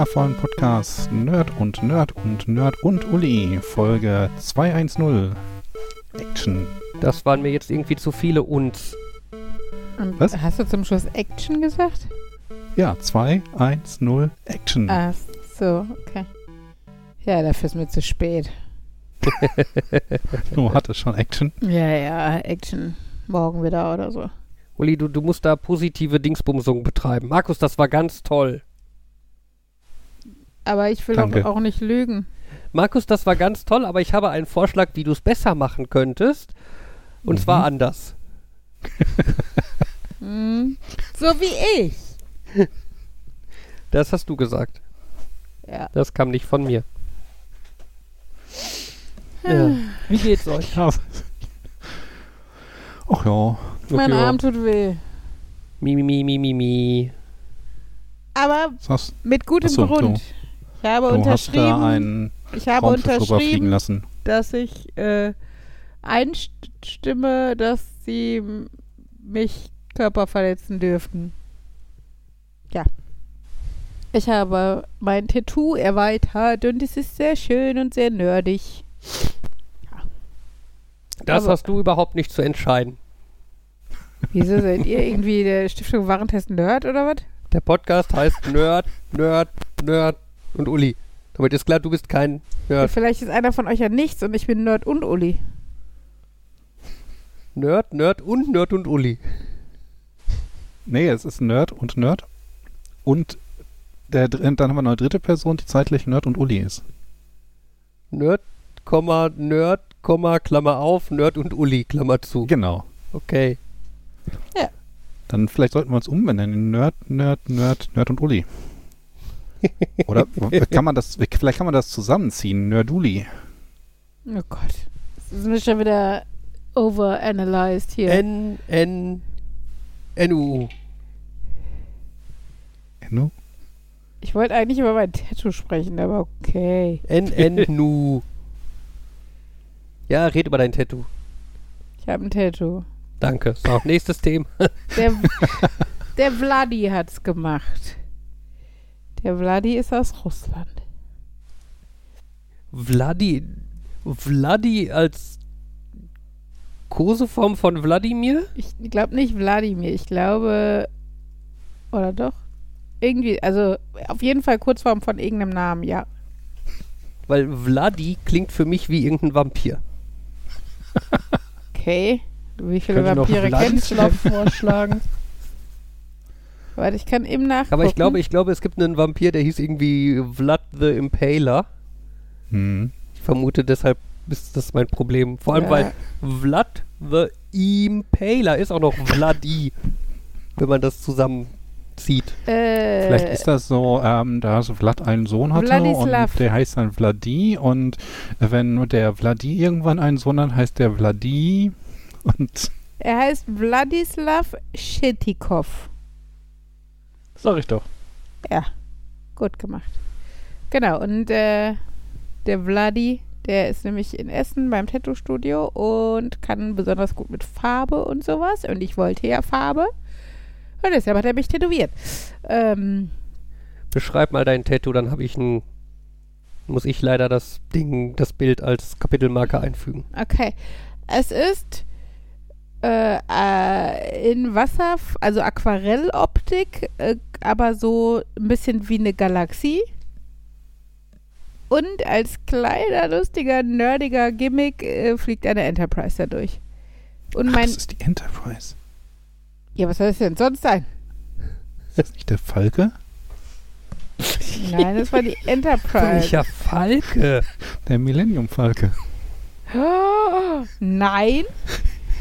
wundervollen Podcast Nerd und Nerd und Nerd und Uli, Folge 210. Action. Das waren mir jetzt irgendwie zu viele uns. Und Was? Hast du zum Schluss Action gesagt? Ja, 210 Action. Ach so, okay. Ja, dafür ist mir zu spät. Du hattest schon Action. Ja, ja, Action. Morgen wieder oder so. Uli, du, du musst da positive Dingsbumsung betreiben. Markus, das war ganz toll. Aber ich will Danke. doch auch nicht lügen. Markus, das war ganz toll, aber ich habe einen Vorschlag, wie du es besser machen könntest. Und Mhm. zwar anders. Hm. So wie ich. Das hast du gesagt. Ja. Das kam nicht von mir. Ja. Wie geht's euch? Ja. Ach ja. Mein Ja. Arm tut weh. Mi, mi, mi, mi, mi, mi. Aber Sagst, mit gutem so, Grund. du- Ich habe du hast da unterschrieben, einen ich habe unterschrieben, lassen. dass ich äh, einstimme, dass sie mich körperverletzen dürften. Ja. Ich habe mein Tattoo erweitert und es ist sehr schön und sehr nerdig. Das Aber- hast du überhaupt nicht zu entscheiden. Wieso seid ihr irgendwie der Stiftung Warentest Nerd oder was? Der Podcast heißt Nerd, Nerd, Nerd und Uli. Damit ist klar, du bist kein Nerd. Vielleicht ist einer von euch ja nichts und ich bin Nerd und Uli. Nerd, Nerd und Nerd und Uli. Nee, es ist Nerd und Nerd. Und der, dann haben wir noch eine dritte Person, die zeitlich Nerd und Uli ist. Nerd, Komma, Nerd, Komma, Klammer auf, Nerd und Uli, Klammer zu. Genau. Okay. Dann vielleicht sollten wir uns umbenennen. in Nerd, Nerd, Nerd, Nerd und Uli. Oder kann man das, vielleicht kann man das zusammenziehen. Nerduli. Oh Gott. Das ist mir schon wieder overanalyzed hier. N, N, N, U. Nu? Ich wollte eigentlich über mein Tattoo sprechen, aber okay. N, N, Nu. Ja, red über dein Tattoo. Ich habe ein Tattoo. Danke. So, nächstes Thema. Der, der Vladi hat's gemacht. Der Vladi ist aus Russland. Vladi. Vladi als Koseform von Wladimir? Ich glaube nicht Wladimir. Ich glaube. Oder doch? Irgendwie, also auf jeden Fall Kurzform von irgendeinem Namen, ja. Weil Vladi klingt für mich wie irgendein Vampir. Okay. Wie viele Vampire kennst du? Vorschlagen. Warte, ich kann eben nachgucken. Aber ich glaube, ich glaube, es gibt einen Vampir, der hieß irgendwie Vlad the Impaler. Hm. Ich vermute, deshalb ist das mein Problem. Vor allem, Ja. weil Vlad the Impaler ist auch noch Vladi, wenn man das zusammenzieht. Äh, Vielleicht ist das so, ähm, dass Vlad einen Sohn hatte Vladislav. und der heißt dann Vladi und wenn der Vladi irgendwann einen Sohn hat, heißt der Vladi und Er heißt Wladislav Schetikov. Sag ich doch. Ja, gut gemacht. Genau, und äh, der Vladi, der ist nämlich in Essen beim Tattoo-Studio und kann besonders gut mit Farbe und sowas. Und ich wollte ja Farbe. Und deshalb hat er mich tätowiert. Ähm, Beschreib mal dein Tattoo, dann habe ich ein. Muss ich leider das Ding, das Bild als Kapitelmarke einfügen. okay. Es ist äh, äh, in Wasser, also Aquarelloptik, äh, aber so ein bisschen wie eine Galaxie. Und als kleiner, lustiger, nerdiger Gimmick äh, fliegt eine Enterprise da durch. Und Ach, mein. das ist die Enterprise. Ja, was soll das denn sonst sein? Ist das nicht der Falke? Nein, das war die Enterprise. Welcher Falke? Der Millennium Falke. Oh, nein.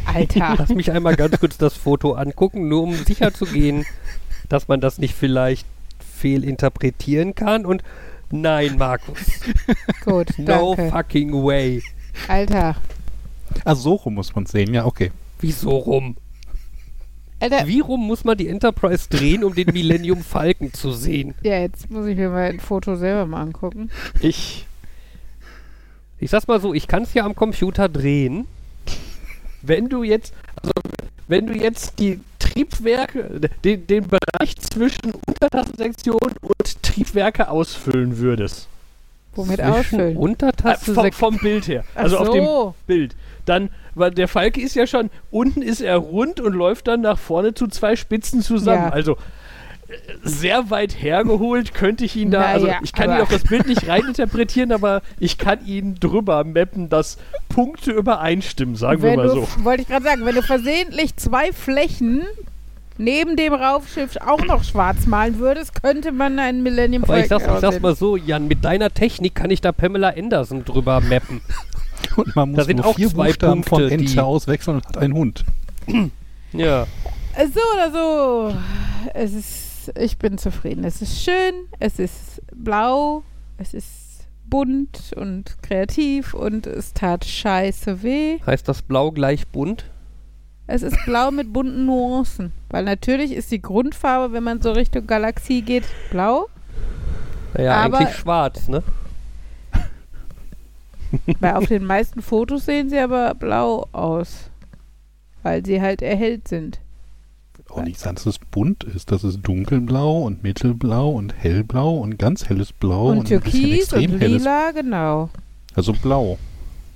Alter. Lass mich einmal ganz kurz das Foto angucken, nur um sicher zu gehen, dass man das nicht vielleicht fehlinterpretieren kann. Und nein, Markus. Gut, No danke. fucking way. Alter. Ah, so rum muss man sehen, ja, okay. Wieso rum? Alter. Wie rum muss man die Enterprise drehen, um den Millennium Falken zu sehen? Ja, jetzt muss ich mir mal ein Foto selber mal angucken. Ich. Ich sag's mal so, ich kann es ja am Computer drehen. Wenn du jetzt, also wenn du jetzt die Triebwerk, äh, den, den Bereich zwischen Untertassensektion und Triebwerke ausfüllen würdest. Womit ausfüllen? Äh, Untertasse vom, sek- vom Bild her. Also auf dem so. Bild. Dann, weil der Falke ist ja schon, unten ist er rund und läuft dann nach vorne zu zwei Spitzen zusammen. Ja. Also äh, sehr weit hergeholt könnte ich ihn da, also Naja, ich kann ihn auf das Bild nicht reininterpretieren, aber ich kann ihn drüber mappen, dass Punkte übereinstimmen, sagen wir wenn mal du, so. wollte ich gerade sagen, wenn du versehentlich zwei Flächen neben dem Raumschiff auch noch schwarz malen würdest, könnte man einen Millennium Aber ich Falcon sag's, ich sag's mal so, Jan, mit deiner Technik kann ich da Pamela Anderson drüber mappen. Und man Da muss sind nur auch vier zwei Buchstaben von Punkte, die- Ente auswechseln und hat einen Hund. Ja. So oder so. Es ist, ich bin zufrieden. Es ist schön, es ist blau, es ist bunt und kreativ und es tat scheiße weh. Heißt das Blau gleich bunt? Es ist blau mit bunten Nuancen. Weil natürlich ist die Grundfarbe, wenn man so Richtung Galaxie geht, blau. Naja, Aber- eigentlich schwarz, ne? Weil auf den meisten Fotos sehen sie aber blau aus. Weil sie halt erhellt sind. Auch nicht sein, dass es bunt ist. Das ist dunkelblau und mittelblau und hellblau und ganz helles Blau und bisschen Türkis extrem und helles. Lila, genau. Also blau.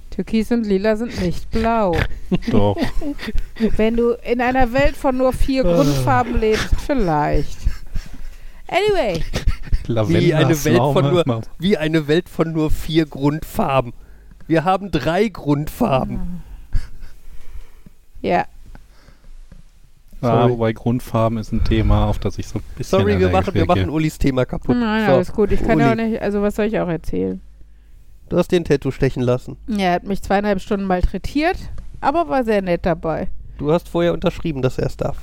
Türkis und Lila sind nicht blau. Doch. Wenn du in einer Welt von nur vier Grundfarben lebst, vielleicht. Anyway, Lavender, Wie eine, Welt von nur, wie eine Welt von nur vier Grundfarben. Wir haben drei Grundfarben. ja. Sorry. wobei Grundfarben ist ein Thema, auf das ich so ein bisschen Sorry, wir machen, wir machen Ulis Thema kaputt. Nein, so, alles gut. Ich kann ja auch Uli, nicht, also was soll ich auch erzählen? Du hast den Tattoo stechen lassen. Ja, er hat mich zweieinhalb Stunden malträtiert, aber war sehr nett dabei. Du hast vorher unterschrieben, dass er es darf.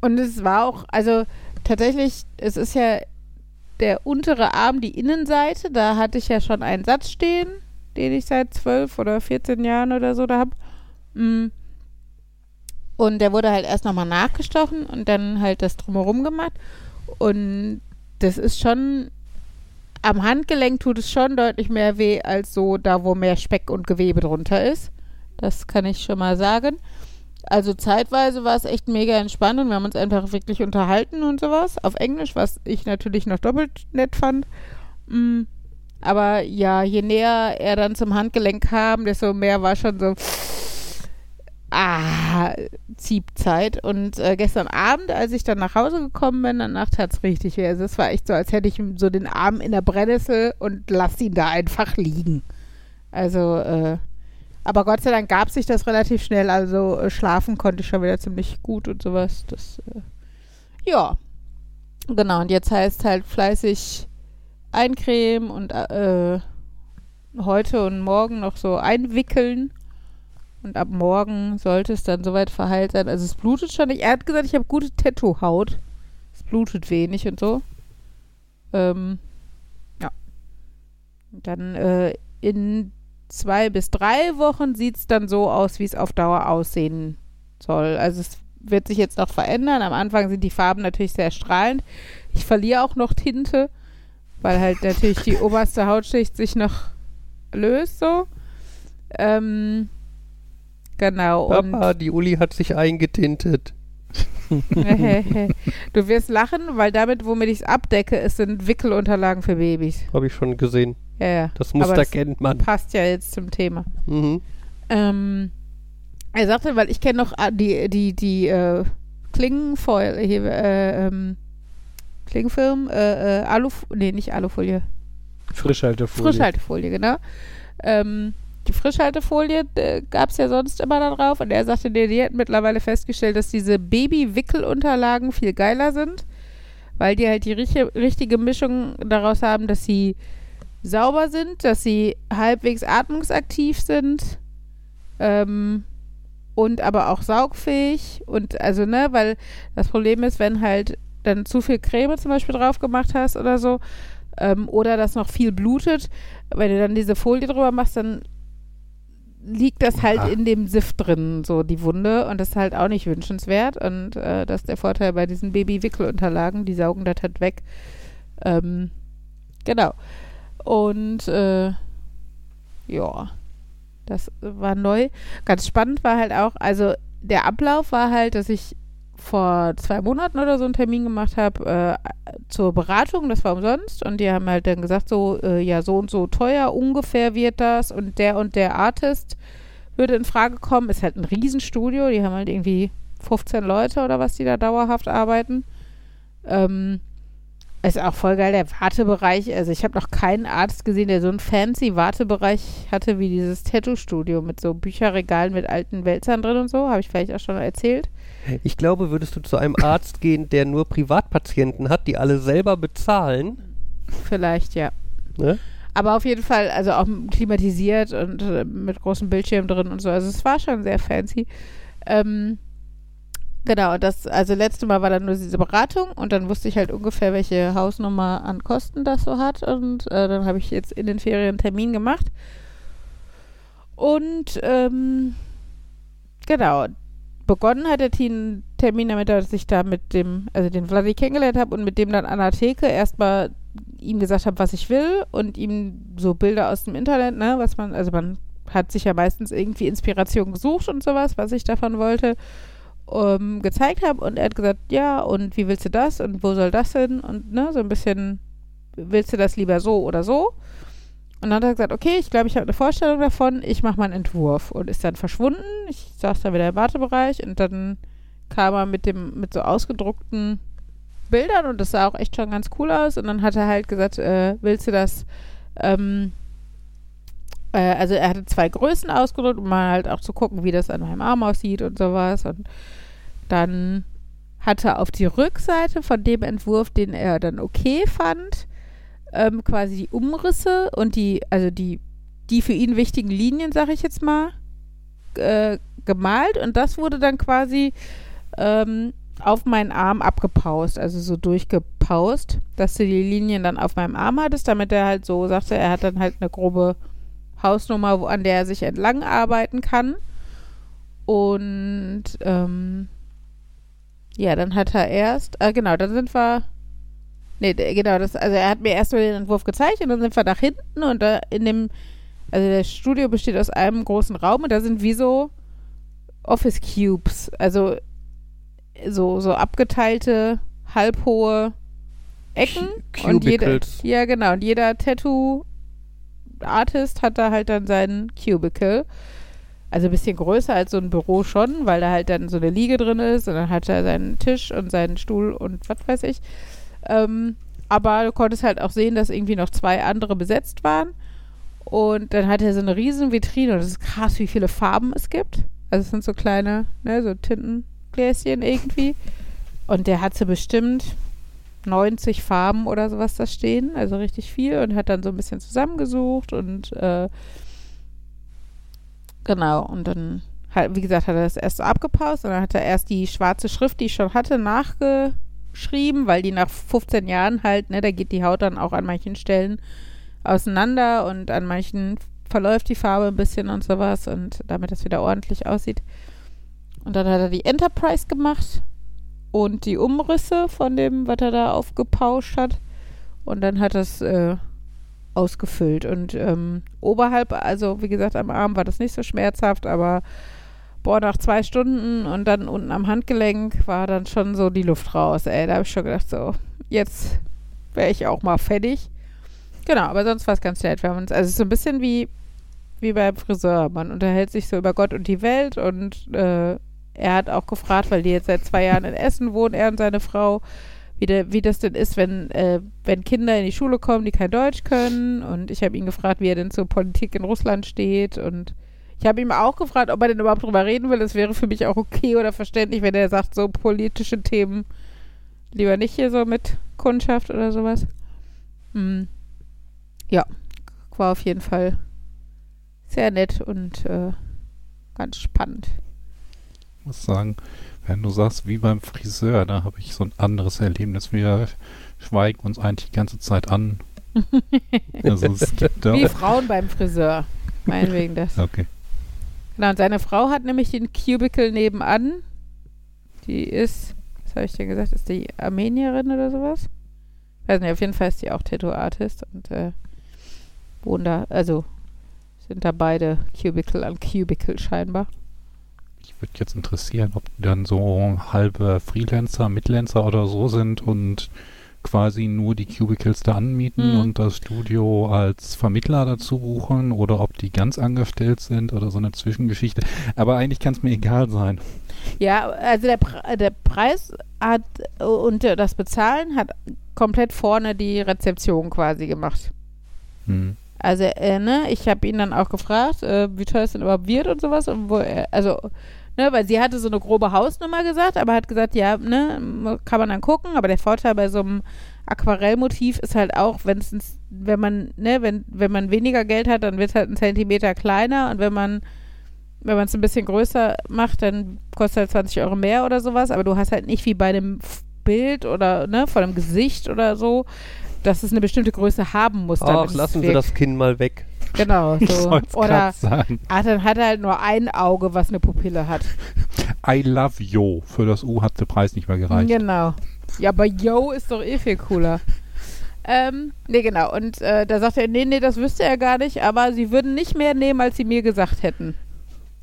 Und es war auch, also tatsächlich, es ist ja der untere Arm, die Innenseite, da hatte ich ja schon einen Satz stehen, den ich seit zwölf oder 14 Jahren oder so da habe. Und der wurde halt erst nochmal nachgestochen und dann halt das drumherum gemacht. Und das ist schon, am Handgelenk tut es schon deutlich mehr weh als so da, wo mehr Speck und Gewebe drunter ist. Das kann ich schon mal sagen. Also zeitweise war es echt mega entspannt und wir haben uns einfach wirklich unterhalten und sowas. Auf Englisch, was ich natürlich noch doppelt nett fand. Mm, aber ja, je näher er dann zum Handgelenk kam, desto mehr war schon so ah, Ziehzeit. Und äh, gestern Abend, als ich dann nach Hause gekommen bin, danach tat es richtig weh. Also es war echt so, als hätte ich so den Arm in der Brennnessel und lass ihn da einfach liegen. Also, äh, aber Gott sei Dank gab sich das relativ schnell. Also äh, schlafen konnte ich schon wieder ziemlich gut und sowas. Das, äh, ja. Genau, und jetzt heißt halt fleißig eincremen und äh, heute und morgen noch so einwickeln. Und ab morgen sollte es dann soweit verheilt sein. Also es blutet schon nicht. Er hat gesagt, ich habe gute Tattoo-Haut. Es blutet wenig und so. Ähm, ja. Und dann äh, in zwei bis drei Wochen sieht es dann so aus, wie es auf Dauer aussehen soll. Also es wird sich jetzt noch verändern. Am Anfang sind die Farben natürlich sehr strahlend. Ich verliere auch noch Tinte, weil halt natürlich die oberste Hautschicht sich noch löst so. Ähm, genau. Und Papa, die Uli hat sich eingetintet. du wirst lachen, weil damit, womit ich es abdecke, es sind Wickelunterlagen für Babys. Habe ich schon gesehen. Ja, ja. Das Muster das kennt man. passt ja jetzt zum Thema. Mhm. Ähm, er sagte, weil ich kenne noch ah, die, die, die äh, Klingenfoil, hier, äh, ähm, Klingenfilm, äh, äh, Aluf, nee, nicht Alufolie, Frischhaltefolie. Frischhaltefolie, genau. Ähm, die Frischhaltefolie äh, gab es ja sonst immer da drauf. Und er sagte, nee, die hätten mittlerweile festgestellt, dass diese Baby-Wickelunterlagen viel geiler sind, weil die halt die riche- richtige Mischung daraus haben, dass sie sauber sind, dass sie halbwegs atmungsaktiv sind ähm, und aber auch saugfähig. Und also, ne, weil das Problem ist, wenn halt dann zu viel Creme zum Beispiel drauf gemacht hast oder so, ähm, oder das noch viel blutet, wenn du dann diese Folie drüber machst, dann liegt das halt Ah. in dem Sift drin, so die Wunde und das ist halt auch nicht wünschenswert und äh, das ist der Vorteil bei diesen Baby-Wickelunterlagen, die saugen das halt weg. Ähm, genau. Und äh, ja, das war neu. Ganz spannend war halt auch, also der Ablauf war halt, dass ich vor zwei Monaten oder so einen Termin gemacht habe äh, zur Beratung, das war umsonst und die haben halt dann gesagt, so, äh, ja, so und so teuer ungefähr wird das und der und der Artist würde in Frage kommen. Ist halt ein Riesenstudio, die haben halt irgendwie 15 Leute oder was, die da dauerhaft arbeiten. Ähm, ist auch voll geil, der Wartebereich. Also ich habe noch keinen Arzt gesehen, der so einen fancy Wartebereich hatte wie dieses Tattoo-Studio mit so Bücherregalen mit alten Wälzern drin und so. Habe ich vielleicht auch schon erzählt. Ich glaube, würdest du zu einem Arzt gehen, der nur Privatpatienten hat, die alle selber bezahlen, Vielleicht, ja. ne? Aber auf jeden Fall, also auch klimatisiert und äh, mit großem Bildschirm drin und so. Also es war schon sehr fancy. Ähm, genau, das, also letzte Mal war dann nur diese Beratung und dann wusste ich halt ungefähr, welche Hausnummer an Kosten das so hat. Und äh, dann habe ich jetzt in den Ferien einen Termin gemacht. Und ähm, genau, begonnen hat der Team Termin damit, dass ich da mit dem, also den Vladi kennengelernt habe und mit dem dann an der Theke erstmal ihm gesagt habe, was ich will und ihm so Bilder aus dem Internet, ne, was man, also man hat sich ja meistens irgendwie Inspiration gesucht und sowas, was ich davon wollte, ähm, gezeigt habe und er hat gesagt, ja, und wie willst du das und wo soll das hin und ne, so ein bisschen, willst du das lieber so oder so? Und dann hat er gesagt, okay, ich glaube, ich habe eine Vorstellung davon, ich mache mal einen Entwurf und ist dann verschwunden. Ich saß da wieder im Wartebereich und dann kam er mit dem, mit so ausgedruckten Bildern und das sah auch echt schon ganz cool aus. Und dann hat er halt gesagt, äh, willst du das, ähm, äh, also er hatte zwei Größen ausgedruckt, um mal halt auch zu gucken, wie das an meinem Arm aussieht und sowas. Und dann hat er auf die Rückseite von dem Entwurf, den er dann okay fand, ähm, quasi die Umrisse und die, also die, die für ihn wichtigen Linien, sag ich jetzt mal, äh, gemalt und das wurde dann quasi ähm, auf meinen Arm abgepaust, also so durchgepaust, dass du die Linien dann auf meinem Arm hattest, damit er halt so sagte, er hat dann halt eine grobe Hausnummer, wo, an der er sich entlang arbeiten kann. Und ähm, ja, dann hat er erst, äh, genau, dann sind wir, nee, genau, das, also er hat mir erst mal den Entwurf gezeigt und dann sind wir nach hinten und da in dem, also das Studio besteht aus einem großen Raum und da sind wie so Office Cubes, also so, so abgeteilte, halbhohe Ecken. Und jeder, Cubicles. ja, genau. Und jeder Tattoo-Artist hat da halt dann seinen Cubicle. Also ein bisschen größer als so ein Büro schon, weil da halt dann so eine Liege drin ist und dann hat er seinen Tisch und seinen Stuhl und was weiß ich. Ähm, aber du konntest halt auch sehen, dass irgendwie noch zwei andere besetzt waren. Und dann hat er so eine riesen Vitrine und es ist krass, wie viele Farben es gibt. Also es sind so kleine, ne, so Tintengläschen irgendwie. Und der hat so bestimmt 90 Farben oder sowas da stehen, also richtig viel und hat dann so ein bisschen zusammengesucht und äh, genau, und dann halt, wie gesagt, hat er das erst so abgepaust und dann hat er erst die schwarze Schrift, die ich schon hatte, nachgeschrieben, weil die nach 15 Jahren halt, ne, da geht die Haut dann auch an manchen Stellen auseinander und an manchen verläuft die Farbe ein bisschen und sowas und damit das wieder ordentlich aussieht. Und dann hat er die Enterprise gemacht und die Umrisse von dem, was er da aufgepauscht hat. Und dann hat es äh, ausgefüllt. Und ähm, oberhalb, also wie gesagt, am Arm war das nicht so schmerzhaft, aber boah, nach zwei Stunden und dann unten am Handgelenk war dann schon so die Luft raus. Ey, da habe ich schon gedacht, so, jetzt wäre ich auch mal fertig. Genau, aber sonst war es ganz nett. Wir haben uns, also es ist so ein bisschen wie, wie beim Friseur. Man unterhält sich so über Gott und die Welt und äh, er hat auch gefragt, weil die jetzt seit zwei Jahren in Essen wohnen, er und seine Frau, wie, der, wie das denn ist, wenn, äh, wenn Kinder in die Schule kommen, die kein Deutsch können. Und ich habe ihn gefragt, wie er denn zur Politik in Russland steht. Und ich habe ihm auch gefragt, ob er denn überhaupt drüber reden will. Das wäre für mich auch okay oder verständlich, wenn er sagt, so politische Themen lieber nicht hier so mit Kundschaft oder sowas. Hm. Ja, war auf jeden Fall sehr nett und äh, ganz spannend. Ich muss sagen, wenn du sagst, wie beim Friseur, da habe ich so ein anderes Erlebnis. Wir schweigen uns eigentlich die ganze Zeit an. also es Wie Frauen beim Friseur. Meinetwegen das. Okay. Genau, und seine Frau hat nämlich den Cubicle nebenan. Die ist, was habe ich denn gesagt, ist die Armenierin oder sowas? Weiß nicht, auf jeden Fall ist die auch Tattoo-Artist und äh, wohnen da, also sind da beide Cubicle an Cubicle scheinbar. Mich würde jetzt interessieren, ob die dann so halbe Freelancer, Midlancer oder so sind und quasi nur die Cubicles da anmieten Hm. und das Studio als Vermittler dazu buchen oder ob die ganz angestellt sind oder so eine Zwischengeschichte. Aber eigentlich kann es mir egal sein. Ja, also der, Pre der Preis hat und das Bezahlen hat komplett vorne die Rezeption quasi gemacht. Hm. Also, äh, ne, ich habe ihn dann auch gefragt, äh, wie teuer es denn überhaupt wird und sowas. Und wo er, also, ne, weil sie hatte so eine grobe Hausnummer gesagt, aber hat gesagt, ja, ne, kann man dann gucken. Aber der Vorteil bei so einem Aquarellmotiv ist halt auch, wenn wenn man, ne, wenn, wenn man weniger Geld hat, dann wird es halt ein Zentimeter kleiner und wenn man, wenn man es ein bisschen größer macht, dann kostet halt 20 Euro mehr oder sowas. Aber du hast halt nicht wie bei einem Bild oder, ne, von einem Gesicht oder so, dass es eine bestimmte Größe haben muss. Ach, lassen Sie das Kinn mal weg. Genau, so. Oder sagen. ah, dann hat er halt nur ein Auge, was eine Pupille hat. I love you. Für das U hat der Preis nicht mehr gereicht. Genau. Ja, aber Yo ist doch eh viel cooler. Ähm, nee, genau. Und äh, da sagt er, nee, nee, das wüsste er gar nicht, aber sie würden nicht mehr nehmen, als sie mir gesagt hätten.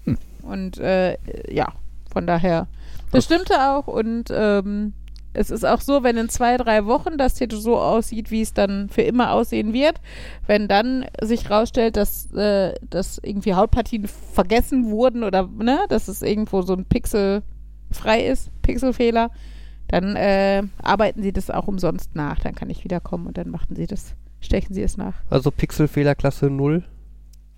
Hm. Und äh, ja, von daher. Das stimmte auch und ähm, es ist auch so, wenn in zwei, drei Wochen das Tattoo so aussieht, wie es dann für immer aussehen wird, wenn dann sich rausstellt, dass, äh, dass irgendwie Hautpartien vergessen wurden oder ne, dass es irgendwo so ein Pixel frei ist, Pixelfehler, dann äh, arbeiten sie das auch umsonst nach. Dann kann ich wiederkommen und dann machen sie das, stechen sie es nach. Also Pixelfehler Klasse 0,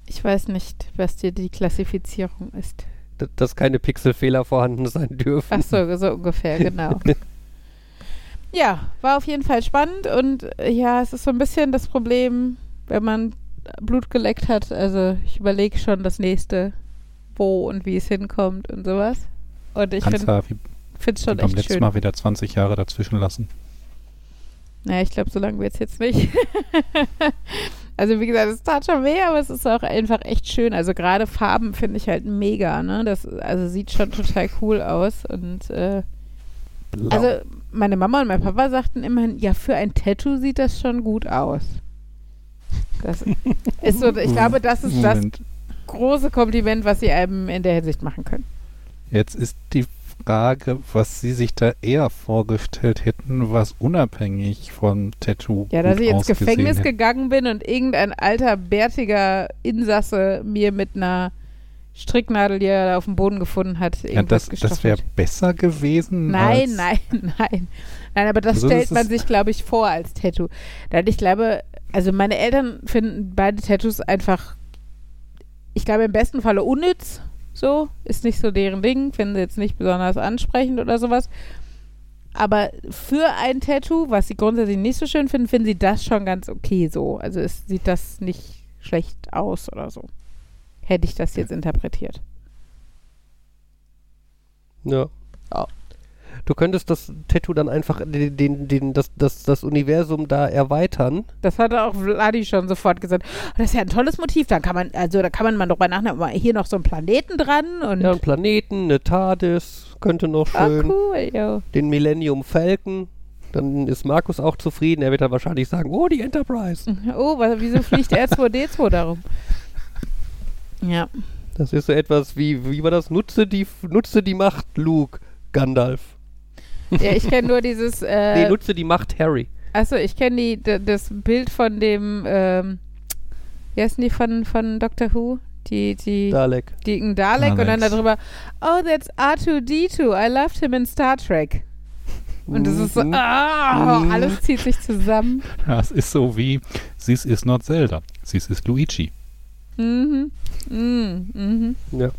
Ich weiß nicht, was dir die Klassifizierung ist. d- dass keine Pixelfehler vorhanden sein dürfen. Ach so, so ungefähr, genau. ja, war auf jeden Fall spannend und äh, ja, es ist so ein bisschen das Problem, wenn man Blut geleckt hat. Also ich überlege schon das nächste, wo und wie es hinkommt und sowas. Und ich finde es schon beim echt letzten schön. Mal wieder 20 Jahre dazwischen lassen. Naja, ich glaube, so lange wird es jetzt nicht. also wie gesagt, es tat schon weh, aber es ist auch einfach echt schön. Also gerade Farben finde ich halt mega, ne? Das also sieht schon total cool aus. Und äh, Blau. also meine Mama und mein Papa sagten immerhin, ja, für ein Tattoo sieht das schon gut aus. Das ist so, ich glaube, das ist das Moment. große Kompliment, was sie einem in der Hinsicht machen können. Jetzt ist die Frage, was Sie sich da eher vorgestellt hätten, was unabhängig vom Tattoo Ja, dass ich ins Gefängnis hätte. gegangen bin und irgendein alter, bärtiger Insasse mir mit einer Stricknadel, die er da auf dem Boden gefunden hat, Ja, das, das wäre besser gewesen. Nein, nein, nein. Nein, aber das Also stellt das man sich, glaube ich, vor als Tattoo. Denn ich glaube, also meine Eltern finden beide Tattoos einfach, ich glaube, im besten Falle unnütz. So, ist nicht so deren Ding, finden sie jetzt nicht besonders ansprechend oder sowas. Aber für ein Tattoo, was sie grundsätzlich nicht so schön finden, finden sie das schon ganz okay so. Also es sieht das nicht schlecht aus oder so. Hätte ich das jetzt interpretiert. Ja. Ja. Du könntest das Tattoo dann einfach den, den, den, das, das, das Universum da erweitern. Das hatte auch Vladi schon sofort gesagt. Oh, das ist ja ein tolles Motiv. Da kann man, also da kann man mal drüber nachdenken. Hier noch so einen Planeten dran und Ja, einen Planeten, eine TARDIS, könnte noch ah, schön. cool, jo. Den Millennium Falcon. Dann ist Markus auch zufrieden. Er wird dann wahrscheinlich sagen, oh, die Enterprise. Oh, was, wieso fliegt R2D2 darum? Ja. Das ist so etwas wie, wie war das? Nutze die, nutze die Macht, Luke, Gandalf. Ja, ich kenne nur dieses, nee, äh, nutze die Macht, Harry. achso, ich kenne das Bild von dem, ähm, wie heißen die von, von Doctor Who? Die, die, Dalek. die ein Dalek und dann Daleks. darüber, oh, that's R2D2, I loved him in Star Trek. Und das ist so, Mhm. ah, alles zieht sich zusammen. Das ist so wie, this is not Zelda, this is Luigi. Mhm. Mhm. Mhm. Ja.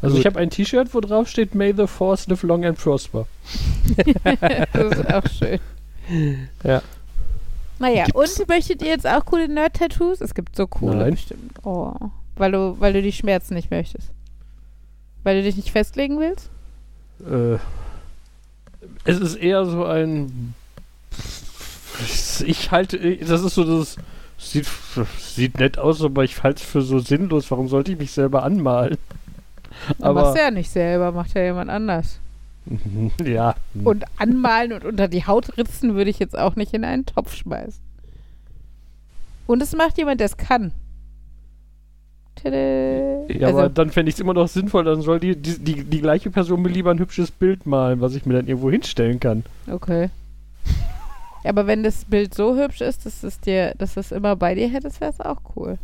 Also ich habe ein T-Shirt, wo drauf steht May the Force live long and prosper. das ist auch schön. Ja. Naja, Gibt's- und möchtet ihr jetzt auch coole Nerd-Tattoos? Es gibt so coole Nein. bestimmt. Oh. Weil du, weil du die Schmerzen nicht möchtest. Weil du dich nicht festlegen willst? Äh, es ist eher so ein. Ich halte. Das ist so das. Sieht, sieht nett aus, aber ich halte es für so sinnlos. Warum sollte ich mich selber anmalen? Du Aber machst ja nicht selber, macht ja jemand anders. ja. Und anmalen und unter die Haut ritzen würde ich jetzt auch nicht in einen Topf schmeißen. Und es macht jemand, der es kann. Tada. Ja, Also- aber dann fände ich es immer noch sinnvoll, dann soll die, die, die, die gleiche Person mir lieber ein hübsches Bild malen, was ich mir dann irgendwo hinstellen kann. Okay. Ja, aber wenn das Bild so hübsch ist, dass es dir, dass es immer bei dir hättest, wäre es auch cool.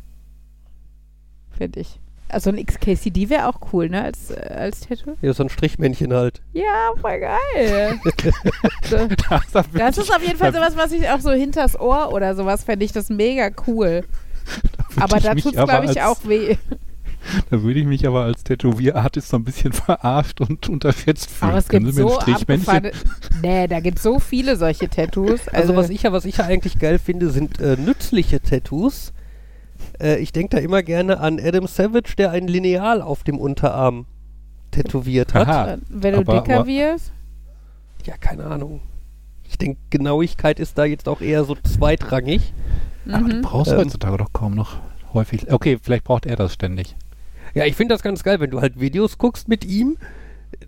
Finde ich. Also ein XKCD wäre auch cool, ne? Als, äh, als Tattoo. Ja, so ein Strichmännchen halt. Ja, voll geil. so. Das, Das ist auf jeden Fall sowas, was ich auch so hinters Ohr oder sowas fände ich das mega cool. Aber da tut es, glaube ich, auch weh. Da würde ich mich aber als Tätowierartist so ein bisschen verarscht und unterschätzt fühlen. Aber es Können gibt Sie mir ein so abgefahrene... Nee, da gibt es so viele solche Tattoos. Also, was ich ja, was ich ja eigentlich geil finde, sind äh, nützliche Tattoos. Äh, ich denke da immer gerne an Adam Savage, der ein Lineal auf dem Unterarm tätowiert hat. Aha. äh, Wenn du aber- dicker aber- wirst. Ja, keine Ahnung. Ich denke, Genauigkeit ist da jetzt auch eher so zweitrangig. Aber du Mhm. brauchst Ähm. heutzutage doch kaum noch häufig. Okay, vielleicht braucht er das ständig. Ja, ich finde das ganz geil, wenn du halt Videos guckst mit ihm,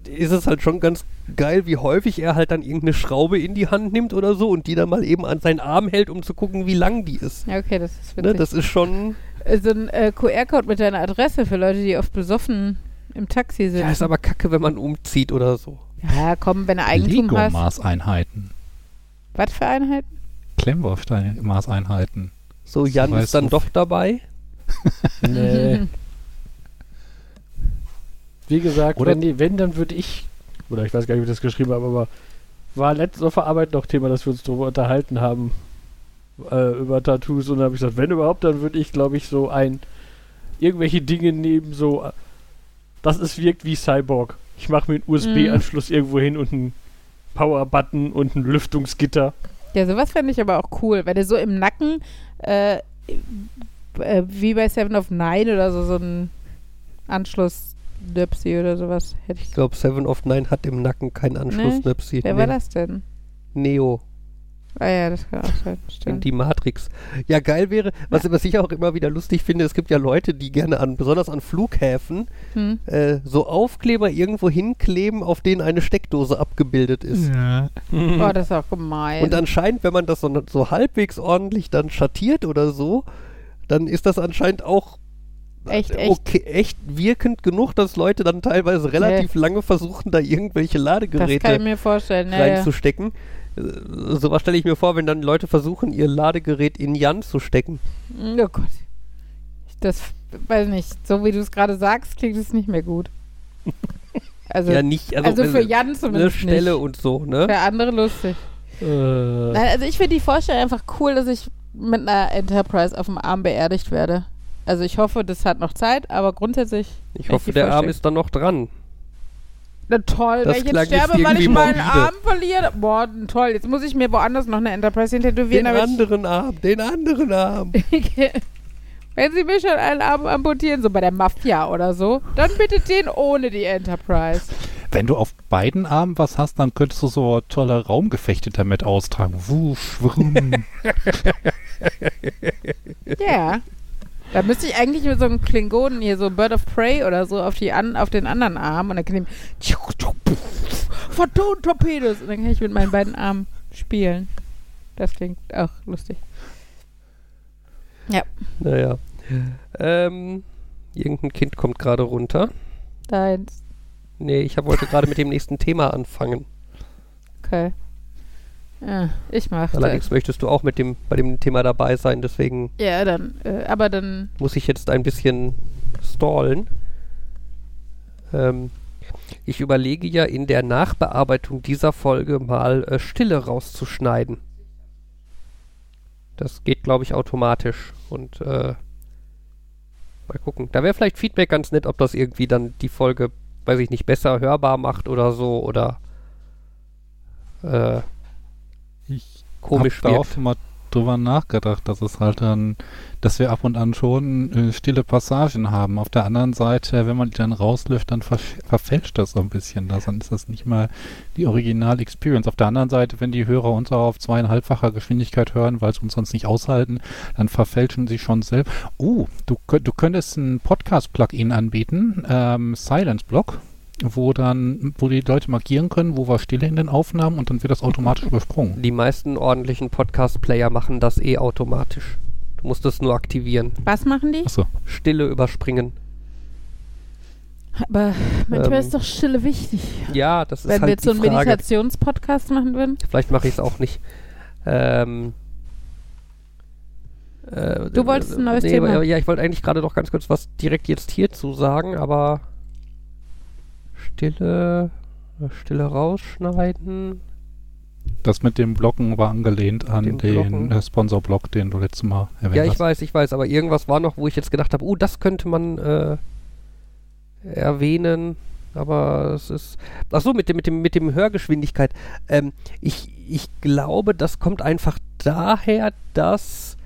ist es halt schon ganz geil, wie häufig er halt dann irgendeine Schraube in die Hand nimmt oder so und die dann mal eben an seinen Arm hält, um zu gucken, wie lang die ist. Ja, okay, das ist Ne, witzig. das ist schon. Äh, so ein äh, QR-Code mit deiner Adresse für Leute, die oft besoffen im Taxi sind. Ja, ist aber kacke, wenn man umzieht oder so. Ja, komm, wenn du Eigentum hast. Lego-Maßeinheiten. Was für Einheiten? Klemmbaustein-Maßeinheiten. So, So Jan ist dann doch dabei. Nee. Wie gesagt, Oder- wenn, die, wenn, dann würde ich, oder ich weiß gar nicht, wie ich das geschrieben habe, aber war letztens auf der Arbeit noch Thema, dass wir uns darüber unterhalten haben, äh, über Tattoos. Und da habe ich gesagt, wenn überhaupt, dann würde ich, glaube ich, so ein, irgendwelche Dinge nehmen, so, äh, dass es wirkt wie Cyborg. Ich mache mir einen USB-Anschluss irgendwo hin und einen Power-Button und ein Lüftungsgitter. Ja, sowas fände ich aber auch cool. Wenn du so im Nacken, äh, äh, wie bei Seven of Nine oder so, so ein Anschluss-Nöpsi oder sowas hätte ich. Ich glaube, Seven of Nine hat im Nacken keinen Anschluss-Nöpsi. Wer war das denn? Neo. Ah ja, das kann auch sein. Und Stimmt. die Matrix. Ja, geil wäre, was, was ich auch immer wieder lustig finde, es gibt ja Leute, die gerne an, besonders an Flughäfen, Hm. äh, so Aufkleber irgendwo hinkleben, auf denen eine Steckdose abgebildet ist. Ja. Oh, das ist auch gemein. Und anscheinend, wenn man das so, so halbwegs ordentlich dann schattiert oder so, dann ist das anscheinend auch Echt, äh, echt. Okay, echt wirkend genug, dass Leute dann teilweise relativ lange versuchen, da irgendwelche Ladegeräte kann ich mir vorstellen. Ja, ja. reinzustecken. Äh, Sowas stelle ich mir vor, wenn dann Leute versuchen, ihr Ladegerät in Jan zu stecken. Oh Gott. Das weiß nicht. So wie du es gerade sagst, klingt es nicht mehr gut. Also, ja, nicht, also, also, für also Jan eine zumindest Stelle nicht. und so, ne? Für andere lustig. Äh, Nein, also ich finde die Vorstellung einfach cool, dass ich mit einer Enterprise auf dem Arm beerdigt werde. Also ich hoffe, das hat noch Zeit, aber grundsätzlich. Ich hoffe, der Arm ist dann noch dran. Na toll, Das wenn ich jetzt sterbe, weil ich meinen morbide. Arm verliere. Boah, toll. Jetzt muss ich mir woanders noch eine Enterprise hin tätowieren. Den anderen Arm, den anderen Arm. ich, wenn sie mir schon einen Arm amputieren, so bei der Mafia oder so, dann bitte den ohne die Enterprise. Wenn du auf beiden Armen was hast, dann könntest du so tolle Raumgefechte damit austragen. Wusch, wrum. Ja. Da müsste ich eigentlich mit so einem Klingonen hier, so Bird of Prey oder so, auf, die an, auf den anderen Arm und dann kann ich Photon Torpedos und dann kann ich mit meinen beiden Armen spielen. Das klingt auch lustig. Naja. Ähm, irgendein Kind kommt gerade runter. Deins. Nee, ich wollte gerade mit dem nächsten Thema anfangen. Okay. Ja, ich mach Allerdings das. möchtest du auch mit dem, bei dem Thema dabei sein, deswegen Ja, dann, äh, aber dann, muss ich jetzt ein bisschen stallen. Ähm, ich überlege ja in der Nachbearbeitung dieser Folge mal äh, Stille rauszuschneiden. Das geht, glaube ich, automatisch. Und äh, mal gucken. Da wäre vielleicht Feedback ganz nett, ob das irgendwie dann die Folge, weiß ich nicht, besser hörbar macht oder so oder äh, Ich komisch hab da auch wirkt. mal drüber nachgedacht, dass es halt dann, dass wir ab und an schon äh, stille Passagen haben. Auf der anderen Seite, wenn man die dann rauslöscht, dann verf verfälscht das so ein bisschen. Das, dann ist das nicht mal die Original-Experience. Auf der anderen Seite, wenn die Hörer uns auch auf zweieinhalbfacher Geschwindigkeit hören, weil sie uns sonst nicht aushalten, dann verfälschen sie schon selbst. Oh, du, du könntest ein Podcast-Plugin anbieten, ähm, Silence Block wo dann, wo die Leute markieren können, wo war Stille in den Aufnahmen und dann wird das automatisch übersprungen. Die meisten ordentlichen Podcast-Player machen das eh automatisch. Du musst es nur aktivieren. was machen die? Achso. Stille überspringen. Aber manchmal Ähm, ist doch Stille wichtig. Ja, das ist Wenn wir halt jetzt so einen. Meditationspodcast machen würden. Vielleicht mache ich es auch nicht. Ähm, äh, Du wolltest ein neues nee, Thema. Ja, ich wollte eigentlich gerade noch ganz kurz was direkt jetzt hierzu sagen, aber Stille, Stille rausschneiden. Das mit dem Blocken war angelehnt an Den den, äh, Sponsor-Block, den du letztes Mal erwähnt Ja, ich hast. weiß, ich weiß, aber irgendwas war noch, wo ich jetzt gedacht habe, oh, das könnte man äh, erwähnen. Aber es ist. Ach so, mit dem, mit dem, mit dem Hörgeschwindigkeit. Ähm, ich, ich glaube, das kommt einfach daher, dass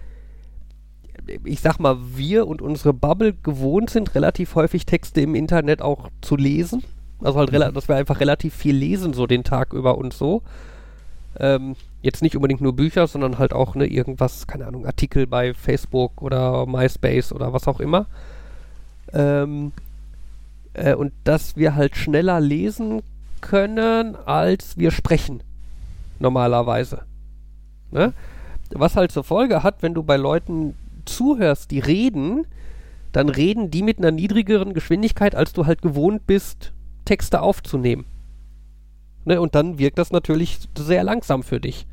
ich sag mal, wir und unsere Bubble gewohnt sind, relativ häufig Texte im Internet auch zu lesen. Also halt, rela- dass wir einfach relativ viel lesen, so den Tag über und so. Ähm, jetzt nicht unbedingt nur Bücher, sondern halt auch ne, irgendwas, keine Ahnung, Artikel bei Facebook oder MySpace oder was auch immer. Ähm, äh, und dass wir halt schneller lesen können, als wir sprechen. Normalerweise. Ne? Was halt zur Folge hat, wenn du bei Leuten zuhörst, die reden, dann reden die mit einer niedrigeren Geschwindigkeit, als du halt gewohnt bist, Texte aufzunehmen. Ne? Und dann wirkt das natürlich sehr langsam für dich.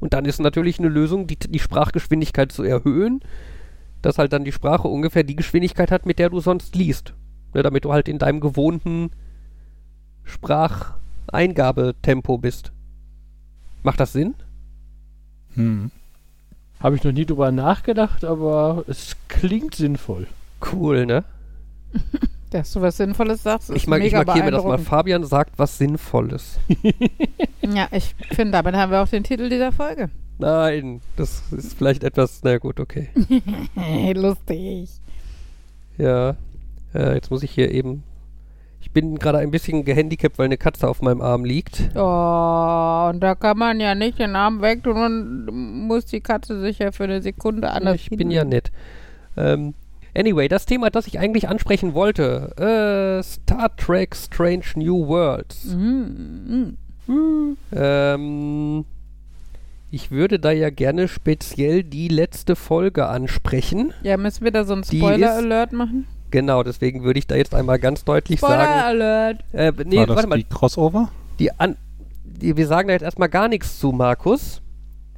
Und dann ist natürlich eine Lösung, die, die Sprachgeschwindigkeit zu erhöhen, dass halt dann die Sprache ungefähr die Geschwindigkeit hat, mit der du sonst liest. Ne? Damit du halt in deinem gewohnten Spracheingabetempo bist. Macht das Sinn? Hm. Habe ich noch nie drüber nachgedacht, aber es klingt sinnvoll. Cool, ne? Dass du was Sinnvolles sagst, ist Ich, mag, ich mega markiere mir das mal. Fabian sagt was Sinnvolles. Ja, ich finde, damit haben wir auch den Titel dieser Folge. Nein, das ist vielleicht etwas, na gut, okay. Lustig. Ja, äh, jetzt muss ich hier eben. Ich bin gerade ein bisschen gehandicapt, weil eine Katze auf meinem Arm liegt. Oh, und da kann man ja nicht den Arm wegtun und muss die Katze sich ja für eine Sekunde anders ich bin ja nett. Ähm, anyway, das Thema, das ich eigentlich ansprechen wollte: äh, Star Trek Strange New Worlds. Mhm. Ähm, ich würde da ja gerne speziell die letzte Folge ansprechen. Ja, müssen wir da so einen Spoiler-Alert machen? Genau, deswegen würde ich da jetzt einmal ganz deutlich sagen. Spoiler-Alert! Äh, nee, War das warte mal, die Crossover? die an, die, wir sagen da jetzt erstmal gar nichts zu, Markus,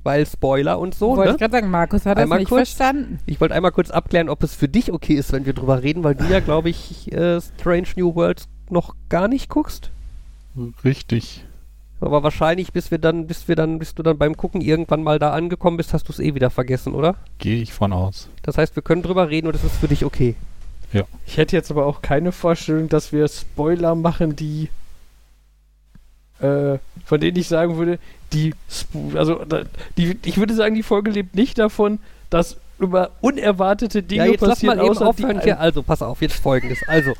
weil Spoiler und so. Wollte Ne? ich gerade sagen, Markus hat Einmal das nicht kurz. verstanden. Ich wollte einmal kurz abklären, ob es für dich okay ist, wenn wir drüber reden, weil du ja, glaube ich, äh, Strange New Worlds noch gar nicht guckst. Richtig. Aber wahrscheinlich, bis wir dann, bis wir dann, bis du dann beim Gucken irgendwann mal da angekommen bist, hast du es eh wieder vergessen, oder? Gehe ich von aus. Das heißt, wir können drüber reden und es ist für dich okay. Ich hätte jetzt aber auch keine Vorstellung, dass wir Spoiler machen, die äh, von denen ich sagen würde, die also die, ich würde sagen, die Folge lebt nicht davon, dass über unerwartete Dinge ja, jetzt lass passieren, mal eben aufhören. Also, pass auf, jetzt folgendes. Also,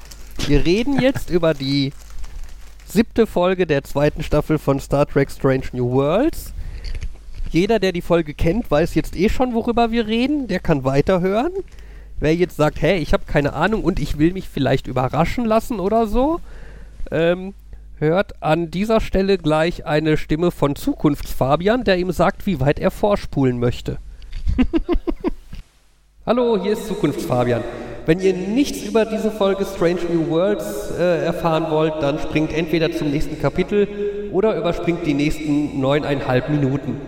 wir reden jetzt über die siebte Folge der zweiten Staffel von Star Trek Strange New Worlds. Jeder, der die Folge kennt, weiß jetzt eh schon, worüber wir reden. Der kann weiterhören. Wer jetzt sagt, hey, ich habe keine Ahnung und ich will mich vielleicht überraschen lassen oder so, ähm, hört an dieser Stelle gleich eine Stimme von Zukunftsfabian, der ihm sagt, wie weit er vorspulen möchte. Hallo, hier ist Zukunftsfabian. Wenn ihr nichts über diese Folge Strange New Worlds äh, erfahren wollt, dann springt entweder zum nächsten Kapitel oder überspringt die nächsten neuneinhalb Minuten.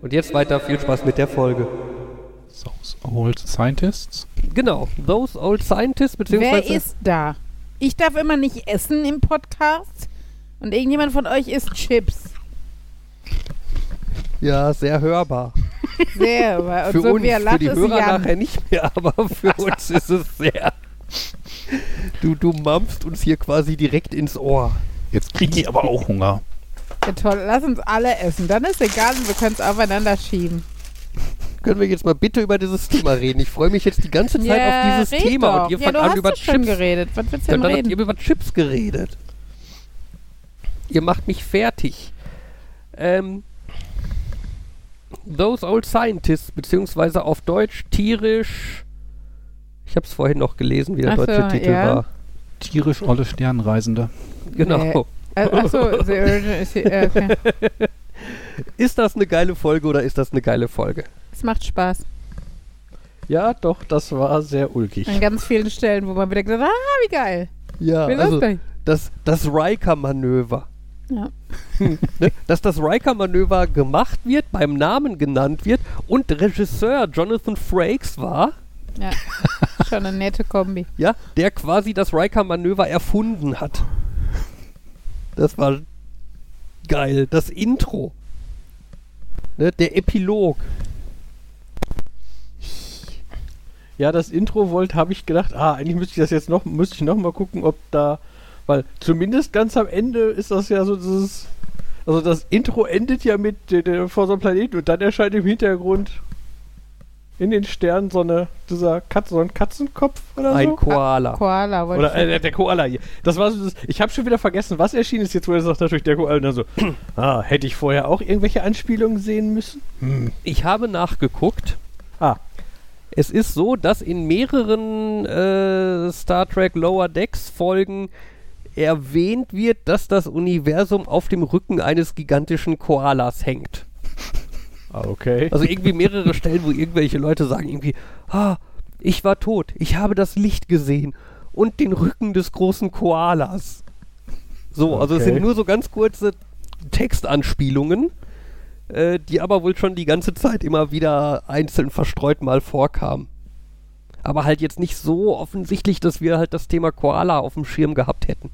Und jetzt weiter, viel Spaß mit der Folge. Those Old Scientists. Genau, Those Old Scientists, Wer beziehungsweise... ist da? Ich darf immer nicht essen im Podcast und irgendjemand von euch isst Chips. Ja, sehr hörbar. Sehr. Und für so uns, wie er für lacht, die ist Hörer Jan. nachher nicht mehr, aber für uns ist es sehr... Du, du mampfst uns hier quasi direkt ins Ohr. Jetzt kriege ich aber auch Hunger. Ja, toll, lass uns alle essen. Dann ist egal, wir können es aufeinander schieben. Können wir jetzt mal bitte über dieses Thema reden? Ich freue mich jetzt die ganze Zeit auf dieses Thema doch. und ihr ja, fangt du an hast über Chips. geredet. Was willst du Ja, denn dann habt reden? ihr über Chips geredet. Ihr macht mich fertig. Ähm, Those Old Scientists, beziehungsweise auf Deutsch tierisch. Ich habe es vorhin noch gelesen, wie der Ach so, deutsche Titel ja. war. Tierisch olle Sternreisende. Genau. Äh, Achso, The Origin ist hier. äh, Okay. Ist das eine geile Folge oder ist das eine geile Folge? Es macht Spaß. Ja, doch, das war sehr ulkig. An ganz vielen Stellen, wo man wieder gesagt hat, ah, wie geil. Ja, also das, das Riker-Manöver. Ja. ne? Dass das Riker-Manöver gemacht wird, beim Namen genannt wird und Regisseur Jonathan Frakes war, ja. Schon eine nette Kombi. ja, der quasi das Riker-Manöver erfunden hat. Das war geil. Das Intro. Ne? Der Epilog. Ja, das Intro wollte, habe ich gedacht, ah, eigentlich müsste ich das jetzt noch, müsste ich noch mal gucken, ob da, weil zumindest ganz am Ende ist das ja so dieses, also das Intro endet ja mit der, der, vor so einem Planeten und dann erscheint im Hintergrund in den Sternen so eine, dieser Katze, so ein Katzenkopf oder Ein so. Koala. Koala wollte Oder ich äh, der, der Koala hier. Das war so das, ich habe schon wieder vergessen, was erschienen ist jetzt, wo er sagt natürlich der Koala. Und dann so, ah, hätte ich vorher auch irgendwelche Anspielungen sehen müssen? Hm. Ich habe nachgeguckt. Ah, Es ist so, dass in mehreren äh, Star Trek Lower Decks Folgen erwähnt wird, dass das Universum auf dem Rücken eines gigantischen Koalas hängt. ah, okay. Also irgendwie mehrere Stellen, wo irgendwelche Leute sagen irgendwie, ah, ich war tot, ich habe das Licht gesehen und den Rücken des großen Koalas. So, also es Okay. sind nur so ganz kurze Textanspielungen, äh, die aber wohl schon die ganze Zeit immer wieder einzeln verstreut mal vorkamen. Aber halt jetzt nicht so offensichtlich, dass wir halt das Thema Koala auf dem Schirm gehabt hätten.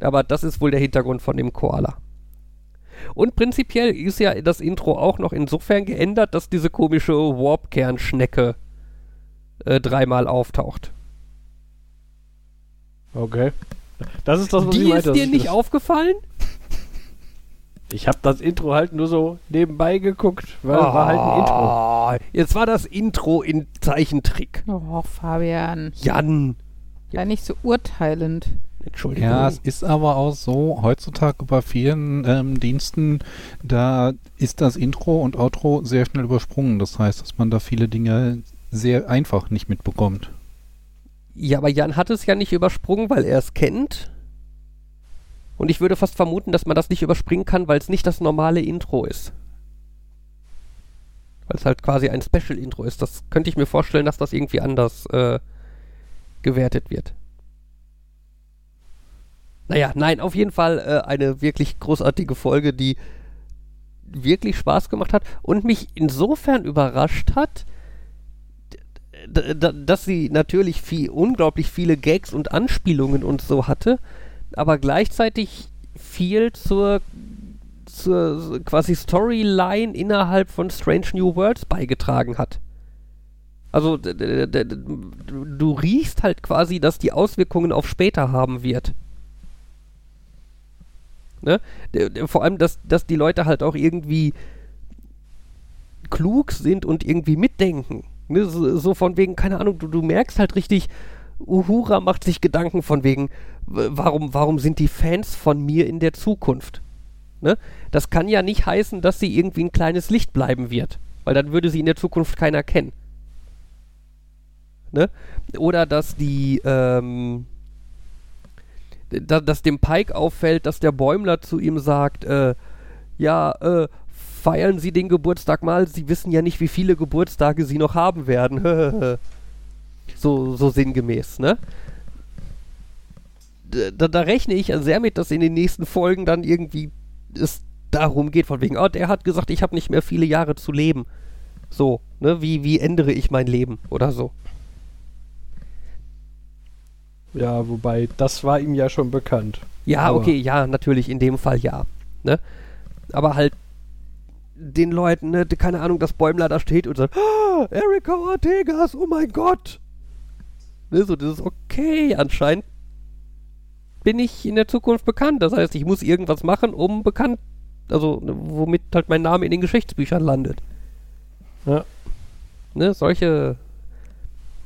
Aber das ist wohl der Hintergrund von dem Koala. Und prinzipiell ist ja das Intro auch noch insofern geändert, dass diese komische Warp-Kernschnecke äh, dreimal auftaucht. Okay. Das ist das, was ich Die meinte. ist dir ich nicht das- aufgefallen? Ich habe das Intro halt nur so nebenbei geguckt, weil war halt ein Intro. Ah, Jetzt war das Intro in Zeichentrick. Oh, Fabian. Jan. Ja, nicht so urteilend. Entschuldigung. Ja, es ist aber auch so, heutzutage bei vielen ähm, Diensten, da ist das Intro und Outro sehr schnell übersprungen. Das heißt, dass man da viele Dinge sehr einfach nicht mitbekommt. Ja, aber Jan hat es ja nicht übersprungen, weil er es kennt. Und ich würde fast vermuten, dass man das nicht überspringen kann, weil es nicht das normale Intro ist. Weil es halt quasi ein Special-Intro ist. Das könnte ich mir vorstellen, dass das irgendwie anders äh, gewertet wird. Naja, nein, auf jeden Fall äh, eine wirklich großartige Folge, die wirklich Spaß gemacht hat und mich insofern überrascht hat, dass sie natürlich viel, unglaublich viele Gags und Anspielungen und so hatte, aber gleichzeitig viel zur, zur quasi Storyline innerhalb von Strange New Worlds beigetragen hat. Also du riechst halt quasi, dass die Auswirkungen auf später haben wird. Ne? Vor allem, dass, dass die Leute halt auch irgendwie klug sind und irgendwie mitdenken. Ne? So, so von wegen, keine Ahnung, du, du merkst halt richtig, Uhura macht sich Gedanken von wegen, warum, warum sind die Fans von mir in der Zukunft? Ne? Das kann ja nicht heißen, dass sie irgendwie ein kleines Licht bleiben wird, weil dann würde sie in der Zukunft keiner kennen. Ne? Oder dass die, ähm, da, dass dem Pike auffällt, dass der Bäumler zu ihm sagt, äh, ja, äh, feiern Sie den Geburtstag mal, Sie wissen ja nicht, wie viele Geburtstage Sie noch haben werden. so, so sinngemäß, ne? Da, da rechne ich sehr mit, dass in den nächsten Folgen dann irgendwie es darum geht, von wegen, oh, der hat gesagt, ich habe nicht mehr viele Jahre zu leben. So, ne? Wie, wie ändere ich mein Leben oder so. Ja, wobei, das war ihm ja schon bekannt. Ja, Aber- okay, ja, natürlich, in dem Fall ja. Ne? Aber halt den Leuten, ne, keine Ahnung, dass Bäumler da steht und sagt, ah, Erika Ortegas, oh mein Gott. Ne, so, das ist okay, anscheinend bin ich in der Zukunft bekannt. Das heißt, ich muss irgendwas machen, um bekannt, also ne, womit halt mein Name in den Geschichtsbüchern landet. Ja. Ne, solche,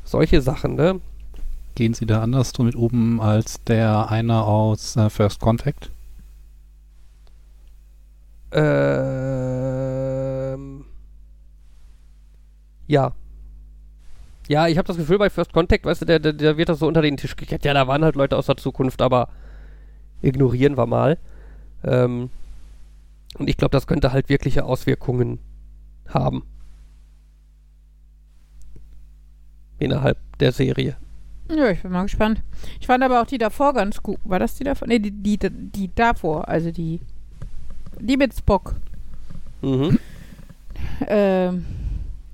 solche Sachen, ne? Gehen Sie da anders mit oben als der einer aus äh, First Contact? Ähm. Ja. Ja, ich habe das Gefühl, bei First Contact, weißt du, der, der, der wird das so unter den Tisch gekehrt. Ja, da waren halt Leute aus der Zukunft, aber ignorieren wir mal. Ähm, und ich glaube, das könnte halt wirkliche Auswirkungen haben. Innerhalb der Serie. Ja, ich bin mal gespannt. Ich fand aber auch die davor ganz gut. War das die davor? Nee, die, die, die davor. Also die. Die mit Spock. Mhm. Ähm,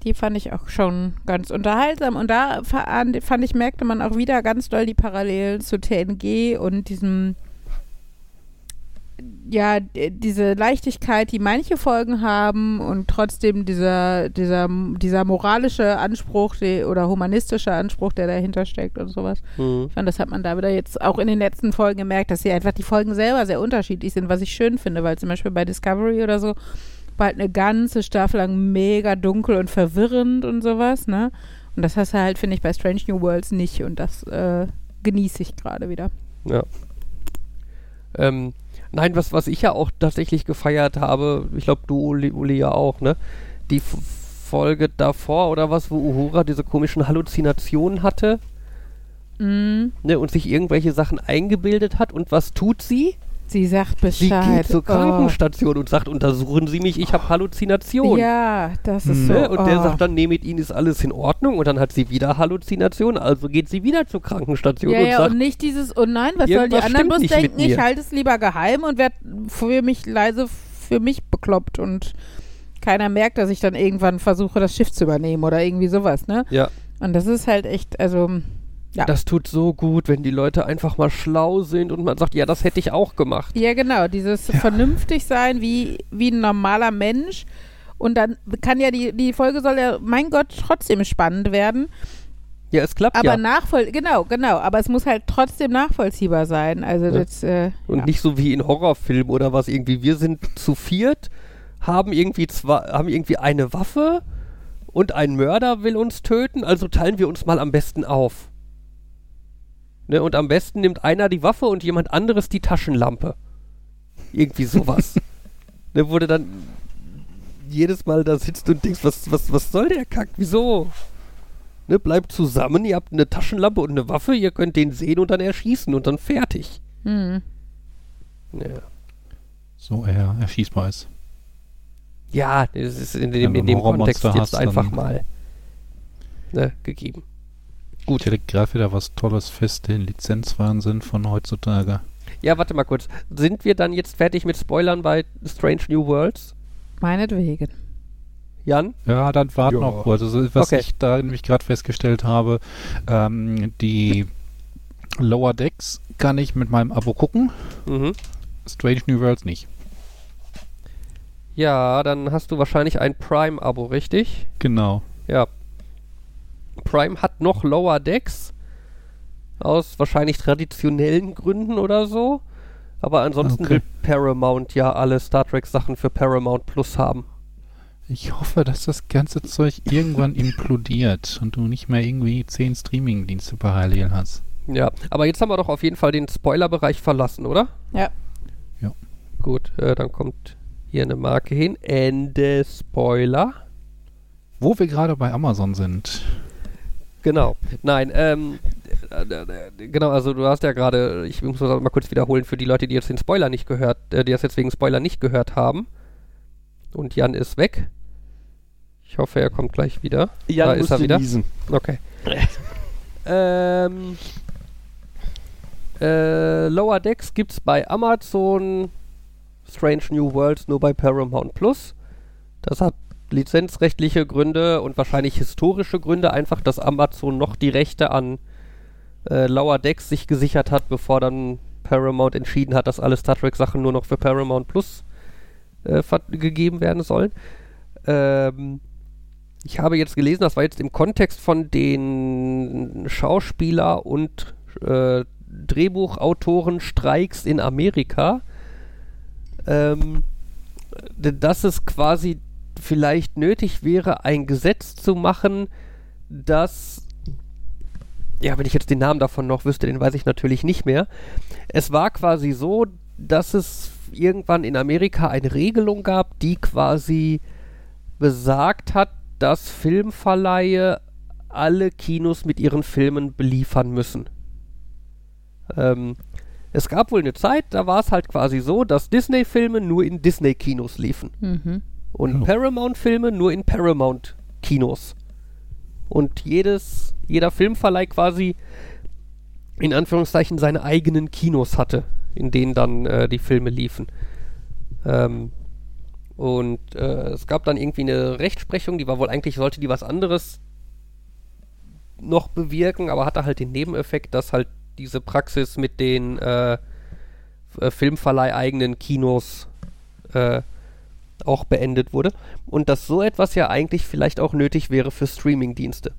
die fand ich auch schon ganz unterhaltsam. Und da fa- fand ich, merkte man auch wieder ganz doll die Parallelen zu TNG und diesem, ja, diese Leichtigkeit, die manche Folgen haben und trotzdem dieser, dieser, dieser moralische Anspruch die, oder humanistische Anspruch, der dahinter steckt und sowas. Mhm. Ich fand, das hat man da wieder jetzt auch in den letzten Folgen gemerkt, dass sie einfach die Folgen selber sehr unterschiedlich sind, was ich schön finde, weil zum Beispiel bei Discovery oder so war halt eine ganze Staffel lang mega dunkel und verwirrend und sowas, ne? Und das hast du halt, finde ich, bei Strange New Worlds nicht und das äh, genieße ich gerade wieder. Ja. Ähm, nein, was, was ich ja auch tatsächlich gefeiert habe, ich glaube, du, Uli, Uli, ja auch, ne? Die F Folge davor oder was, wo Uhura diese komischen Halluzinationen hatte, Mm, ne? Und sich irgendwelche Sachen eingebildet hat. Und was tut sie? Sie sagt Sie Bescheid. geht zur Oh. Krankenstation und sagt, untersuchen Sie mich, ich habe Halluzinationen. Ja, das ist so. Ne? Und der oh. sagt dann, nee, mit Ihnen ist alles in Ordnung. Und dann hat sie wieder Halluzinationen, also geht sie wieder zur Krankenstation Ja, und ja, sagt, und nicht dieses, oh nein, was sollen die anderen bloß denken? Ich halte es lieber geheim und werde für mich leise für mich bekloppt und keiner merkt, dass ich dann irgendwann versuche, das Schiff zu übernehmen oder irgendwie sowas, ne? ja, Und das ist halt echt, also, Ja. das tut so gut, wenn die Leute einfach mal schlau sind und man sagt, ja, das hätte ich auch gemacht. ja genau, dieses vernünftig sein wie, wie ein normaler Mensch. Und dann kann ja die, die Folge soll ja, mein Gott, trotzdem spannend werden. Ja, es klappt Aber ja. nachvoll, genau, genau. Aber es muss halt trotzdem nachvollziehbar sein. Also Ja. das, äh, Und ja. nicht so wie in Horrorfilmen oder was irgendwie. Wir sind zu viert, haben irgendwie zwei, haben irgendwie eine Waffe und ein Mörder will uns töten, also teilen wir uns mal am besten auf. Ne, und am besten nimmt einer die Waffe und jemand anderes die Taschenlampe. Irgendwie sowas. ne, wurde dann jedes Mal da sitzt und denkst, was, was, was soll der Kack? Wieso? Ne, bleibt zusammen, ihr habt eine Taschenlampe und eine Waffe, ihr könnt den sehen und dann erschießen und dann fertig. Hm. Ja. So er erschießbar ist. Ja, das ist in dem, in dem Kontext jetzt einfach mal ne, gegeben. Gut. Gerade wieder was Tolles fest, den Lizenzwahnsinn von heutzutage. Ja, warte mal kurz. Sind wir dann jetzt fertig mit Spoilern bei Strange New Worlds? Meinetwegen. Jan? Ja, dann warten noch kurz. Also, was Okay. ich da nämlich gerade festgestellt habe, ähm, die Lower Decks kann ich mit meinem Abo gucken, Mhm. Strange New Worlds nicht. Ja, dann hast du wahrscheinlich ein Prime-Abo, richtig? Genau. Ja. Prime hat noch Lower Decks. Aus wahrscheinlich traditionellen Gründen oder so. Aber ansonsten Okay. will Paramount ja alle Star Trek-Sachen für Paramount Plus haben. Ich hoffe, dass das ganze Zeug irgendwann implodiert und du nicht mehr irgendwie zehn Streaming-Dienste parallel hast. Ja, aber jetzt haben wir doch auf jeden Fall den Spoilerbereich verlassen, oder? Ja. Ja. Gut, äh, dann kommt hier eine Marke hin. Ende Spoiler. Wo wir gerade bei Amazon sind. Genau. Nein, ähm, äh, äh, genau, also du hast ja gerade, ich muss das mal kurz wiederholen für die Leute, die jetzt den Spoiler nicht gehört, äh, die das jetzt wegen Spoiler nicht gehört haben. Und Jan ist weg. Ich hoffe, er kommt gleich wieder. Jan da ist er wieder. niesen. Okay. ähm, äh, Lower Decks gibt's bei Amazon. Strange New Worlds nur bei Paramount Plus. Das hat lizenzrechtliche Gründe und wahrscheinlich historische Gründe, einfach, dass Amazon noch die Rechte an äh, Lower Decks sich gesichert hat, bevor dann Paramount entschieden hat, dass alle Star Trek Sachen nur noch für Paramount Plus äh, gegeben werden sollen. Ähm, ich habe jetzt gelesen, das war jetzt im Kontext von den Schauspieler- und äh, Drehbuchautoren-Streiks in Amerika, ähm, dass es quasi vielleicht nötig wäre, ein Gesetz zu machen, das, ja, wenn ich jetzt den Namen davon noch wüsste, den weiß ich natürlich nicht mehr. Es war quasi so, dass es irgendwann in Amerika eine Regelung gab, die quasi besagt hat, dass Filmverleihe alle Kinos mit ihren Filmen beliefern müssen. Ähm, es gab wohl eine Zeit, da war es halt quasi so, dass Disney-Filme nur in Disney-Kinos liefen Mhm. Und Oh. Paramount-Filme nur in Paramount-Kinos. Und jedes, jeder Filmverleih quasi in Anführungszeichen seine eigenen Kinos hatte, in denen dann äh, die Filme liefen. Ähm, und äh, es gab dann irgendwie eine Rechtsprechung, die war wohl eigentlich, sollte die was anderes noch bewirken, aber hatte halt den Nebeneffekt, dass halt diese Praxis mit den äh, äh, Filmverleih-eigenen Kinos äh, auch beendet wurde. Und dass so etwas ja eigentlich vielleicht auch nötig wäre für Streaming-Dienste.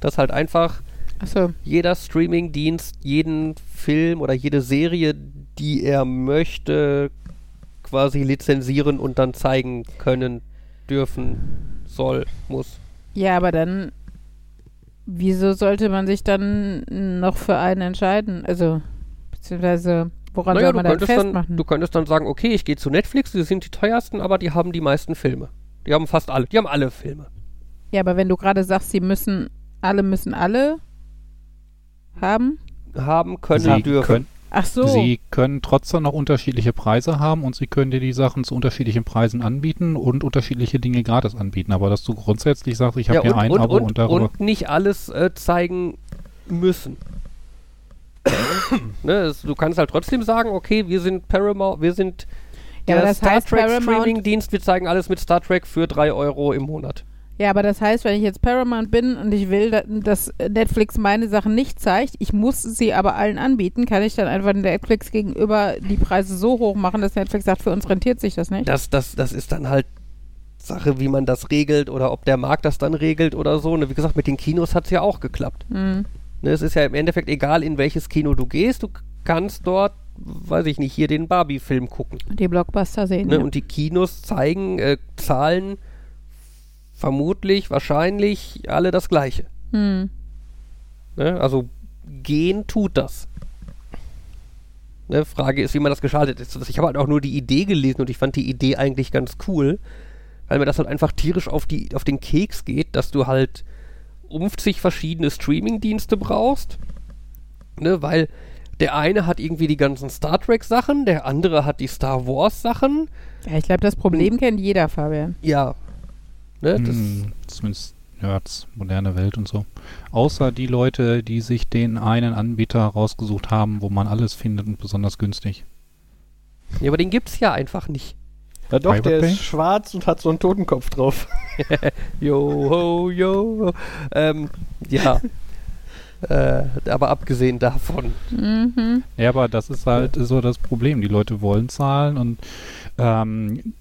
Dass halt einfach Achso. jeder Streaming-Dienst jeden Film oder jede Serie, die er möchte, quasi lizenzieren und dann zeigen können, dürfen, soll, muss. Ja, aber dann, wieso sollte man sich dann noch für einen entscheiden? Also, beziehungsweise, woran Naja, soll du man dann könntest dann, festmachen? du könntest dann sagen, okay, ich gehe zu Netflix, die sind die teuersten, aber die haben die meisten Filme. Die haben fast alle, die haben alle Filme. ja, aber wenn du gerade sagst, sie müssen, alle müssen alle haben? Haben, können, Sie dürfen. können, Ach so. Sie können trotzdem noch unterschiedliche Preise haben und Sie können dir die Sachen zu unterschiedlichen Preisen anbieten und unterschiedliche Dinge gratis anbieten. Aber dass du grundsätzlich sagst, ich habe ja, hier und, ein und, Abo und, und, darüber. und nicht alles äh, zeigen müssen. Ne, es, du kannst halt trotzdem sagen, okay, wir sind Paramount, wir sind Ja, der Star Trek Streaming-Dienst, wir zeigen alles mit Star Trek für 3 Euro im Monat. Ja, aber das heißt, wenn ich jetzt Paramount bin und ich will, da- dass Netflix meine Sachen nicht zeigt, ich muss sie aber allen anbieten, kann ich dann einfach Netflix gegenüber die Preise so hoch machen, dass Netflix sagt, für uns rentiert sich das nicht? Das, das, das ist dann halt Sache, wie man das regelt oder ob der Markt das dann regelt oder so. Ne, wie gesagt, mit den Kinos hat es ja auch geklappt. Hm. Ne, es ist ja im Endeffekt egal, in welches Kino du gehst, du kannst dort, weiß ich nicht, hier den Barbie-Film gucken. Die Blockbuster sehen. Ne? ja. Und die Kinos zeigen, äh, zahlen vermutlich, wahrscheinlich alle das Gleiche. Hm. Ne? Also gehen tut das. Ne? Frage ist, wie man das geschaltet ist. Ich habe halt auch nur die Idee gelesen und ich fand die Idee eigentlich ganz cool, weil mir das halt einfach tierisch auf, die, auf den Keks geht, dass du halt 50 verschiedene Streaming-Dienste brauchst. Ne? Weil der eine hat irgendwie die ganzen Star Trek-Sachen, der andere hat die Star Wars-Sachen. Ja, ich glaube, das Problem kennt jeder, Fabian. Ja. Ne? Das, Hm, zumindest Nerds, moderne Welt und so. Außer die Leute, die sich den einen Anbieter rausgesucht haben, wo man alles findet und besonders günstig. ja, aber den gibt's ja einfach nicht. Ja doch, Private der Pay? ist schwarz und hat so einen Totenkopf drauf. Yo, ho, yo. Ähm, ja. äh, aber abgesehen davon. Mhm. Ja, aber das ist halt so das Problem. Die Leute wollen zahlen und ähm,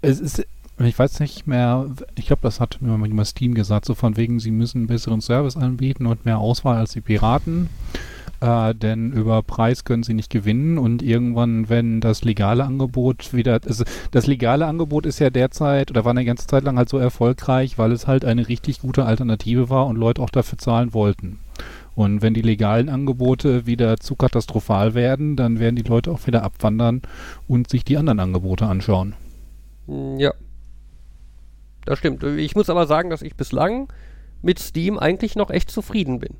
es ist, ich weiß nicht mehr, ich glaube, das hat mir mal jemand Steam gesagt, so von wegen, sie müssen einen besseren Service anbieten und mehr Auswahl als die Piraten. Äh, denn über Preis können sie nicht gewinnen und irgendwann, wenn das legale Angebot wieder, also das legale Angebot ist ja derzeit oder war eine ganze Zeit lang halt so erfolgreich, weil es halt eine richtig gute Alternative war und Leute auch dafür zahlen wollten. Und wenn die legalen Angebote wieder zu katastrophal werden, dann werden die Leute auch wieder abwandern und sich die anderen Angebote anschauen. Mm, Ja. Das stimmt. Ich muss aber sagen, dass ich bislang mit Steam eigentlich noch echt zufrieden bin.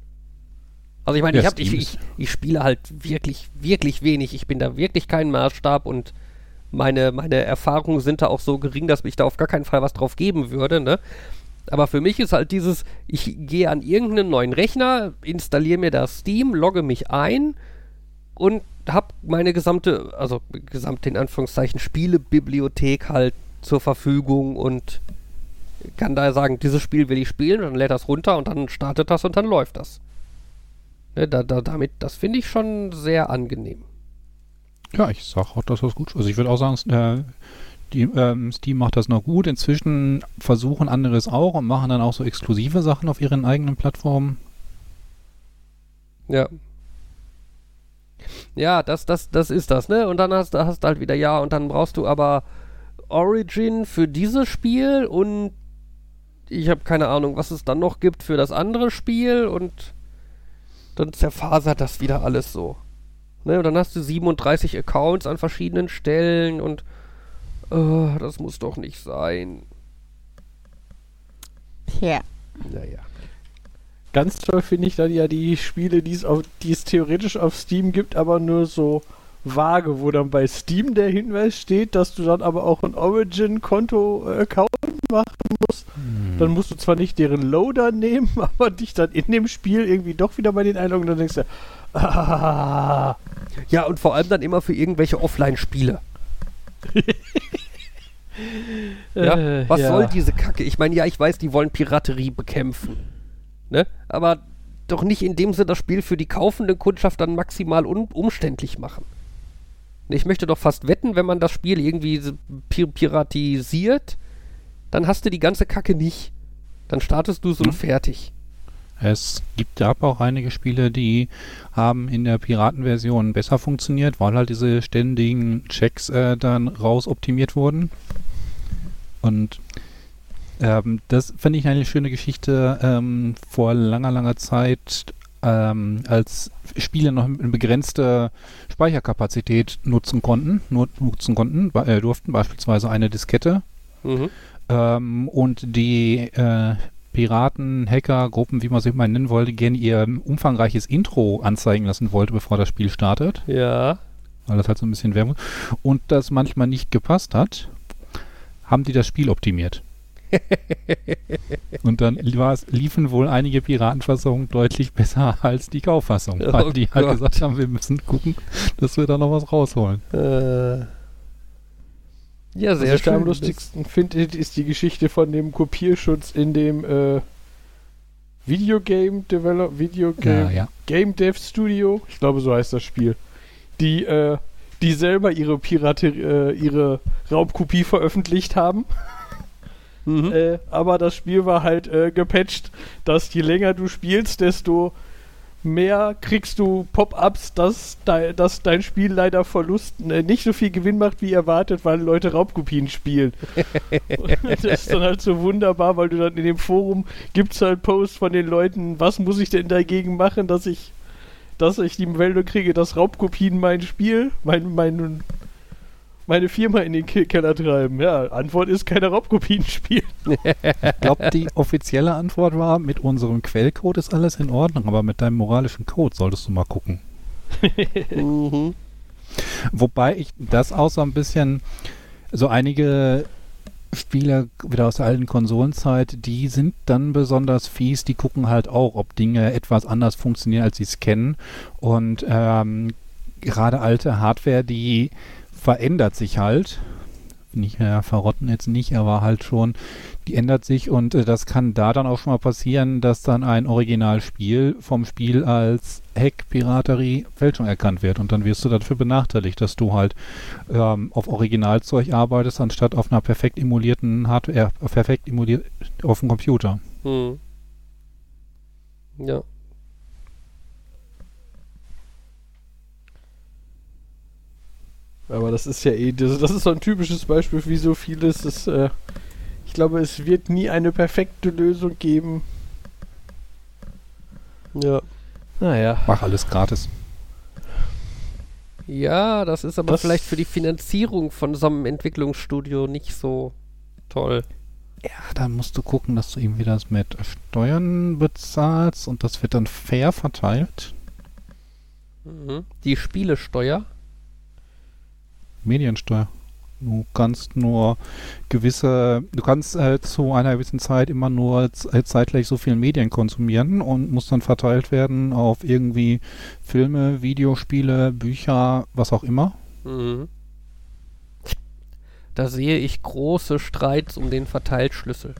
Also ich meine, Ja, ich, hab, ich, ich, ich spiele halt wirklich, wirklich wenig. Ich bin da wirklich kein Maßstab und meine, meine Erfahrungen sind da auch so gering, dass ich da auf gar keinen Fall was drauf geben würde, ne? Aber für mich ist halt dieses, ich gehe an irgendeinen neuen Rechner, installiere mir da Steam, logge mich ein und habe meine gesamte, also gesamte in Anführungszeichen Spielebibliothek halt zur Verfügung und kann da sagen, dieses Spiel will ich spielen, dann lädt das runter und dann startet das und dann läuft das. Ne, da, da, damit, das finde ich schon sehr angenehm. Ja, ich sag auch, dass das gut ist. Also ich würde auch sagen, äh, die, ähm, Steam macht das noch gut. Inzwischen versuchen andere es auch und machen dann auch so exklusive Sachen auf ihren eigenen Plattformen. Ja. Ja, das, das, das ist das, ne? Und dann hast du hast halt wieder, ja, und dann brauchst du aber Origin für dieses Spiel und ich habe keine Ahnung, was es dann noch gibt für das andere Spiel und dann zerfasert das wieder alles so. Ne? Und dann hast du 37 Accounts an verschiedenen Stellen und oh, das muss doch nicht sein. Ja. Naja. Ganz toll finde ich dann ja die Spiele, die es auf- die es theoretisch auf Steam gibt, aber nur so vage, wo dann bei Steam der Hinweis steht, dass du dann aber auch ein Origin-Konto-Account machen musst. Dann musst du zwar nicht deren Loader nehmen, aber dich dann in dem Spiel irgendwie doch wieder bei den einloggen. Dann denkst du, ah, Ja, und vor allem dann immer für irgendwelche Offline-Spiele. Ja, äh, was ja. soll diese Kacke? Ich meine, ja, ich weiß, die wollen Piraterie bekämpfen. Ne? Aber doch nicht, indem sie das Spiel für die kaufende Kundschaft dann maximal umständlich machen. Ne, Ich möchte doch fast wetten, wenn man das Spiel irgendwie so pi piratisiert, dann hast du die ganze Kacke nicht. Dann startest du so und Hm. fertig. Es gibt ja auch einige Spiele, die haben in der Piratenversion besser funktioniert, weil halt diese ständigen Checks äh, dann raus optimiert wurden. Und ähm, das finde ich eine schöne Geschichte. Ähm, vor langer, langer Zeit, ähm, als Spiele noch eine begrenzte Speicherkapazität nutzen konnten, nutzen konnten, äh, durften beispielsweise eine Diskette Mhm. Ähm, und die äh, Piraten, Hacker, Gruppen, wie man sie mal nennen wollte, gerne ihr umfangreiches Intro anzeigen lassen wollte, bevor das Spiel startet, Ja. weil das halt so ein bisschen Werbung und das manchmal nicht gepasst hat, haben die das Spiel optimiert. und dann liefen wohl einige Piratenfassungen deutlich besser als die Kauffassung, weil Oh die halt Gott. gesagt haben, wir müssen gucken, dass wir da noch was rausholen. Äh. Ja, Was sehr ich da am schön. lustigsten finde, ist die Geschichte von dem Kopierschutz in dem äh, Videogame Develop Videogame Ja, ja. Game Dev Studio. Ich glaube, so heißt das Spiel. Die, äh, die selber ihre Pirate, äh, ihre Raubkopie veröffentlicht haben. Mhm. Äh, aber das Spiel war halt äh, gepatcht, dass je länger du spielst, desto mehr kriegst du Pop-ups, dass, dei dass dein Spiel leider Verlust äh, nicht so viel Gewinn macht wie erwartet, weil Leute Raubkopien spielen. Und das ist dann halt so wunderbar, weil du dann in dem Forum gibt's halt Posts von den Leuten, was muss ich denn dagegen machen, dass ich dass ich die Meldung kriege, dass Raubkopien mein Spiel, mein, mein, meine Firma in den Ke- Keller treiben. Ja, Antwort ist keine Raubkopien spielen. Ich glaube, die offizielle Antwort war, mit unserem Quellcode ist alles in Ordnung, aber mit deinem moralischen Code solltest du mal gucken. Mhm. Wobei ich das auch so ein bisschen, so einige Spieler wieder aus der alten Konsolenzeit, die sind dann besonders fies, die gucken halt auch, ob Dinge etwas anders funktionieren, als sie es kennen. Und ähm, gerade alte Hardware, die verändert sich halt. Nicht mehr verrotten jetzt nicht, aber halt schon, die ändert sich und äh, das kann da dann auch schon mal passieren, dass dann ein Originalspiel vom Spiel als Hack, Piraterie, Fälschung erkannt wird und dann wirst du dafür benachteiligt, dass du halt ähm, auf Originalzeug arbeitest, anstatt auf einer perfekt emulierten Hardware, perfekt emuliert auf dem Computer. Mhm. Ja. Aber das ist ja eh, das, das ist so ein typisches Beispiel, wie so vieles. Das, äh, ich glaube, es wird nie eine perfekte Lösung geben. Ja. Naja. Mach alles gratis. Ja, das ist aber Das- vielleicht für die Finanzierung von so einem Entwicklungsstudio nicht so toll. Ja, dann musst du gucken, dass du irgendwie das mit Steuern bezahlst und das wird dann fair verteilt. Mhm. Die Spielesteuer. Mediensteuer. Du kannst nur gewisse, du kannst äh, zu einer gewissen Zeit immer nur äh, zeitgleich so viel Medien konsumieren und muss dann verteilt werden auf irgendwie Filme, Videospiele, Bücher, was auch immer. Mhm. Da sehe ich große Streits um den Verteiltschlüssel.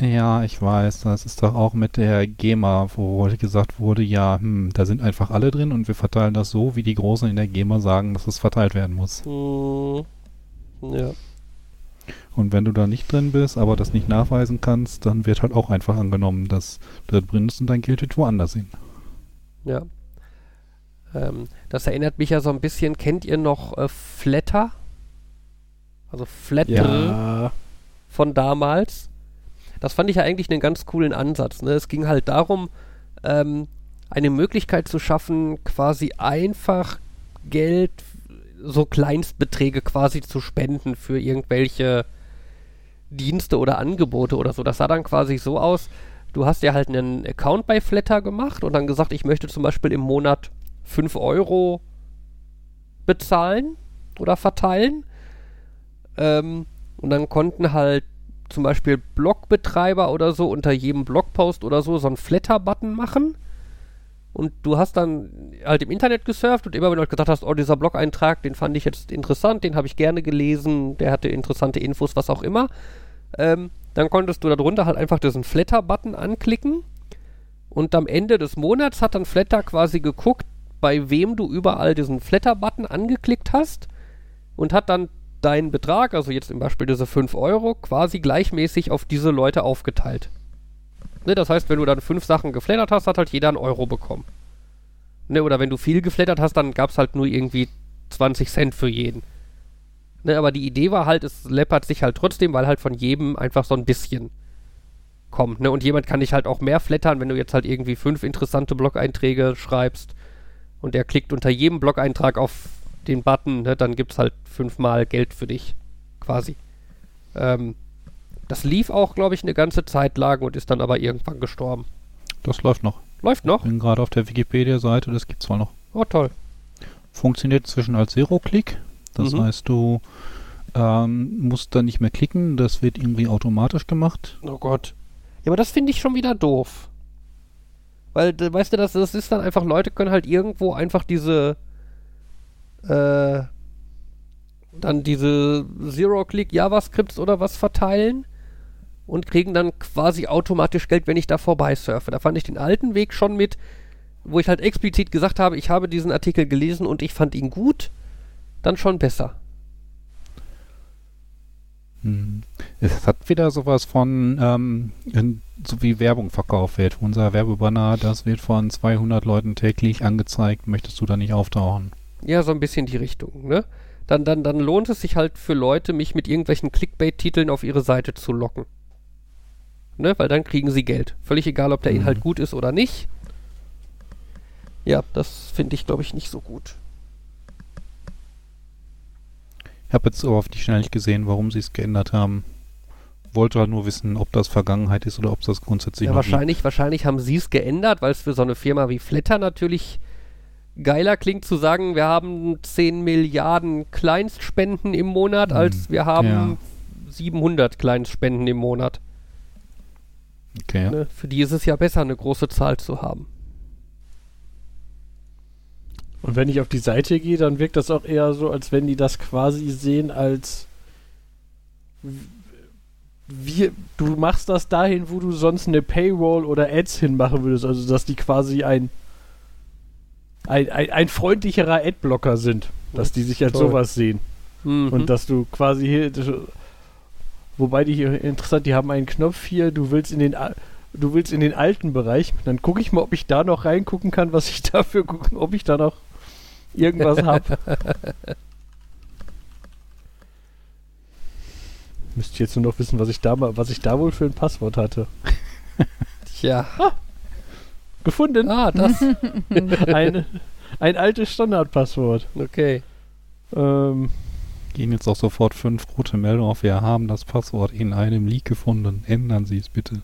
Ja, ich weiß, das ist doch auch mit der GEMA, wo gesagt wurde, ja, hm, da sind einfach alle drin und wir verteilen das so, wie die Großen in der GEMA sagen, dass es verteilt werden muss. Mhm. Ja. Und wenn du da nicht drin bist, aber das nicht nachweisen kannst, dann wird halt auch einfach angenommen, dass du da drin bist und dein Geld wird woanders hin. Ja. Ähm, das erinnert mich ja so ein bisschen, kennt ihr noch äh, Flatter? Also Flatter Ja. von damals. Das fand ich ja eigentlich einen ganz coolen Ansatz. Ne? Es ging halt darum, ähm, eine Möglichkeit zu schaffen, quasi einfach Geld, so Kleinstbeträge quasi zu spenden für irgendwelche Dienste oder Angebote oder so. Das sah dann quasi so aus, du hast ja halt einen Account bei Flatter gemacht und dann gesagt, ich möchte zum Beispiel im Monat 5 Euro bezahlen oder verteilen. Ähm, und dann konnten halt zum Beispiel Blogbetreiber oder so unter jedem Blogpost oder so so einen Flatter-Button machen. Und du hast dann halt im Internet gesurft und immer wenn du halt gesagt hast, oh, dieser Blog-Eintrag, den fand ich jetzt interessant, den habe ich gerne gelesen, der hatte interessante Infos, was auch immer, ähm, dann konntest du darunter halt einfach diesen Flatter-Button anklicken und am Ende des Monats hat dann Flatter quasi geguckt, bei wem du überall diesen Flatter-Button angeklickt hast und hat dann deinen Betrag, also jetzt im Beispiel diese 5 Euro, quasi gleichmäßig auf diese Leute aufgeteilt. Ne, das heißt, wenn du dann fünf Sachen geflattert hast, hat halt jeder einen Euro bekommen. Ne, oder wenn du viel geflattert hast, dann gab es halt nur irgendwie 20 Cent für jeden. Ne, aber die Idee war halt, es läppert sich halt trotzdem, weil halt von jedem einfach so ein bisschen kommt. Ne? Und jemand kann dich halt auch mehr flattern, wenn du jetzt halt irgendwie fünf interessante Blog-Einträge schreibst und der klickt unter jedem Blog-Eintrag auf den Button, ne, dann gibt es halt fünfmal Geld für dich. Quasi. Ähm, das lief auch, glaube ich, eine ganze Zeit lang und ist dann aber irgendwann gestorben. Das läuft noch. Läuft noch? Bin gerade auf der Wikipedia-Seite, das gibt's zwar noch. Oh, toll. Funktioniert zwischen als Zero-Click. Das Mhm. heißt, du ähm, musst da nicht mehr klicken, das wird irgendwie automatisch gemacht. Oh Gott. Ja, aber das finde ich schon wieder doof. Weil, weißt du, das, das ist dann einfach, Leute können halt irgendwo einfach diese, äh, dann diese Zero-Click JavaScripts oder was verteilen und kriegen dann quasi automatisch Geld, wenn ich da vorbeisurfe. Da fand ich den alten Weg schon mit, wo ich halt explizit gesagt habe, ich habe diesen Artikel gelesen und ich fand ihn gut, dann schon besser. Hm. Es hat wieder sowas von, ähm, in, so wie Werbung verkauft wird. Unser Werbebanner, das wird von 200 Leuten täglich angezeigt. Möchtest du da nicht auftauchen? Ja, so ein bisschen die Richtung, ne? Dann, dann, dann lohnt es sich halt für Leute, mich mit irgendwelchen Clickbait-Titeln auf ihre Seite zu locken. Ne? Weil dann kriegen sie Geld. Völlig egal, ob der Mhm. Inhalt gut ist oder nicht. Ja, das finde ich, glaube ich, nicht so gut. Ich habe jetzt aber auf die Schnelle nicht gesehen, warum sie es geändert haben. Wollte halt nur wissen, ob das Vergangenheit ist oder ob es das grundsätzlich Ja, wahrscheinlich, wahrscheinlich haben sie es geändert, weil es für so eine Firma wie Flatter natürlich geiler klingt zu sagen, wir haben 10 Milliarden Kleinstspenden im Monat, Mhm. als wir haben Ja. 700 Kleinstspenden im Monat. Okay. Ne? Für die ist es ja besser, eine große Zahl zu haben. Und wenn ich auf die Seite gehe, dann wirkt das auch eher so, als wenn die das quasi sehen als wir, du machst das dahin, wo du sonst eine Paywall oder Ads hinmachen würdest. Also, dass die quasi ein, ein, ein, ein freundlicherer Adblocker sind. Dass die sich als Toll. sowas sehen. Mhm. Und dass du quasi hier. Wobei die hier interessant, die haben einen Knopf hier, du willst in den du willst in den alten Bereich, dann gucke ich mal, ob ich da noch reingucken kann, was ich dafür gucken, ob ich da noch irgendwas habe. Müsste ich jetzt nur noch wissen, was ich da mal, was ich da wohl für ein Passwort hatte. Tja. Gefunden. Ah, das. Ein, ein altes Standardpasswort. Okay. Ähm, Gehen jetzt auch sofort fünf rote Meldungen auf. Wir haben das Passwort in einem Leak gefunden. Ändern Sie es bitte.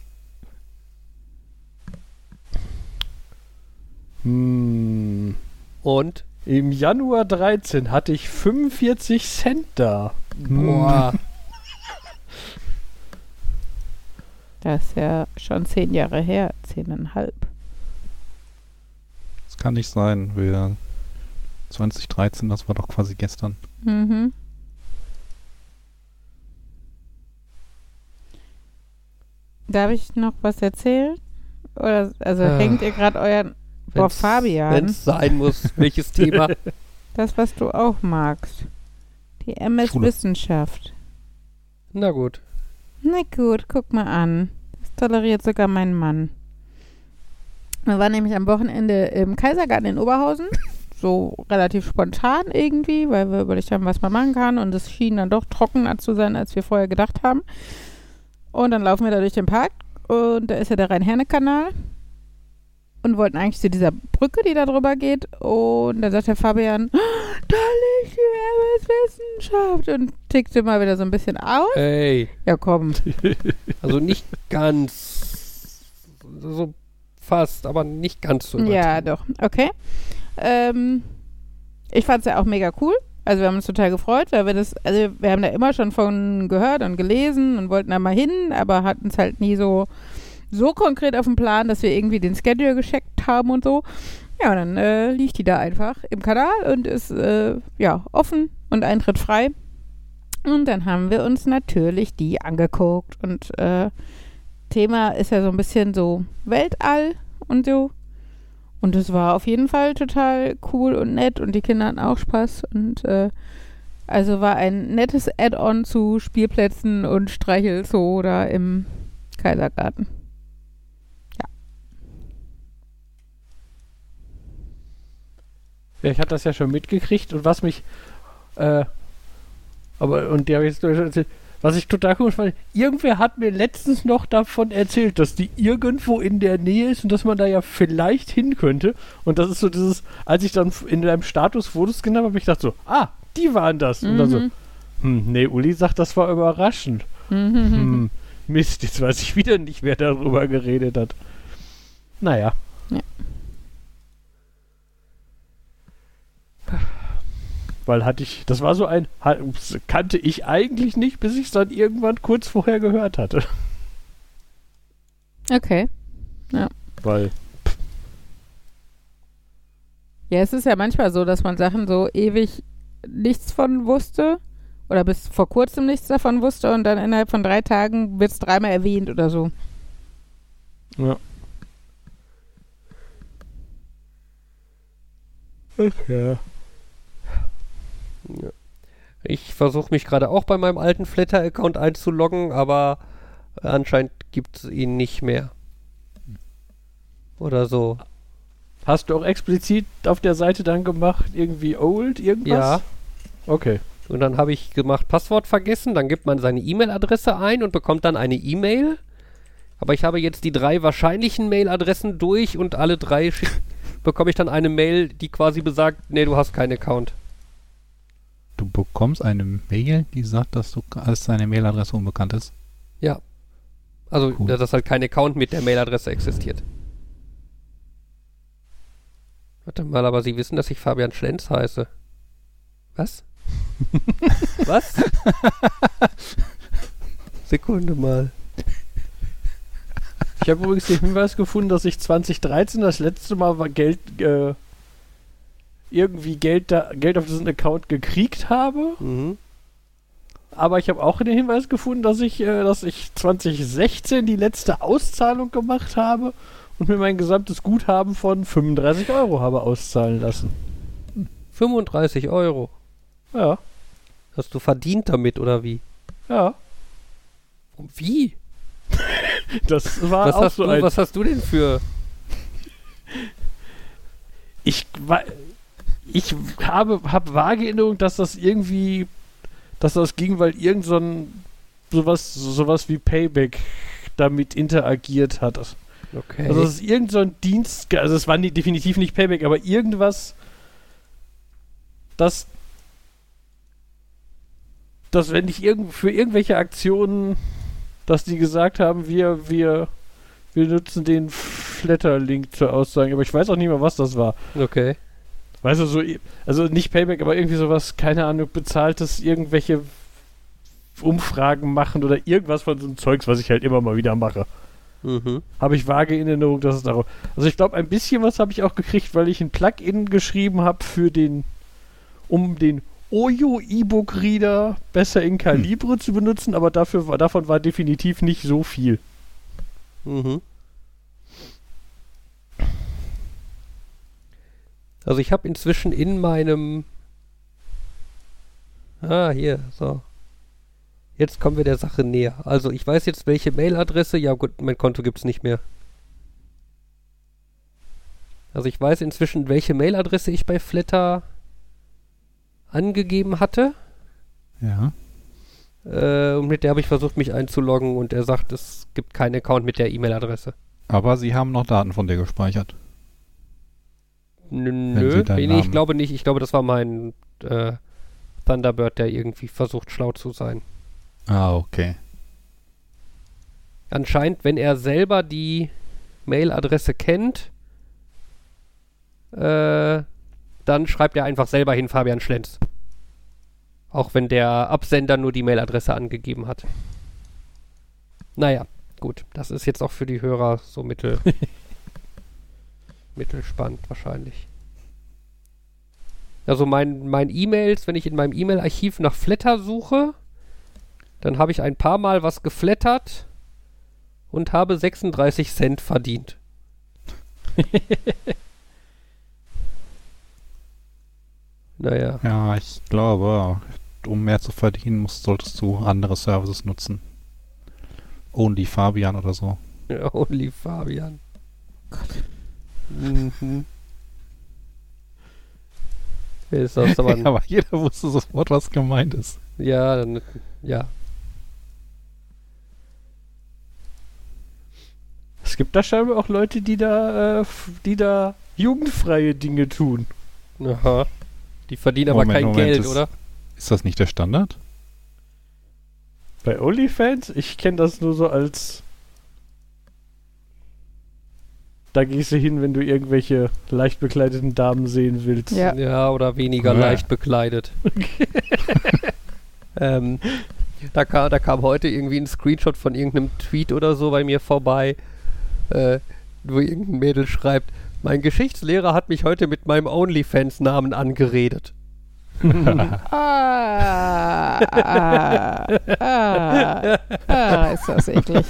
hm, Und? Im Januar 13 hatte ich 45 Cent da. Boah. Das ist ja schon zehn Jahre her, zehneinhalb. Das kann nicht sein. Wir 2013, das war doch quasi gestern. Mhm. Darf ich noch was erzählen? Oder, also Ah. hängt ihr gerade euren. Boah, Fabian. Wenn's sein muss. Welches Thema? Das, was du auch magst. Die MS Schule. Wissenschaft. Na gut. Na gut, guck mal an. Das toleriert sogar mein Mann. Wir waren nämlich am Wochenende im Kaisergarten in Oberhausen. So relativ spontan irgendwie, weil wir überlegt haben, was man machen kann. Und es schien dann doch trockener zu sein, als wir vorher gedacht haben. Und dann laufen wir da durch den Park und da ist ja der Rhein-Herne-Kanal. Und wollten eigentlich zu dieser Brücke, die da drüber geht. Und dann sagt der Fabian, "Ah, da liegt die MS-Wissenschaft. Und tickte mal wieder so ein bisschen aus. Ey. Ja, komm. Also nicht ganz. So fast, aber nicht ganz so. Ja, doch. Okay. Ähm, ich fand es ja auch mega cool. Also wir haben uns total gefreut, weil wir das, also wir haben da immer schon von gehört und gelesen und wollten da mal hin, aber hatten es halt nie so, so konkret auf dem Plan, dass wir irgendwie den Schedule gescheckt haben und so. Ja, und dann äh, liegt die da einfach im Kanal und ist äh, ja offen und Eintritt frei. Und dann haben wir uns natürlich die angeguckt und äh, Thema ist ja so ein bisschen so Weltall und so. Und es war auf jeden Fall total cool und nett und die Kinder hatten auch Spaß und äh, also war ein nettes Add-on zu Spielplätzen und Streichelzoo da im Kaisergarten. Ja, ich hatte das ja schon mitgekriegt und was mich, äh, aber, und die habe ich jetzt was ich total komisch fand, irgendwer hat mir letztens noch davon erzählt, dass die irgendwo in der Nähe ist und dass man da ja vielleicht hin könnte. Und das ist so dieses, als ich dann in deinem Status Fotos genommen habe, ich dachte so, ah, die waren das. Und dann so, Mhm. hm, nee, Uli sagt, das war überraschend. Mhm. Hm, Mist, jetzt weiß ich wieder nicht, wer darüber geredet hat. Naja. Ja. Weil hatte ich, das war so ein, kannte ich eigentlich nicht, bis ich es dann irgendwann kurz vorher gehört hatte. Okay. Weil, Ja, es ist ja manchmal so, dass man Sachen so ewig nichts von wusste oder bis vor kurzem nichts davon wusste und dann innerhalb von drei Tagen wird es dreimal erwähnt oder so. ja. Ach ja. Ich versuche mich gerade auch bei meinem alten Flatter-Account einzuloggen, aber anscheinend gibt es ihn nicht mehr. Oder so. Hast du auch explizit auf der Seite dann gemacht, irgendwie old, irgendwas? Ja. Okay. Und dann habe ich gemacht, Passwort vergessen, dann gibt man seine E-Mail-Adresse ein und bekommt dann eine E-Mail. Aber ich habe jetzt die drei wahrscheinlichen Mail-Adressen durch und alle drei bekomme ich dann eine Mail, die quasi besagt, nee, du hast keinen Account. Du bekommst eine Mail, die sagt, dass du als deine Mailadresse unbekannt ist. Ja. Also, Cool. dass halt kein Account mit der Mailadresse existiert. Warte mal, aber Sie wissen, dass ich Fabian Schlenz heiße. Was? Was? Sekunde mal. Ich habe übrigens den Hinweis gefunden, dass ich 2013 das letzte Mal war Geld, äh, irgendwie Geld, da, Geld auf diesen Account gekriegt habe. Mhm. Aber ich habe auch den Hinweis gefunden, dass ich, äh, dass ich 2016 die letzte Auszahlung gemacht habe und mir mein gesamtes Guthaben von 35 Euro habe auszahlen lassen. 35 Euro. Ja, Hast du verdient damit oder wie? ja. Wie? Das war Was auch hast, so du, ein. was hast du denn für. Ich, ich habe hab vage Erinnerung, dass das irgendwie, dass das ging, weil irgend so ein sowas, sowas wie Payback damit interagiert hat. Okay. Also es ist irgend so ein Dienst, also es war nie, definitiv nicht Payback, aber irgendwas, das, dass wenn ich irgend, für irgendwelche Aktionen, dass die gesagt haben, wir, wir, wir nutzen den Flatter-Link zur Aussage, aber ich weiß auch nicht mehr, was das war. okay. Weißt du, so, also nicht Payback, aber irgendwie sowas, keine Ahnung, bezahltes, irgendwelche Umfragen machen oder irgendwas von so einem Zeugs, was ich halt immer mal wieder mache. Mhm. Habe ich vage in Erinnerung, dass es darauf. Also ich glaube, ein bisschen was habe ich auch gekriegt, weil ich ein Plugin geschrieben habe für den, um den Oyo E-Book Reader besser in Calibre zu benutzen, aber dafür war, davon war definitiv nicht so viel. Mhm. Also ich habe inzwischen in meinem Ah, hier, so. Jetzt kommen wir der Sache näher. Also ich weiß jetzt, welche Mailadresse. Ja gut, mein Konto gibt's nicht mehr. Also ich weiß inzwischen, welche Mailadresse ich bei Flatter angegeben hatte. Ja. Äh, und mit der habe ich versucht, mich einzuloggen und er sagt, es gibt keinen Account mit der E-Mail-Adresse. Aber sie haben noch Daten von dir gespeichert. Nö, nee, ich glaube nicht. Ich glaube, das war mein äh, Thunderbird, der irgendwie versucht, schlau zu sein. Ah, okay. Anscheinend, wenn er selber die Mailadresse kennt, äh, dann dann schreibt er einfach selber hin Fabian Schlenz. Auch wenn der Absender nur die Mailadresse angegeben hat. Naja, gut. Das ist jetzt auch für die Hörer so mittel. mittelspannend wahrscheinlich. Also mein, mein E-Mails, wenn ich in meinem E-Mail-Archiv nach Flatter suche, dann habe ich ein paar Mal was geflattert und habe 36 Cent verdient. naja. Ja, ich glaube, um mehr zu verdienen, musst, solltest du andere Services nutzen. Only Fabian oder so. Ja, only Fabian. Mhm. Ist das aber, Ja, aber jeder wusste sofort, was gemeint ist. ja, dann, ja. Es gibt da scheinbar auch Leute, die da, äh, die da jugendfreie Dinge tun. Aha. Die verdienen aber Moment, kein Moment, Geld, das- oder? Ist das nicht der Standard? Bei OnlyFans? Ich kenne das nur so als. Da gehst du hin, wenn du irgendwelche leicht bekleideten Damen sehen willst. Ja. Ja, oder weniger Ja. leicht bekleidet. ähm, da, kam, da kam heute irgendwie ein Screenshot von irgendeinem Tweet oder so bei mir vorbei, äh, wo irgendein Mädel schreibt, mein Geschichtslehrer hat mich heute mit meinem OnlyFans-Namen angeredet. Ah, ah, ah, ah, ist das eklig.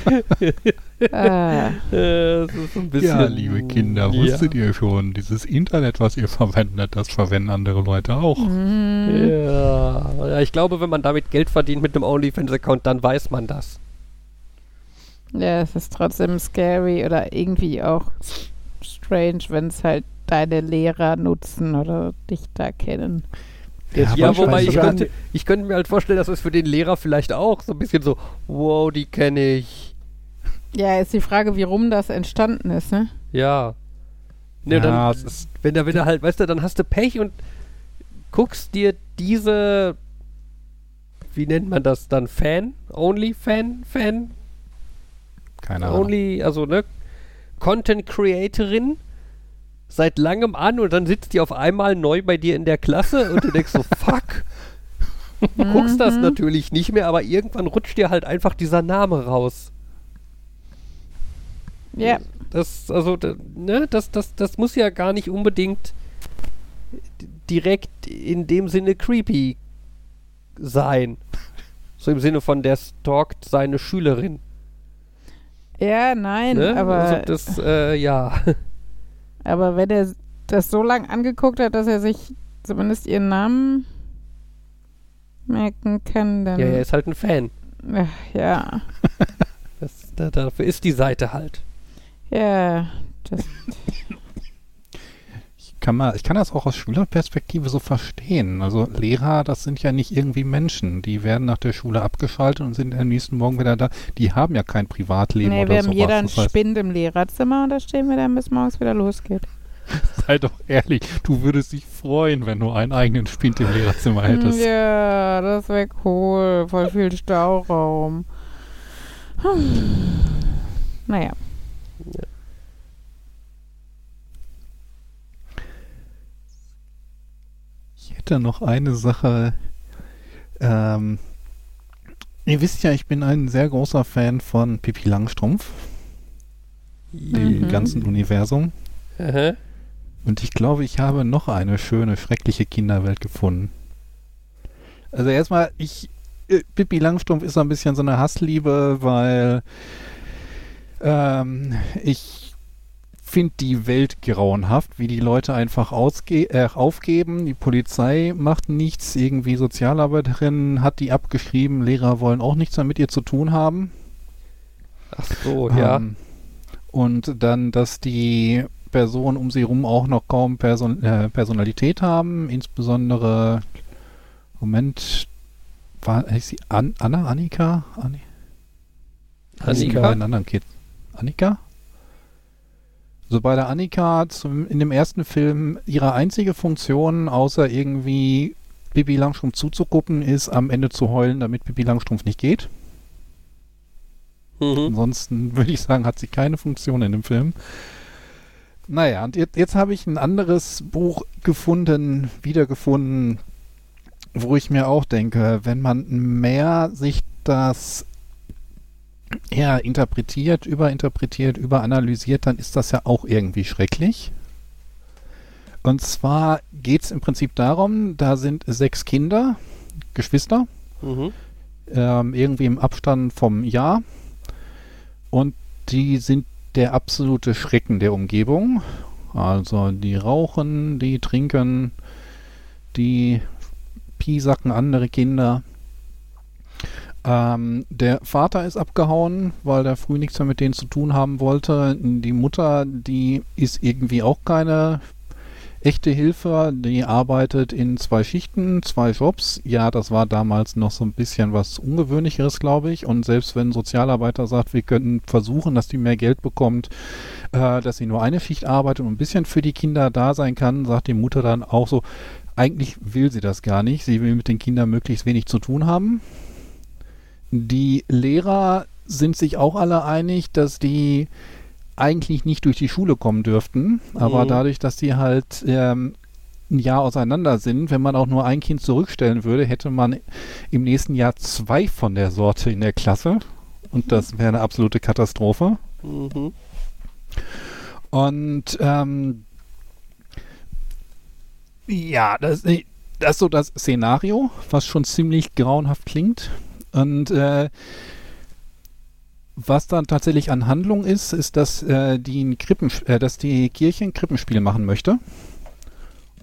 Ah, Äh, das ist ein bisschen, ja, liebe Kinder, ja. wusstet ihr schon, dieses Internet, was ihr verwendet, das verwenden andere Leute auch. Ja, ja, ich glaube, wenn man damit Geld verdient mit einem OnlyFans-Account, dann weiß man das. ja, es ist trotzdem scary oder irgendwie auch strange, wenn es halt deine Lehrer nutzen oder dich da kennen. Ja, wobei ich könnte, ich könnte mir halt vorstellen, dass es für den Lehrer vielleicht auch so ein bisschen so, wow, die kenne ich. Ja, ist die Frage, wie rum das entstanden ist, ne? Ja. Ne, ja, dann, ist, wenn da wieder halt, weißt du, dann hast du Pech und guckst dir diese, wie nennt man das dann, Fan? Only Fan? Fan? keine Ahnung. Only, also ne, Content Creatorin seit langem an und dann sitzt die auf einmal neu bei dir in der Klasse und du denkst so, fuck. Du guckst das Mhm. natürlich nicht mehr, aber irgendwann rutscht dir halt einfach dieser Name raus. Ja, Das, also, ne, das, das, das muss ja gar nicht unbedingt direkt in dem Sinne creepy sein. So im Sinne von, der stalkt seine Schülerin. ja, nein, Ne? aber, also das, äh, ja. Aber wenn er das so lang angeguckt hat, dass er sich zumindest ihren Namen merken kann, dann ja, er ist halt ein Fan. Ach, ja, Das, da, dafür ist die Seite halt. ja, das, kann, mal, ich kann das auch aus Schülerperspektive so verstehen. Also Lehrer, das sind ja nicht irgendwie Menschen. Die werden nach der Schule abgeschaltet und sind am nächsten Morgen wieder da. Die haben ja kein Privatleben nee, oder wir haben sowas. jeder einen Das heißt, Spind im Lehrerzimmer und da stehen wir dann, bis morgens wieder losgeht. sei doch ehrlich, du würdest dich freuen, wenn du einen eigenen Spind im Lehrerzimmer hättest. Ja, das wäre cool. Voll viel Stauraum. Hm. Naja. Hätte noch eine Sache. Ähm, ihr wisst ja, ich bin ein sehr großer Fan von Pippi Langstrumpf, dem Mhm. ganzen Universum. Aha. Und ich glaube, ich habe noch eine schöne, schreckliche Kinderwelt gefunden. Also erstmal, ich, äh, Pippi Langstrumpf ist so ein bisschen so eine Hassliebe, weil ähm, ich finde die Welt grauenhaft, wie die Leute einfach äh, aufgeben. Die Polizei macht nichts, irgendwie Sozialarbeiterin hat die abgeschrieben, Lehrer wollen auch nichts mehr mit ihr zu tun haben. Ach so, ja. Ähm, und dann, dass die Personen um sie rum auch noch kaum Person äh, Personalität haben, insbesondere, Moment, war heißt sie An Anna, Annika? Anni Annika? Kids. Annika? So bei der Annika zum, in dem ersten Film ihre einzige Funktion, außer irgendwie Bibi Langstrumpf zuzugucken, ist am Ende zu heulen, damit Bibi Langstrumpf nicht geht. Mhm. Ansonsten würde ich sagen, hat sie keine Funktion in dem Film. Naja, und jetzt, jetzt habe ich ein anderes Buch gefunden, wiedergefunden, wo ich mir auch denke, wenn man mehr sich das ja, interpretiert, überinterpretiert, überanalysiert, dann ist das ja auch irgendwie schrecklich. Und zwar geht es im Prinzip darum, da sind sechs Kinder, Geschwister, Mhm. ähm, irgendwie im Abstand vom Jahr. Und die sind der absolute Schrecken der Umgebung. Also die rauchen, die trinken, die piesacken andere Kinder. Ähm, der Vater ist abgehauen, weil er früh nichts mehr mit denen zu tun haben wollte. Die Mutter, die ist irgendwie auch keine echte Hilfe. Die arbeitet in zwei Schichten, zwei Jobs. Ja, das war damals noch so ein bisschen was Ungewöhnlicheres, glaube ich. Und selbst wenn ein Sozialarbeiter sagt, wir könnten versuchen, dass die mehr Geld bekommt, äh, dass sie nur eine Schicht arbeitet und ein bisschen für die Kinder da sein kann, sagt die Mutter dann auch so, eigentlich will sie das gar nicht. Sie will mit den Kindern möglichst wenig zu tun haben. Die Lehrer sind sich auch alle einig, dass die eigentlich nicht durch die Schule kommen dürften, aber Mhm. dadurch, dass die halt ähm, ein Jahr auseinander sind, wenn man auch nur ein Kind zurückstellen würde, hätte man im nächsten Jahr zwei von der Sorte in der Klasse und das wäre eine absolute Katastrophe. Mhm. Und ähm, ja, das, das ist so das Szenario, was schon ziemlich grauenhaft klingt. Und äh, was dann tatsächlich an Handlung ist, ist, dass, äh, die, Krippen, äh, dass die Kirche ein Krippenspiel machen möchte.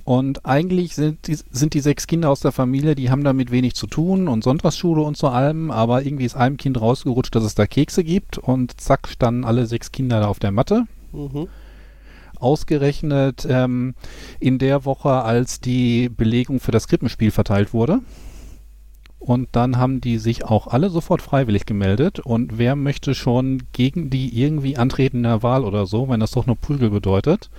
Und eigentlich sind die, sind die sechs Kinder aus der Familie, die haben damit wenig zu tun und Sonntagsschule und so allem, aber irgendwie ist einem Kind rausgerutscht, dass es da Kekse gibt und zack standen alle sechs Kinder da auf der Matte Mhm. ausgerechnet ähm, in der Woche, als die Belegung für das Krippenspiel verteilt wurde. Und dann haben die sich auch alle sofort freiwillig gemeldet. Und wer möchte schon gegen die irgendwie antreten in der Wahl oder so, wenn das doch nur Prügel bedeutet,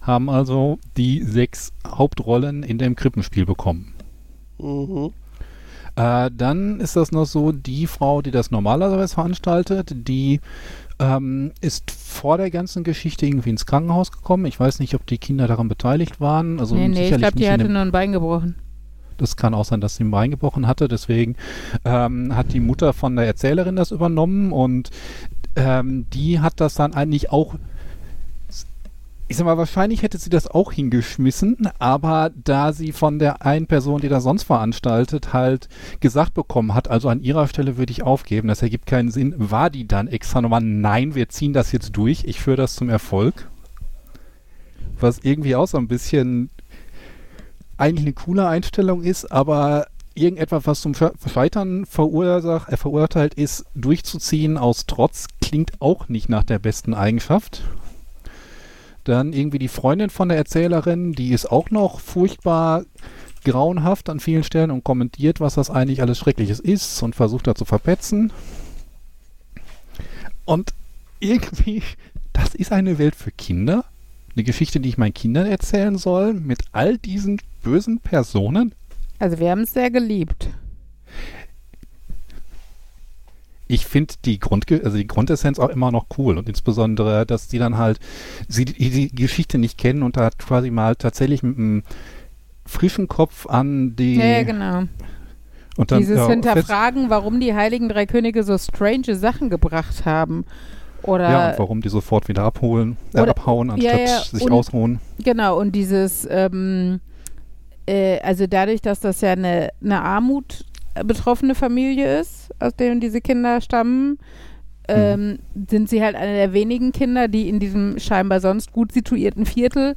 haben also die sechs Hauptrollen in dem Krippenspiel bekommen. Mhm. Äh, dann ist das noch so, die Frau, die das normalerweise veranstaltet, die ähm, ist vor der ganzen Geschichte irgendwie ins Krankenhaus gekommen. Ich weiß nicht, ob die Kinder daran beteiligt waren. Also nee, nee, ich glaube, die hatte nur ein Bein gebrochen. Das kann auch sein, dass sie ein Bein gebrochen hatte. Deswegen ähm, hat die Mutter von der Erzählerin das übernommen und ähm, die hat das dann eigentlich auch. Ich sag mal, wahrscheinlich hätte sie das auch hingeschmissen, aber da sie von der einen Person, die das sonst veranstaltet, halt gesagt bekommen hat, also an ihrer Stelle würde ich aufgeben, das ergibt keinen Sinn, war die dann extra nochmal, nein, wir ziehen das jetzt durch, ich führe das zum Erfolg. Was irgendwie auch so ein bisschen eigentlich eine coole Einstellung ist, aber irgendetwas, was zum Sche- Scheitern verursacht, äh, verurteilt ist, durchzuziehen aus Trotz, klingt auch nicht nach der besten Eigenschaft. Dann irgendwie die Freundin von der Erzählerin, die ist auch noch furchtbar grauenhaft an vielen Stellen und kommentiert, was das eigentlich alles Schreckliches ist und versucht da zu verpetzen. Und irgendwie, das ist eine Welt für Kinder. Eine Geschichte, die ich meinen Kindern erzählen soll, mit all diesen bösen Personen. Also wir haben es sehr geliebt. Ich finde die, Grundge also die Grundessenz auch immer noch cool und insbesondere, dass die dann halt sie die, die Geschichte nicht kennen und da quasi mal tatsächlich mit einem frischen Kopf an die Ja, ja, genau. und dann Dieses ja, Hinterfragen, warum die Heiligen Drei Könige so strange Sachen gebracht haben. Oder ja, und warum die sofort wieder abholen, äh, Oder- abhauen, ja, anstatt ja, sich und- ausruhen. Genau, und dieses, ähm, äh, also dadurch, dass das ja eine, eine Armut betroffene Familie ist, aus der diese Kinder stammen, ähm, sind sie halt eine der wenigen Kinder, die in diesem scheinbar sonst gut situierten Viertel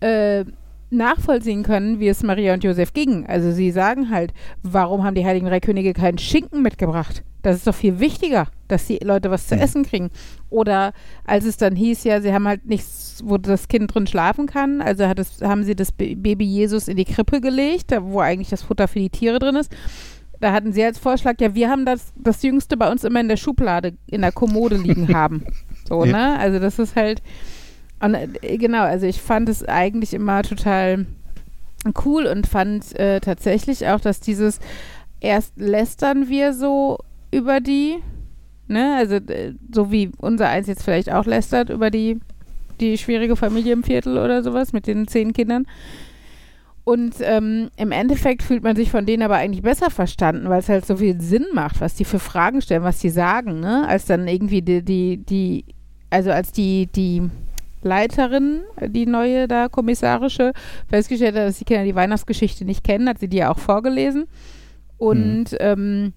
äh, nachvollziehen können, wie es Maria und Josef ging. Also sie sagen halt, warum haben die Heiligen Drei Könige keinen Schinken mitgebracht? Das ist doch viel wichtiger, dass die Leute was zu Mhm. essen kriegen. Oder als es dann hieß, ja, sie haben halt nichts, wo das Kind drin schlafen kann, also es, haben sie das Ba- Baby Jesus in die Krippe gelegt, wo eigentlich das Futter für die Tiere drin ist. Da hatten sie als Vorschlag, ja, wir haben das, das Jüngste bei uns immer in der Schublade, in der Kommode liegen haben. So, ne? Also das ist halt, und, äh, genau, also ich fand es eigentlich immer total cool und fand äh, tatsächlich auch, dass dieses erst lästern wir so über die, ne, also so wie unser eins jetzt vielleicht auch lästert über die die schwierige Familie im Viertel oder sowas mit den zehn Kindern. Und ähm, im Endeffekt fühlt man sich von denen aber eigentlich besser verstanden, weil es halt so viel Sinn macht, was die für Fragen stellen, was die sagen, ne? Als dann irgendwie die, die, die also als die, die Leiterin, die neue da kommissarische, festgestellt hat, dass die Kinder die Weihnachtsgeschichte nicht kennen, hat sie die ja auch vorgelesen. Und ähm,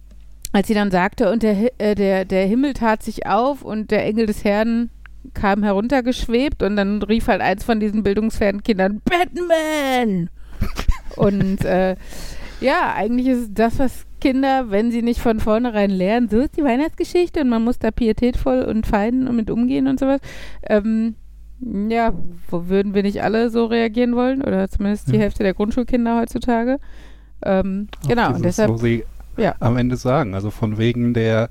als sie dann sagte, und der, äh, der, der Himmel tat sich auf und der Engel des Herrn kam heruntergeschwebt und dann rief halt eins von diesen bildungsfernen Kindern, Batman! und äh, ja, eigentlich ist das, was Kinder, wenn sie nicht von vornherein lernen, so ist die Weihnachtsgeschichte und man muss da pietätvoll und fein und mit umgehen und sowas. Ähm, ja, wo würden wir nicht alle so reagieren wollen? Oder zumindest die Ja. Hälfte der Grundschulkinder heutzutage. Ähm, genau, dieses, und deshalb, Wo sie ja. am Ende sagen, also von wegen der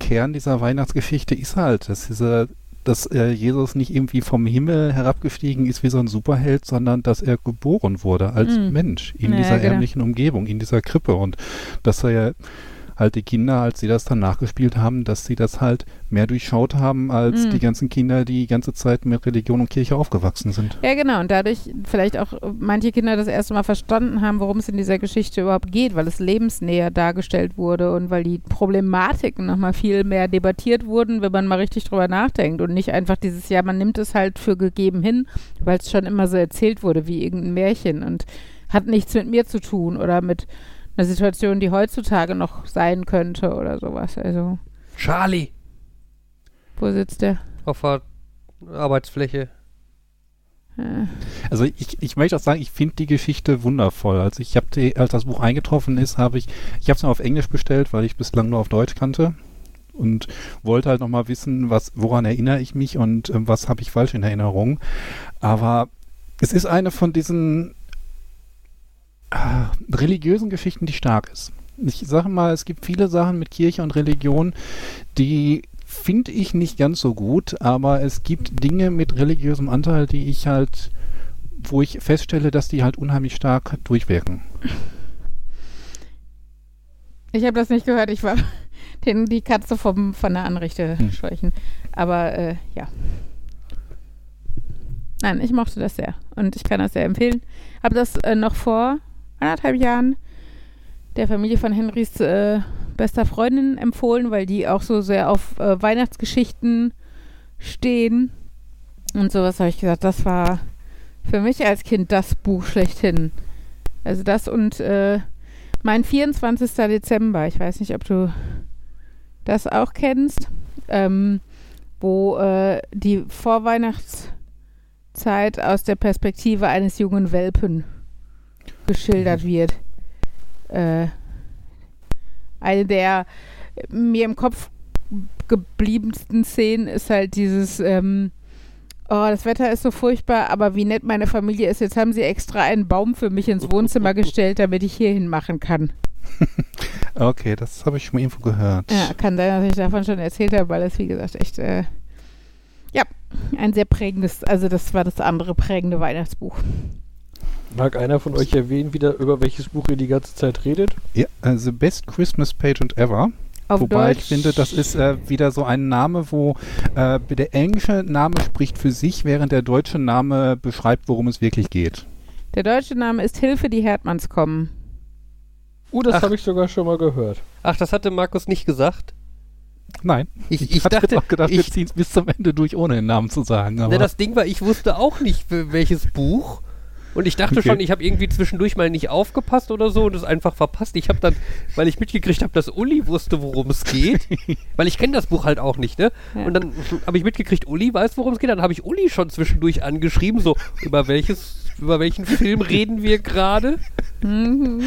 Kern dieser Weihnachtsgeschichte ist halt, dass dieser dass äh, Jesus nicht irgendwie vom Himmel herabgestiegen ist wie so ein Superheld, sondern dass er geboren wurde als Mm. Mensch in Ja, dieser genau. ärmlichen Umgebung, in dieser Krippe und dass er ja halt die Kinder, als sie das dann nachgespielt haben, dass sie das halt mehr durchschaut haben als Mm. die ganzen Kinder, die die ganze Zeit mit Religion und Kirche aufgewachsen sind. Ja, genau. Und dadurch vielleicht auch manche Kinder das erste Mal verstanden haben, worum es in dieser Geschichte überhaupt geht, weil es lebensnäher dargestellt wurde und weil die Problematiken nochmal viel mehr debattiert wurden, wenn man mal richtig drüber nachdenkt und nicht einfach dieses, ja, man nimmt es halt für gegeben hin, weil es schon immer so erzählt wurde wie irgendein Märchen und hat nichts mit mir zu tun oder mit einer Situation, die heutzutage noch sein könnte oder sowas. Also, Charlie wo sitzt der? auf der Arbeitsfläche. Äh, Also ich, ich möchte auch sagen, ich finde die Geschichte wundervoll. Also ich habe die, als das Buch eingetroffen ist, habe ich, ich habe es nur auf Englisch bestellt, weil ich bislang nur auf Deutsch kannte und wollte halt nochmal wissen, was, woran erinnere ich mich und ähm, was habe ich falsch in Erinnerung. Aber es ist eine von diesen religiösen Geschichten, die stark ist. Ich sage mal, es gibt viele Sachen mit Kirche und Religion, die finde ich nicht ganz so gut, aber es gibt Dinge mit religiösem Anteil, die ich halt, wo ich feststelle, dass die halt unheimlich stark durchwirken. Ich habe das nicht gehört. Ich war den, die Katze vom, von der Anrichte Hm. scheuchen. Aber äh, ja. Nein, ich mochte das sehr. Und ich kann das sehr empfehlen. Habe das äh, noch vor anderthalb Jahren der Familie von Henrys äh, bester Freundin empfohlen, weil die auch so sehr auf äh, Weihnachtsgeschichten stehen. Und sowas habe ich gesagt, das war für mich als Kind das Buch schlechthin. Also das und äh, mein 24. Dezember, ich weiß nicht, ob du das auch kennst, ähm, wo äh, die Vorweihnachtszeit aus der Perspektive eines jungen Welpen geschildert wird. Äh, eine der mir im Kopf gebliebensten Szenen ist halt dieses, ähm, oh, das Wetter ist so furchtbar, aber wie nett meine Familie ist. Jetzt haben sie extra einen Baum für mich ins Wohnzimmer gestellt, damit ich hierhin machen kann. Okay, das habe ich schon mal irgendwo gehört. Ja, kann sein, dass ich davon schon erzählt habe, weil das, wie gesagt, echt, äh, ja, ein sehr prägendes, also das war das andere prägende Weihnachtsbuch. Mag einer von euch erwähnen, wieder über welches Buch ihr die ganze Zeit redet? Ja, The Best Christmas Pageant Ever. Auf Wobei Deutsch, ich finde, das ist äh, wieder so ein Name, wo äh, der englische Name spricht für sich, während der deutsche Name beschreibt, worum es wirklich geht. Der deutsche Name ist Hilfe, die Herdmanns kommen. Uh, das habe ich sogar schon mal gehört. Ach, das hatte Markus nicht gesagt. Nein, Ich, ich, ich hatte dachte, auch gedacht, wir ich, ziehen es bis zum Ende durch, ohne den Namen zu sagen. Aber ne, das Ding war, ich wusste auch nicht, für welches Buch. Und ich dachte Okay. schon, ich habe irgendwie zwischendurch mal nicht aufgepasst oder so und es einfach verpasst. Ich habe dann, weil ich mitgekriegt habe, dass Uli wusste, worum es geht, weil ich kenne das Buch halt auch nicht, ne? Ja. Und dann habe ich mitgekriegt, Uli weiß, worum es geht. Dann habe ich Uli schon zwischendurch angeschrieben, so über welches, über welchen Film reden wir gerade? Mhm.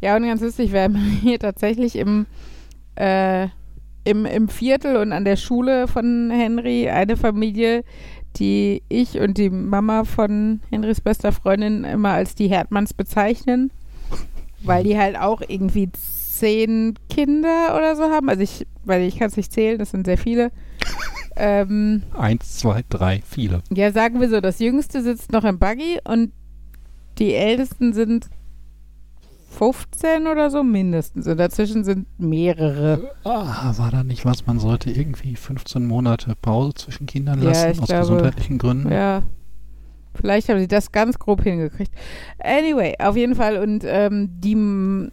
Ja, und ganz lustig, wir haben hier tatsächlich im, äh, im, im Viertel und an der Schule von Henry eine Familie, die ich und die Mama von Henrys bester Freundin immer als die Herdmanns bezeichnen, weil die halt auch irgendwie zehn Kinder oder so haben. Also ich, weil ich kann es nicht zählen, das sind sehr viele. ähm, eins, zwei, drei, viele. ja, sagen wir so, das Jüngste sitzt noch im Buggy und die Ältesten sind 15 oder so mindestens. Und dazwischen sind mehrere. Ah, war da nicht was? Man sollte irgendwie 15 Monate Pause zwischen Kindern Ja, lassen, ich aus glaube, gesundheitlichen Gründen. Ja. Vielleicht haben sie das ganz grob hingekriegt. Anyway, auf jeden Fall. Und ähm, die,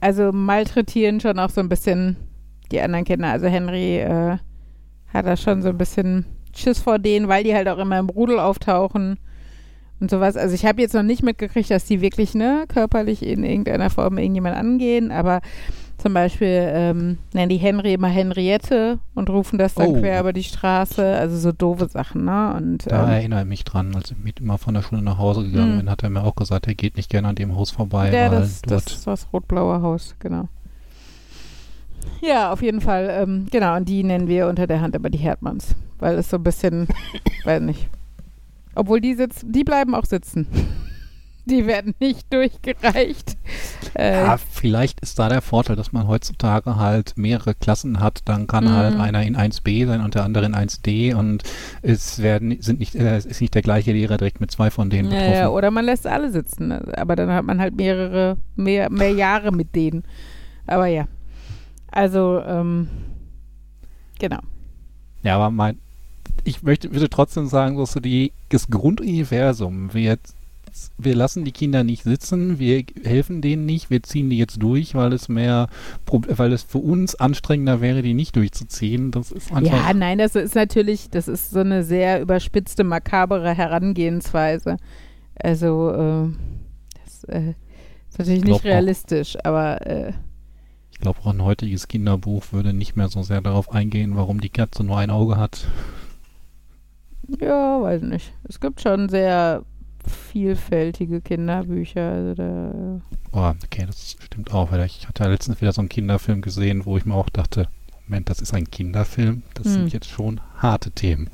also malträtieren schon auch so ein bisschen die anderen Kinder. Also Henry äh, hat da schon so ein bisschen Schiss vor denen, weil die halt auch immer im Rudel auftauchen und sowas. Also ich habe jetzt noch nicht mitgekriegt, dass die wirklich ne, körperlich in irgendeiner Form irgendjemand angehen, aber zum Beispiel ähm, nennen die Henry immer Henriette und rufen das dann Oh. quer über die Straße. Also so doofe Sachen, ne? Und Da ähm, erinnere ich mich dran, als ich mit immer von der Schule nach Hause gegangen Hm. bin, hat er mir auch gesagt, er geht nicht gerne an dem Haus vorbei, Ja, weil das, das ist das rot-blaue Haus, genau. Ja, auf jeden Fall, ähm, genau, und die nennen wir unter der Hand aber die Herdmanns, weil es so ein bisschen, weiß nicht. Obwohl die sitzen, die bleiben auch sitzen. Die werden nicht durchgereicht. Äh, Ja, vielleicht ist da der Vorteil, dass man heutzutage halt mehrere Klassen hat. Dann kann Mhm. halt einer in 1b sein und der andere in 1d und es werden sind nicht äh, es ist nicht der gleiche Lehrer direkt mit zwei von denen betroffen. ja, oder man lässt alle sitzen, aber dann hat man halt mehrere, mehr, mehr Jahre mit denen. Aber ja, also, ähm, genau. Ja, aber mein, ich möchte, würde trotzdem sagen, dass so die, das Grunduniversum, wir, jetzt- wir lassen die Kinder nicht sitzen, wir helfen denen nicht, wir ziehen die jetzt durch, weil es mehr, weil es für uns anstrengender wäre, die nicht durchzuziehen. Das ist einfach. Ja, nein, das ist natürlich, das ist so eine sehr überspitzte, makabere Herangehensweise. Also, äh, das äh, ist natürlich nicht auch. realistisch, aber äh, Ich glaube, auch ein heutiges Kinderbuch würde nicht mehr so sehr darauf eingehen, warum die Katze nur ein Auge hat. Ja, weiß nicht. Es gibt schon sehr vielfältige Kinderbücher. Also da, Oh, okay, das stimmt auch. Weil ich hatte letztens wieder so einen Kinderfilm gesehen, wo ich mir auch dachte, Moment, das ist ein Kinderfilm. Das Hm. sind jetzt schon harte Themen.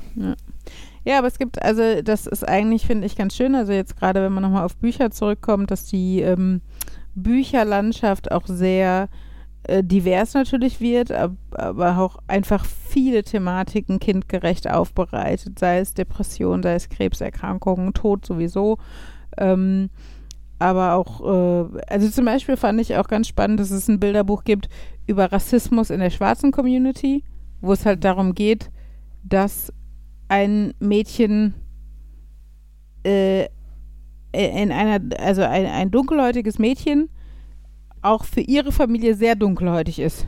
Ja, aber es gibt, also das ist eigentlich, finde ich, ganz schön. Also jetzt gerade, wenn man nochmal auf Bücher zurückkommt, dass die ähm, Bücherlandschaft auch sehr äh, divers natürlich wird, ab, aber auch einfach viele Thematiken kindgerecht aufbereitet, sei es Depression, sei es Krebserkrankungen, Tod sowieso. Ähm, aber auch, äh, also zum Beispiel fand ich auch ganz spannend, dass es ein Bilderbuch gibt über Rassismus in der schwarzen Community, wo es halt darum geht, dass ein Mädchen äh, in einer, also ein, ein dunkelhäutiges Mädchen auch für ihre Familie sehr dunkelhäutig ist.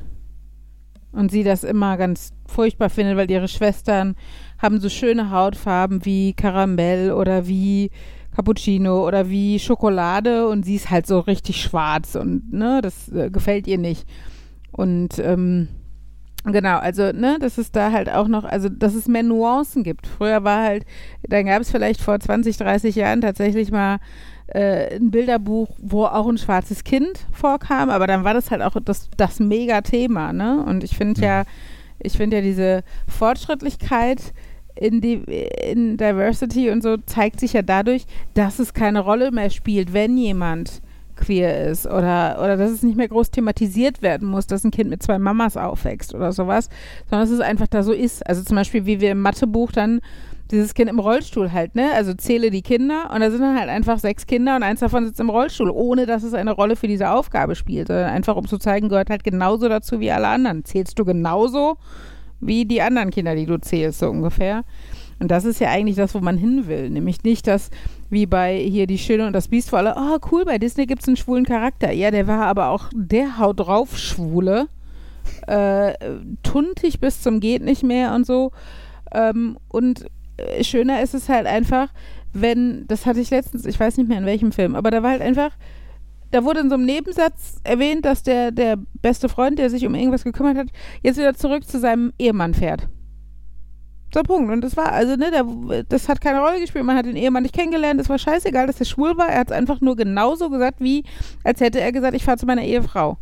Und sie das immer ganz furchtbar findet, weil ihre Schwestern haben so schöne Hautfarben wie Karamell oder wie Cappuccino oder wie Schokolade und sie ist halt so richtig schwarz und ne, das äh, gefällt ihr nicht. Und ähm, Genau, also, ne, dass es da halt auch noch, also, dass es mehr Nuancen gibt. Früher war halt, dann gab es vielleicht vor 20, 30 Jahren tatsächlich mal äh, ein Bilderbuch, wo auch ein schwarzes Kind vorkam, aber dann war das halt auch das, das Mega-Thema, ne? Und ich finde ja, ich finde ja diese Fortschrittlichkeit in, die, in Diversity und so zeigt sich ja dadurch, dass es keine Rolle mehr spielt, wenn jemand queer ist oder, oder dass es nicht mehr groß thematisiert werden muss, dass ein Kind mit zwei Mamas aufwächst oder sowas, sondern dass es einfach da so ist. Also zum Beispiel, wie wir im Mathebuch dann dieses Kind im Rollstuhl halt, ne? Also zähle die Kinder und da sind dann halt einfach sechs Kinder und eins davon sitzt im Rollstuhl, ohne dass es eine Rolle für diese Aufgabe spielt, sondern einfach um zu zeigen, gehört halt genauso dazu wie alle anderen. Zählst du genauso wie die anderen Kinder, die du zählst, so ungefähr. Und das ist ja eigentlich das, wo man hin will. Nämlich nicht das, wie bei hier die Schöne und das Biest, wo alle, oh cool, bei Disney gibt es einen schwulen Charakter. Ja, der war aber auch der Haut drauf Schwule. Äh, tuntig bis zum geht nicht mehr und so. Ähm, und schöner ist es halt einfach, wenn, das hatte ich letztens, ich weiß nicht mehr in welchem Film, aber da war halt einfach, da wurde in so einem Nebensatz erwähnt, dass der, der beste Freund, der sich um irgendwas gekümmert hat, jetzt wieder zurück zu seinem Ehemann fährt. So, Punkt. Und das war, also, ne, der, das hat keine Rolle gespielt. Man hat den Ehemann nicht kennengelernt. Es war scheißegal, dass er schwul war. Er hat es einfach nur genauso gesagt, wie als hätte er gesagt, ich fahre zu meiner Ehefrau.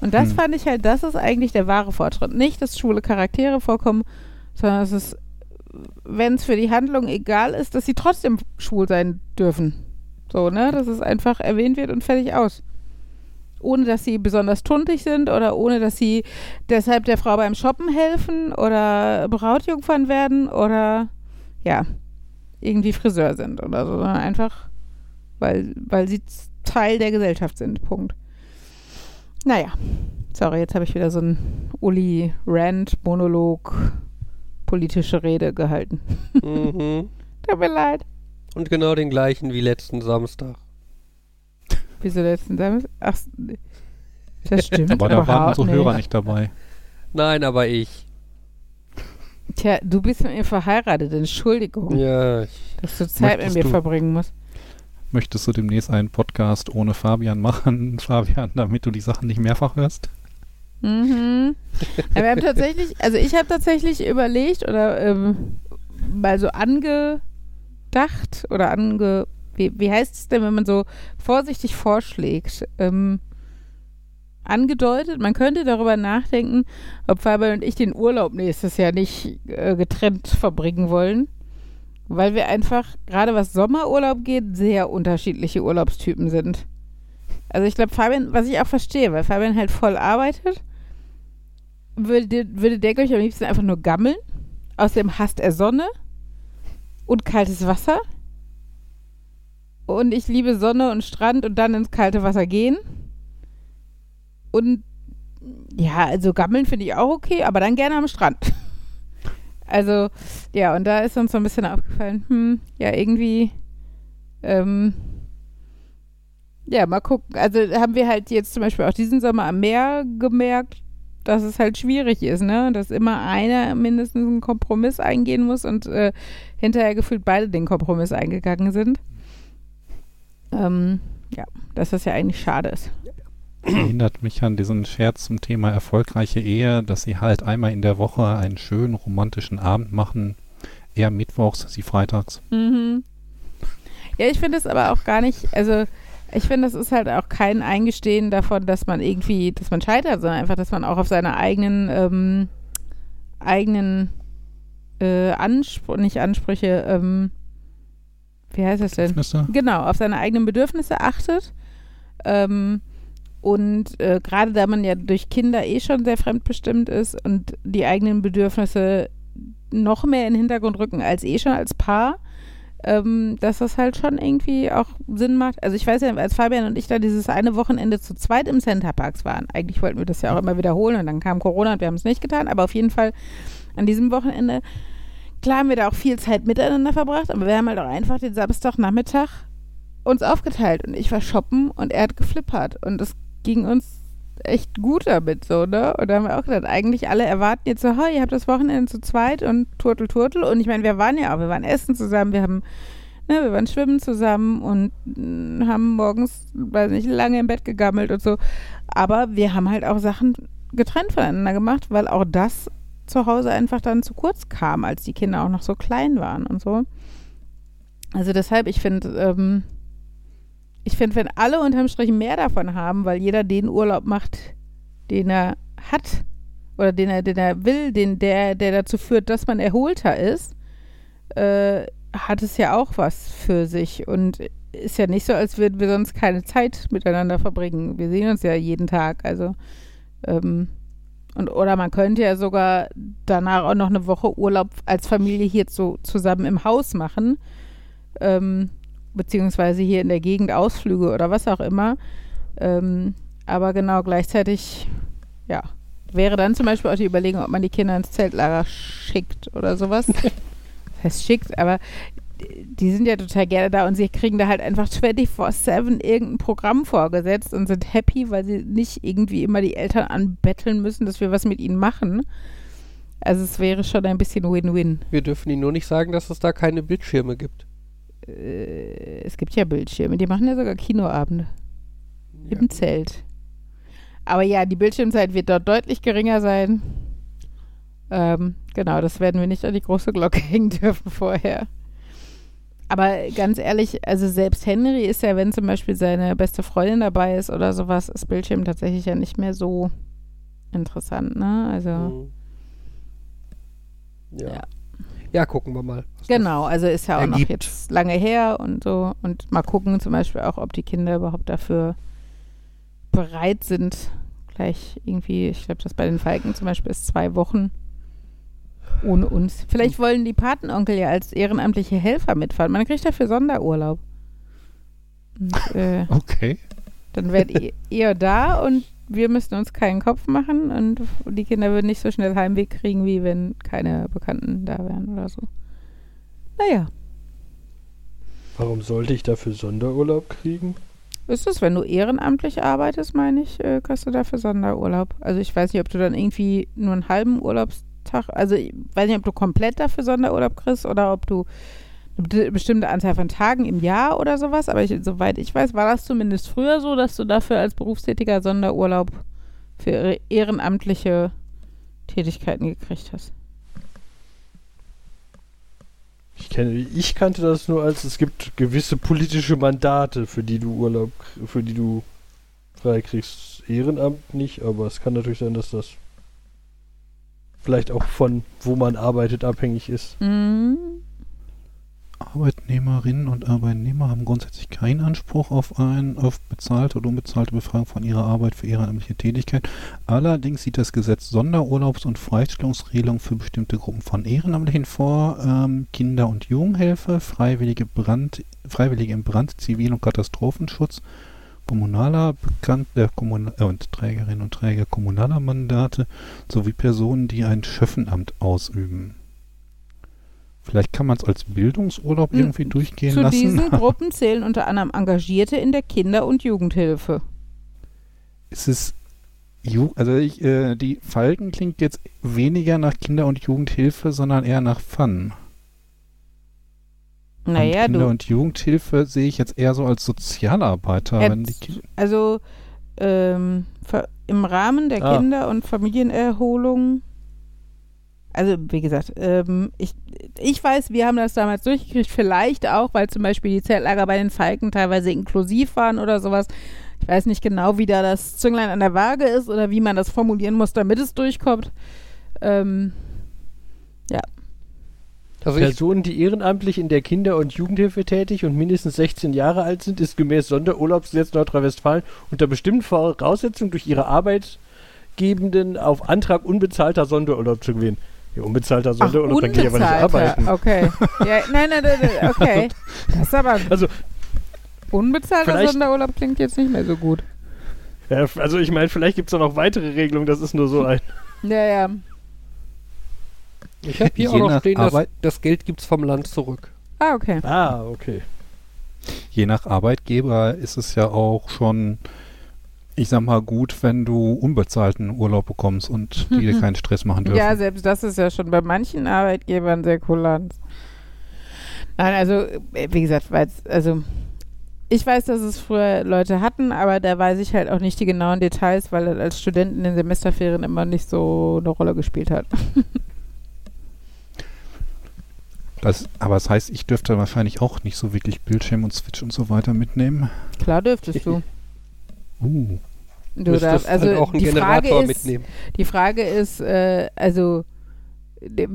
Und das Hm. fand ich halt, das ist eigentlich der wahre Fortschritt. Nicht, dass schwule Charaktere vorkommen, sondern es ist, wenn es für die Handlung egal ist, dass sie trotzdem schwul sein dürfen. So, ne, dass es einfach erwähnt wird und fertig aus ohne dass sie besonders tuntig sind oder ohne dass sie deshalb der Frau beim Shoppen helfen oder Brautjungfern werden oder ja, irgendwie Friseur sind oder so, sondern einfach, weil, weil sie Teil der Gesellschaft sind. Punkt. Naja, sorry, jetzt habe ich wieder so einen Uli-Rant-Monolog, politische Rede gehalten. Mhm. Tut mir leid. Und genau den gleichen wie letzten Samstag. Wieso letzten Samstag? Ach, das stimmt. Aber da waren unsere Hörer nicht dabei. Nein, aber ich. Tja, du bist mit mir verheiratet, Entschuldigung, Ja, ich, dass du Zeit mit mir du- verbringen musst. Möchtest du demnächst einen Podcast ohne Fabian machen, Fabian, damit du die Sachen nicht mehrfach hörst? Mhm. Ja, wir haben tatsächlich, also ich habe tatsächlich überlegt oder ähm, mal so angedacht oder ange, wie, wie heißt es denn, wenn man so vorsichtig vorschlägt, ähm, angedeutet, man könnte darüber nachdenken, ob Fabian und ich den Urlaub nächstes Jahr nicht äh, getrennt verbringen wollen, weil wir einfach, gerade was Sommerurlaub geht, sehr unterschiedliche Urlaubstypen sind. Also ich glaube, Fabian, was ich auch verstehe, weil Fabian halt voll arbeitet, würde, würde der, glaube ich, am liebsten einfach nur gammeln. Außerdem hasst er Sonne und kaltes Wasser. Und ich liebe Sonne und Strand und dann ins kalte Wasser gehen. Und ja, also gammeln finde ich auch okay, aber dann gerne am Strand. Also, ja, und da ist uns so ein bisschen aufgefallen, hm, ja, irgendwie, ähm, ja, mal gucken. Also haben wir halt jetzt zum Beispiel auch diesen Sommer am Meer gemerkt, dass es halt schwierig ist, ne? Dass immer einer mindestens einen Kompromiss eingehen muss und äh, hinterher gefühlt beide den Kompromiss eingegangen sind. Ähm, ja, dass das ja eigentlich schade ist. Erinnert mich an diesen Scherz zum Thema erfolgreiche Ehe, dass sie halt einmal in der Woche einen schönen romantischen Abend machen. Er mittwochs, sie freitags. Mhm. Ja, ich finde es aber auch gar nicht, also ich finde, das ist halt auch kein Eingestehen davon, dass man irgendwie, dass man scheitert, sondern einfach, dass man auch auf seine eigenen, ähm, eigenen äh, Ansprüche, nicht Ansprüche, ähm, wie heißt das denn? Bedürfnisse? Genau, auf seine eigenen Bedürfnisse achtet. Ähm, und äh, gerade da man ja durch Kinder eh schon sehr fremdbestimmt ist und die eigenen Bedürfnisse noch mehr in den Hintergrund rücken als eh schon als Paar, ähm, dass das halt schon irgendwie auch Sinn macht. Also ich weiß ja, als Fabian und ich da dieses eine Wochenende zu zweit im Centerparks waren, eigentlich wollten wir das ja auch immer wiederholen und dann kam Corona und wir haben es nicht getan, aber auf jeden Fall an diesem Wochenende, klar haben wir da auch viel Zeit miteinander verbracht, aber wir haben halt auch einfach den Samstagnachmittag uns aufgeteilt und ich war shoppen und er hat geflippert und es ging uns echt gut damit so, ne? Und da haben wir auch gedacht, eigentlich alle erwarten jetzt so, hey, ihr habt das Wochenende zu zweit und Turtel, Turtel. Und ich meine, wir waren ja auch, wir waren essen zusammen, wir haben, ne, wir waren schwimmen zusammen und mh, haben morgens, weiß nicht, lange im Bett gegammelt und so. Aber wir haben halt auch Sachen getrennt voneinander gemacht, weil auch das zu Hause einfach dann zu kurz kam, als die Kinder auch noch so klein waren und so. Also deshalb, ich finde, ähm, ich finde, wenn alle unterm Strich mehr davon haben, weil jeder den Urlaub macht, den er hat oder den er, den er will, den, der, der dazu führt, dass man erholter ist, äh, hat es ja auch was für sich und ist ja nicht so, als würden wir sonst keine Zeit miteinander verbringen. Wir sehen uns ja jeden Tag, also ähm, und oder man könnte ja sogar danach auch noch eine Woche Urlaub als Familie hier so zusammen im Haus machen. Ähm, beziehungsweise hier in der Gegend Ausflüge oder was auch immer. Ähm, aber genau gleichzeitig, ja, wäre dann zum Beispiel auch die Überlegung, ob man die Kinder ins Zeltlager schickt oder sowas. das heißt schickt, aber die sind ja total gerne da und sie kriegen da halt einfach 24-7 irgendein Programm vorgesetzt und sind happy, weil sie nicht irgendwie immer die Eltern anbetteln müssen, dass wir was mit ihnen machen. Also es wäre schon ein bisschen Win-Win. wir dürfen ihnen nur nicht sagen, dass es da keine Bildschirme gibt. Äh, es gibt ja Bildschirme, die machen ja sogar Kinoabende Ja. im Zelt. Aber ja, die Bildschirmzeit wird dort deutlich geringer sein. Ähm, genau, das werden wir nicht an die große Glocke hängen dürfen vorher. Aber ganz ehrlich, also selbst Henry ist ja, wenn zum Beispiel seine beste Freundin dabei ist oder sowas, ist Bildschirm tatsächlich ja nicht mehr so interessant, ne? Also. Mhm. Ja. Ja. Ja. gucken wir mal. Genau, also ist ja auch noch ergibt. jetzt lange her und so. Und mal gucken zum Beispiel auch, ob die Kinder überhaupt dafür bereit sind. Gleich irgendwie, ich glaube, das bei den Falken zum Beispiel ist zwei Wochen ohne uns. Vielleicht wollen die Patenonkel ja als ehrenamtliche Helfer mitfahren. Man kriegt dafür Sonderurlaub. Und, äh, Okay. dann werdet ihr, ihr da und wir müssten uns keinen Kopf machen und die Kinder würden nicht so schnell Heimweh kriegen, wie wenn keine Bekannten da wären oder so. Naja, Warum sollte ich dafür Sonderurlaub kriegen? ist es, wenn du ehrenamtlich arbeitest, meine ich, äh, kriegst du dafür Sonderurlaub. Also ich weiß nicht, ob du dann irgendwie nur einen halben Urlaubstag, also ich weiß nicht, ob du komplett dafür Sonderurlaub kriegst oder ob du bestimmte Anzahl von Tagen im Jahr oder sowas. Aber ich, soweit ich weiß, war das zumindest früher so, dass du dafür als Berufstätiger Sonderurlaub für ehrenamtliche Tätigkeiten gekriegt hast. Ich, kenne, ich kannte das nur als es gibt gewisse politische Mandate, für die du Urlaub, für die du freikriegst. Ehrenamt nicht, aber es kann natürlich sein, dass das vielleicht auch von wo man arbeitet abhängig ist. Mhm. Arbeitnehmerinnen und Arbeitnehmer haben grundsätzlich keinen Anspruch auf ein auf bezahlte oder unbezahlte Befragung von ihrer Arbeit für ehrenamtliche Tätigkeit. Allerdings sieht das Gesetz Sonderurlaubs- und Freistellungsregelungen für bestimmte Gruppen von Ehrenamtlichen vor. Ähm, Kinder- und Jugendhilfe, Freiwillige, Brand, Freiwillige im Brand-, Zivil- und Katastrophenschutz, kommunaler Bekannt der Kommun äh, und Trägerinnen und Träger kommunaler Mandate sowie Personen, die ein Schöffenamt ausüben. Vielleicht kann man es als Bildungsurlaub Hm, irgendwie durchgehen Zu lassen. diesen Gruppen zählen unter anderem Engagierte in der Kinder- und Jugendhilfe. es ist Ju also ich, äh, die Falken klingt jetzt weniger nach Kinder- und Jugendhilfe, sondern eher nach Fun. Naja, und Kinder- du, und Jugendhilfe sehe ich jetzt eher so als Sozialarbeiter. Jetzt- wenn die Ki- also ähm, im Rahmen der Ah. Kinder- und Familienerholung, also wie gesagt, ähm, ich, ich weiß, wir haben das damals durchgekriegt, vielleicht auch, weil zum Beispiel die Zeltlager bei den Falken teilweise inklusiv waren oder sowas. Ich weiß nicht genau, wie da das Zünglein an der Waage ist oder wie man das formulieren muss, damit es durchkommt. Ähm, Also ich, Personen, die ehrenamtlich in der Kinder- und Jugendhilfe tätig und mindestens 16 Jahre alt sind, ist gemäß Sonderurlaubsgesetz Nordrhein-Westfalen unter bestimmten Voraussetzungen durch ihre Arbeitgebenden auf Antrag unbezahlter Sonderurlaub zu gewinnen. Ja, unbezahlter ach, Sonderurlaub, dann gehe ich aber nicht arbeiten. Okay. Ja, nein, nein, nein, nein, okay. Das ist aber Also, unbezahlter Sonderurlaub klingt jetzt nicht mehr so gut. ja, also ich meine, vielleicht gibt es da noch weitere Regelungen, das ist nur so ein. Ja, ja. ich habe hier Je auch noch stehen, dass Arbeit- das Geld gibt's vom Land zurück. Ah, okay. Ah, okay. Je nach Arbeitgeber ist es ja auch schon, ich sag mal, gut, wenn du unbezahlten Urlaub bekommst und die dir keinen Stress machen dürfen. Ja, selbst das ist ja schon bei manchen Arbeitgebern sehr kulant. Nein, also, äh, wie gesagt, also, ich weiß, dass es früher Leute hatten, aber da weiß ich halt auch nicht die genauen Details, weil das als Student in den Semesterferien immer nicht so eine Rolle gespielt hat. Das, aber das heißt, ich dürfte wahrscheinlich auch nicht so wirklich Bildschirm und Switch und so weiter mitnehmen. Klar dürftest du. Uh. Du darfst, also halt auch einen die Frage Generator ist, mitnehmen. Die Frage ist, äh, also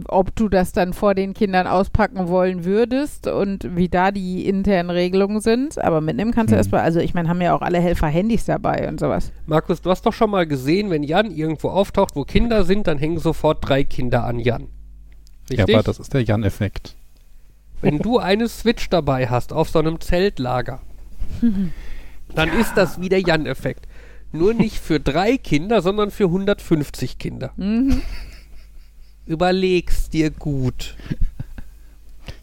ob du das dann vor den Kindern auspacken wollen würdest und wie da die internen Regelungen sind. Aber mitnehmen kannst du Hm. erstmal, also ich meine, haben ja auch alle Helfer Handys dabei und sowas. Markus, du hast doch schon mal gesehen, wenn Jan irgendwo auftaucht, wo Kinder sind, dann hängen sofort drei Kinder an Jan. Ja, Richtig? aber das ist der Jan-Effekt. Wenn du eine Switch dabei hast auf so einem Zeltlager, dann ist das wie der Jan-Effekt. Nur nicht für drei Kinder, sondern für 150 Kinder. Mhm. Überleg's dir gut.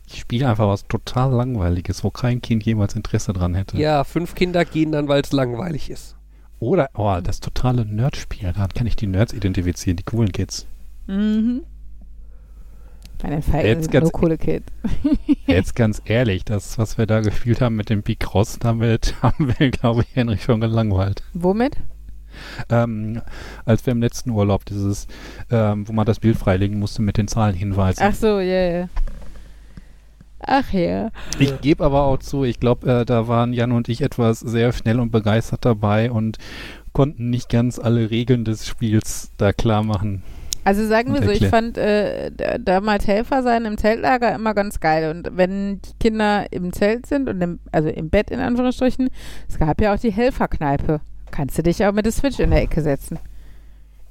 Ich spiele einfach was total Langweiliges, wo kein Kind jemals Interesse dran hätte. Ja, fünf Kinder gehen dann, weil es langweilig ist. Oder, oh, das totale Nerd-Spiel. Da kann ich die Nerds identifizieren, die coolen Kids. Mhm. Bei den Falken Jetzt ganz- coole Kids. Jetzt ganz ehrlich, das, was wir da gespielt haben mit dem Big Cross, damit haben wir, glaube ich, Henry schon gelangweilt. Womit? Ähm, als wir im letzten Urlaub dieses, ähm, wo man das Bild freilegen musste mit den Zahlenhinweisen. Ach so, ja, ja. Ach ja. Ich gebe aber auch zu, ich glaube, äh, da waren Jan und ich etwas sehr schnell und begeistert dabei und konnten nicht ganz alle Regeln des Spiels da klar machen. Also sagen wir so, ich fand äh, da- damals Helfer sein im Zeltlager immer ganz geil. Und wenn die Kinder im Zelt sind und im, also im Bett in Anführungsstrichen, es gab ja auch die Helferkneipe. Kannst du dich auch mit der Switch in der Ecke setzen.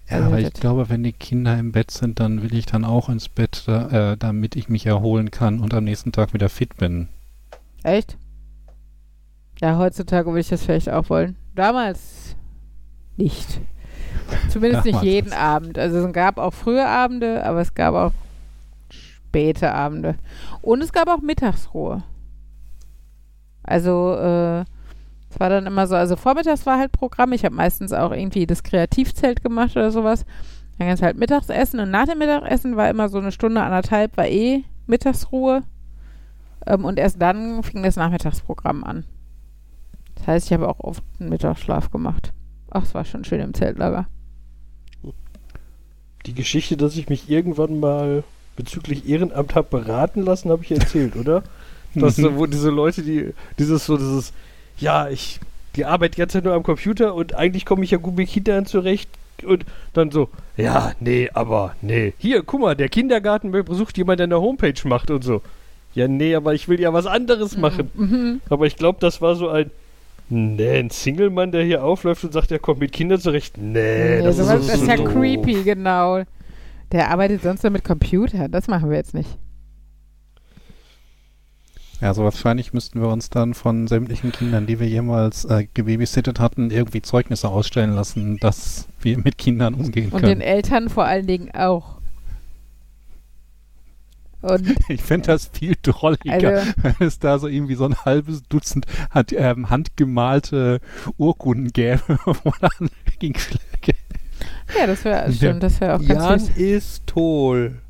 Ja, Also aber ich das- glaube, wenn die Kinder im Bett sind, dann will ich dann auch ins Bett, da, äh, damit ich mich erholen kann und am nächsten Tag wieder fit bin. Echt? Ja, heutzutage würde ich das vielleicht auch wollen. Damals nicht. Zumindest nicht jeden. Abend. Also es gab auch frühe Abende, aber es gab auch späte Abende. Und es gab auch Mittagsruhe. Also äh, es war dann immer so, also vormittags war halt Programm. Ich habe meistens auch irgendwie das Kreativzelt gemacht oder sowas. Dann es halt Mittagsessen und nach dem Mittagessen war immer so eine Stunde, anderthalb, war eh Mittagsruhe. Ähm, und erst dann fing das Nachmittagsprogramm an. Das heißt, ich habe auch oft einen Mittagsschlaf gemacht. Ach, es war schon schön im Zeltlager. Die Geschichte, dass ich mich irgendwann mal bezüglich Ehrenamt habe beraten lassen, habe ich erzählt, oder? Dass Mhm. so, wo diese Leute, die dieses so, dieses, ja, ich, die arbeite die ganze Zeit nur am Computer und eigentlich komme ich ja gut mit Kindern zurecht und dann so, ja, nee, aber nee. Hier, guck mal, der Kindergarten besucht jemand, der eine Homepage macht und so. Ja, nee, aber ich will ja was anderes machen. Mhm. Aber ich glaube, das war so ein, nee, ein Single-Mann, der hier aufläuft und sagt, er kommt mit Kindern zurecht. Nee, Nee, das, ist, das so ist ja doof. creepy, genau. Der arbeitet sonst nur mit Computern. Das machen wir jetzt nicht. Ja, so wahrscheinlich müssten wir uns dann von sämtlichen Kindern, die wir jemals äh, gebabysittet hatten, irgendwie Zeugnisse ausstellen lassen, dass wir mit Kindern umgehen Und den können. Eltern vor allen Dingen auch. Und Ich fände das viel drolliger, also, wenn es da so irgendwie so ein halbes Dutzend hand, ähm, handgemalte Urkunden gäbe, wo dann Schläge. ja, das wäre stimmt, das wäre auch ganz Jan süß. ist toll.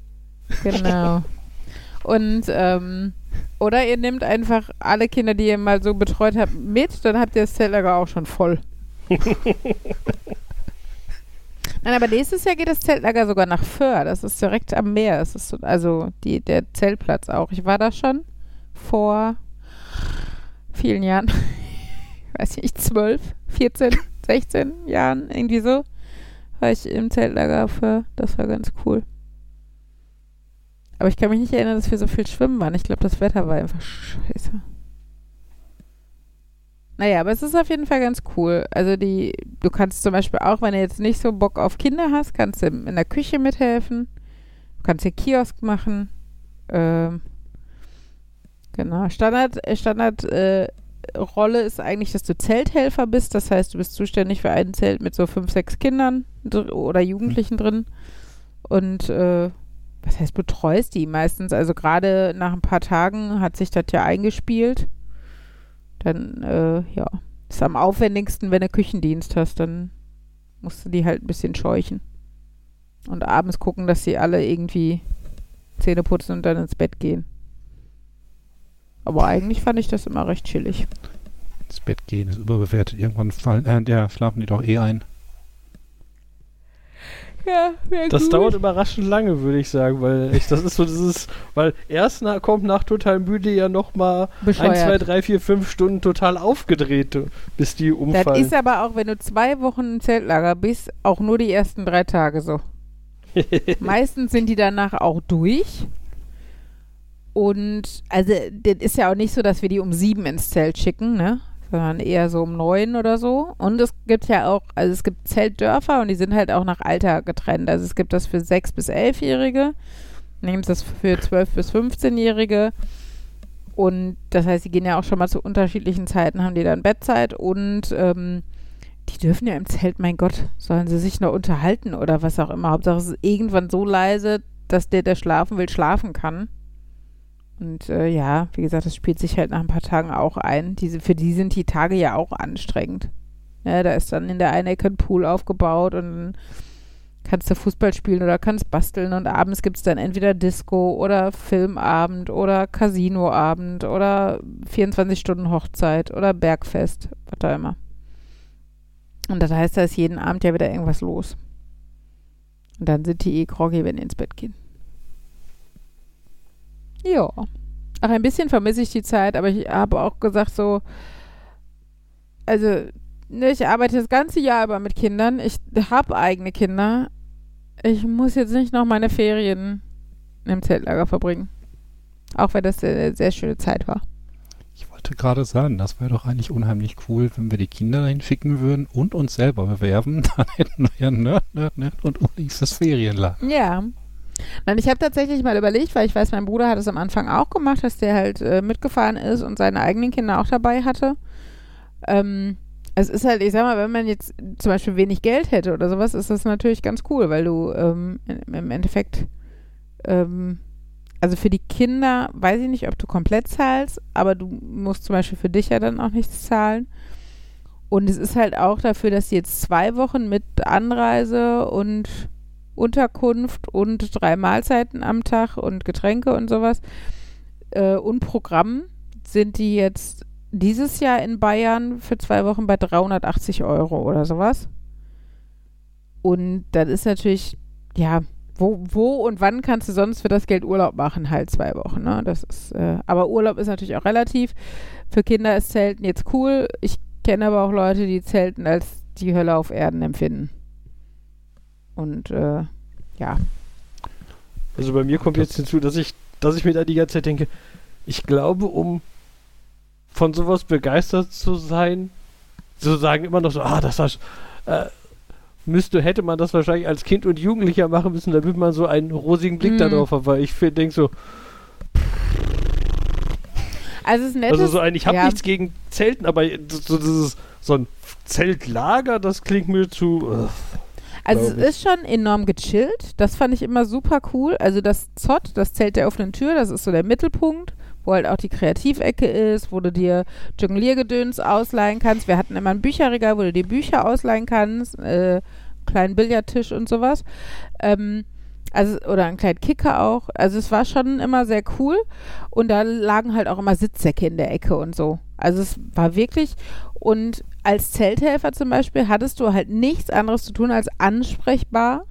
Genau. Und, ähm, oder ihr nehmt einfach alle Kinder, die ihr mal so betreut habt, mit, dann habt ihr das Zeltlager auch schon voll. Nein, aber nächstes Jahr geht das Zeltlager sogar nach Föhr. Das ist direkt am Meer. Das ist so, also die, der Zeltplatz auch. Ich war da schon vor vielen Jahren. Ich weiß nicht, 12, 14, 16 Jahren, irgendwie so. War ich im Zeltlager für. Das war ganz cool. Aber ich kann mich nicht erinnern, dass wir so viel schwimmen waren. Ich glaube, das Wetter war einfach scheiße. Naja, aber es ist auf jeden Fall ganz cool. Also die, du kannst zum Beispiel auch, wenn du jetzt nicht so Bock auf Kinder hast, kannst du in der Küche mithelfen. Du kannst hier Kiosk machen. Ähm, genau. Standard, Standard äh, Rolle ist eigentlich, dass du Zelthelfer bist. Das heißt, du bist zuständig für ein Zelt mit so fünf, sechs Kindern oder Jugendlichen drin. Und äh, was heißt betreust die meistens? Also gerade nach ein paar Tagen hat sich das ja eingespielt. Dann, äh, ja, ist am aufwendigsten, wenn du Küchendienst hast, dann musst du die halt ein bisschen scheuchen. Und abends gucken, dass sie alle irgendwie Zähne putzen und dann ins Bett gehen. Aber eigentlich fand ich das immer recht chillig. ins Bett gehen ist überbewertet. Irgendwann fallen, äh, ja, schlafen die doch eh ein. Ja, Das dauert überraschend lange, würde ich sagen, weil ich, das ist so dieses, weil erst na, kommt nach total müde ja nochmal 1, 2, bescheuert. 3, 4, 5 Stunden total aufgedreht, bis die Das umfallen. ist aber auch, wenn du zwei Wochen im Zeltlager bist, auch nur die ersten drei Tage so. Meistens sind die danach auch durch. Und also, das ist ja auch nicht so, dass wir die um sieben ins Zelt schicken, ne? Sondern eher so um neun oder so. Und es gibt ja auch, also es gibt Zeltdörfer und die sind halt auch nach Alter getrennt. Also es gibt das für sechs bis elfjährige, dann es das für zwölf bis 15-Jährige. Und das heißt, die gehen ja auch schon mal zu unterschiedlichen Zeiten, haben die dann Bettzeit und ähm, die dürfen ja im Zelt, mein Gott, sollen sie sich noch unterhalten oder was auch immer. Hauptsache es ist irgendwann so leise, dass der, der schlafen will, schlafen kann. Und äh, ja, wie gesagt, das spielt sich halt nach ein paar Tagen auch ein. Diese, für die sind die Tage ja auch anstrengend. Ja, da ist dann in der einen Ecke ein Pool aufgebaut und kannst du Fußball spielen oder kannst basteln und abends gibt es dann entweder Disco oder Filmabend oder Casinoabend oder 24 Stunden Hochzeit oder Bergfest, was da immer. Und das heißt, da ist jeden Abend ja wieder irgendwas los. Und dann sind die eh groggy, wenn die ins Bett gehen. Ja. Ach, ein bisschen vermisse ich die Zeit, aber ich habe auch gesagt so, also, ne, ich arbeite das ganze Jahr über mit Kindern. Ich habe eigene Kinder. Ich muss jetzt nicht noch meine Ferien im Zeltlager verbringen. Auch wenn das eine sehr schöne Zeit war. Ich wollte gerade sagen, das wäre doch eigentlich unheimlich cool, wenn wir die Kinder dahin schicken würden und uns selber bewerben. Dann hätten wir ja Nerd, Nerd, Nerd und Ulis das Ferienland. Ja. Ich habe tatsächlich mal überlegt, weil ich weiß, mein Bruder hat es am Anfang auch gemacht, dass der halt äh, mitgefahren ist und seine eigenen Kinder auch dabei hatte. Ähm, Es ist halt, ich sag mal, wenn man jetzt zum Beispiel wenig Geld hätte oder sowas, ist das natürlich ganz cool, weil du ähm, im im Endeffekt, ähm, also für die Kinder weiß ich nicht, ob du komplett zahlst, aber du musst zum Beispiel für dich ja dann auch nichts zahlen. Und es ist halt auch dafür, dass sie jetzt zwei Wochen mit Anreise und Unterkunft und drei Mahlzeiten am Tag und Getränke und sowas äh, und Programm sind die jetzt dieses Jahr in Bayern für zwei Wochen bei 380 Euro oder sowas. Und dann ist natürlich, ja, wo, wo und wann kannst du sonst für das Geld Urlaub machen? Halt zwei Wochen, ne? Das ist, äh, aber Urlaub ist natürlich auch relativ. Für Kinder ist Zelten jetzt cool. Ich kenne aber auch Leute, die Zelten als die Hölle auf Erden empfinden. Und äh, ja. Also bei mir kommt jetzt hinzu, dass ich, dass ich mir da die ganze Zeit denke, ich glaube, um von sowas begeistert zu sein, so sagen immer noch so, ah, das war, äh, müsste, hätte man das wahrscheinlich als Kind und Jugendlicher machen müssen, damit man so einen rosigen Blick Mhm. darauf hat, weil ich denke so, Also es ist nettes, also so ein, ich habe ja. nichts gegen Zelten, aber so, dieses, so ein Zeltlager, das klingt mir zu, äh, Also es ist schon enorm gechillt. Das fand ich immer super cool. Also das Zott, das Zelt der offenen Tür, das ist so der Mittelpunkt, wo halt auch die Kreativecke ist, wo du dir Jongliergedöns ausleihen kannst. Wir hatten immer ein Bücherregal, wo du dir Bücher ausleihen kannst, äh, kleinen Billardtisch und sowas. Ähm, also, oder einen kleinen Kicker auch. Also es war schon immer sehr cool. Und da lagen halt auch immer Sitzsäcke in der Ecke und so. Also es war wirklich. Und als Zelthelfer zum Beispiel hattest du halt nichts anderes zu tun, als ansprechbar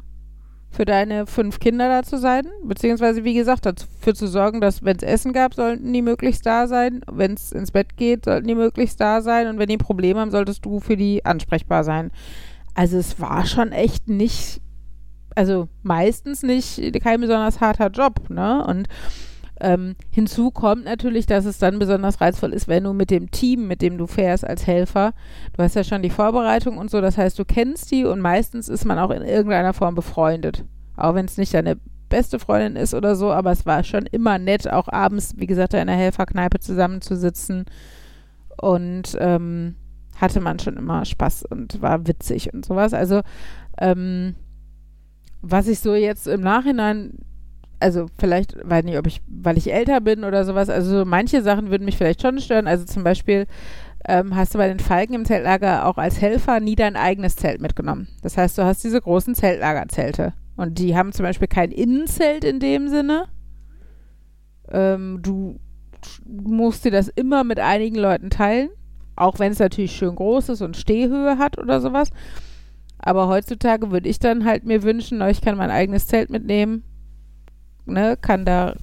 für deine fünf Kinder da zu sein. Beziehungsweise, wie gesagt, dafür zu sorgen, dass, wenn es Essen gab, sollten die möglichst da sein. Wenn es ins Bett geht, sollten die möglichst da sein. Und wenn die Probleme haben, solltest du für die ansprechbar sein. Also es war schon echt nicht, also meistens nicht kein besonders harter Job, ne? Und ähm, hinzu kommt natürlich, dass es dann besonders reizvoll ist, wenn du mit dem Team, mit dem du fährst als Helfer, du hast ja schon die Vorbereitung und so, das heißt, du kennst die und meistens ist man auch in irgendeiner Form befreundet. Auch wenn es nicht deine beste Freundin ist oder so, aber es war schon immer nett, auch abends, wie gesagt, da in der Helferkneipe zusammenzusitzen und ähm, hatte man schon immer Spaß und war witzig und sowas. Also, ähm, was ich so jetzt im Nachhinein also vielleicht, weiß nicht, ob ich, weil ich älter bin oder sowas, also so manche Sachen würden mich vielleicht schon stören. Also zum Beispiel ähm, hast du bei den Falken im Zeltlager auch als Helfer nie dein eigenes Zelt mitgenommen. Das heißt, du hast diese großen Zeltlagerzelte. Und die haben zum Beispiel kein Innenzelt in dem Sinne. Ähm, du musst dir das immer mit einigen Leuten teilen, auch wenn es natürlich schön groß ist und Stehhöhe hat oder sowas. Aber heutzutage würde ich dann halt mir wünschen, ich kann mein eigenes Zelt mitnehmen, ne, kann da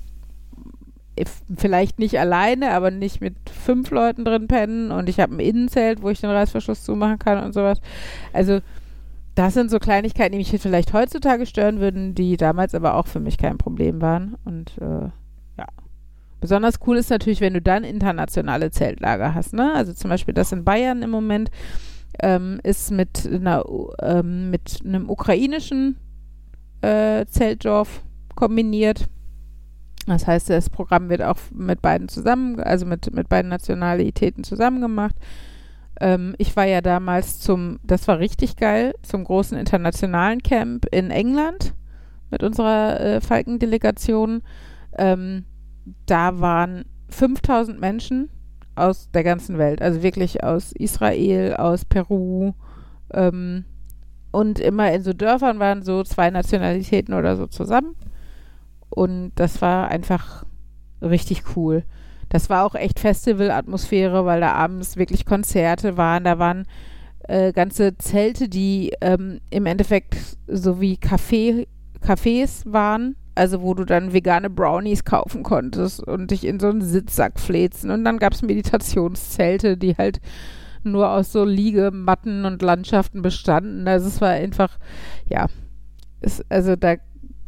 vielleicht nicht alleine, aber nicht mit fünf Leuten drin pennen und ich habe ein Innenzelt, wo ich den Reißverschluss zumachen kann und sowas. Also das sind so Kleinigkeiten, die mich vielleicht heutzutage stören würden, die damals aber auch für mich kein Problem waren. Und äh, ja. Besonders cool ist natürlich, wenn du dann internationale Zeltlager hast. Ne? Also zum Beispiel das in Bayern im Moment ähm, ist mit, einer, ähm, mit einem ukrainischen äh, Zeltdorf kombiniert. Das heißt, das Programm wird auch mit beiden zusammen, also mit, mit beiden Nationalitäten zusammen gemacht. Ähm, ich war ja damals zum, das war richtig geil, zum großen internationalen Camp in England mit unserer äh, Falkendelegation. Ähm, da waren 5000 Menschen aus der ganzen Welt, also wirklich aus Israel, aus Peru ähm, und immer in so Dörfern waren so zwei Nationalitäten oder so zusammen. Und das war einfach richtig cool. Das war auch echt Festival-Atmosphäre, weil da abends wirklich Konzerte waren. Da waren äh, ganze Zelte, die ähm, im Endeffekt so wie Café, Cafés waren. Also wo du dann vegane Brownies kaufen konntest und dich in so einen Sitzsack fläzen. Und dann gab es Meditationszelte, die halt nur aus so Liegematten und Landschaften bestanden. Also es war einfach, ja, es, also da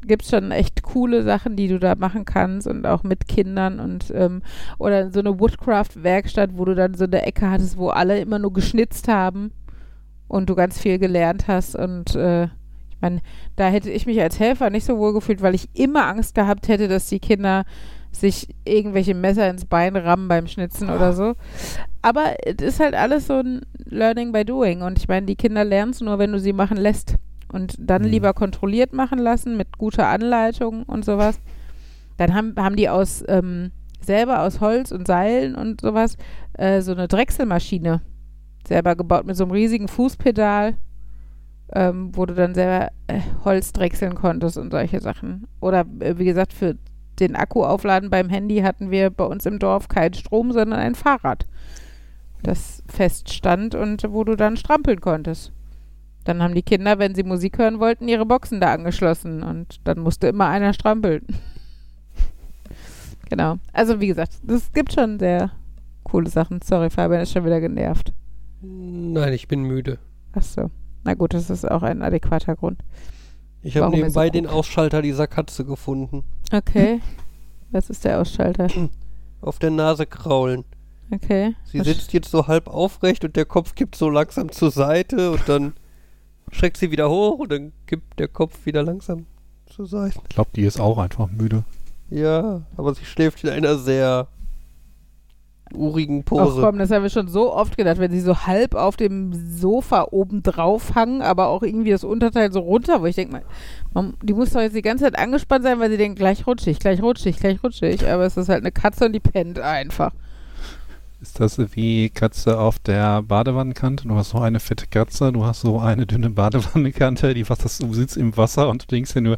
gibt es schon echt coole Sachen, die du da machen kannst und auch mit Kindern und ähm, oder so eine Woodcraft-Werkstatt, wo du dann so eine Ecke hattest, wo alle immer nur geschnitzt haben und du ganz viel gelernt hast und äh, ich meine, da hätte ich mich als Helfer nicht so wohl gefühlt, weil ich immer Angst gehabt hätte, dass die Kinder sich irgendwelche Messer ins Bein rammen beim Schnitzen oder so. Aber es ist halt alles so ein Learning by Doing. Und ich meine, die Kinder lernen es nur, wenn du sie machen lässt. Und dann Mhm. lieber kontrolliert machen lassen mit guter Anleitung und sowas. Dann haben, haben die aus ähm, selber aus Holz und Seilen und sowas äh, so eine Drechselmaschine selber gebaut mit so einem riesigen Fußpedal, ähm, wo du dann selber äh, Holz drechseln konntest und solche Sachen. Oder äh, wie gesagt, für den Akku aufladen beim Handy hatten wir bei uns im Dorf keinen Strom, sondern ein Fahrrad, das feststand und wo du dann strampeln konntest. Dann haben die Kinder, wenn sie Musik hören wollten, ihre Boxen da angeschlossen und dann musste immer einer strampeln. genau. Also wie gesagt, es gibt schon sehr coole Sachen. Sorry, Fabian ist schon wieder genervt. Nein, ich bin müde. Ach so. Na gut, das ist auch ein adäquater Grund. Ich habe er so nebenbei den. Ausschalter dieser Katze gefunden. Okay. Was ist der Ausschalter? Auf der Nase kraulen. Okay. Sie Was- sitzt jetzt so halb aufrecht und der Kopf kippt so langsam zur Seite und dann schreckt sie wieder hoch und dann kippt der Kopf wieder langsam zur Seite. Ich glaube, die ist auch einfach müde. Ja, aber sie schläft in einer sehr urigen Ach Pose. komm, das haben wir schon so oft gedacht, wenn sie so halb auf dem Sofa oben drauf hangen, aber auch irgendwie das Unterteil so runter, wo ich denke die muss doch jetzt die ganze Zeit angespannt sein, weil sie denkt, gleich rutschig, gleich rutschig, gleich rutschig. Aber es ist halt eine Katze und die pennt einfach. Ist das wie Katze auf der Badewannenkante? Du hast so eine fette Katze, du hast so eine dünne Badewannenkante, die was das, du sitzt im Wasser und du denkst dir nur,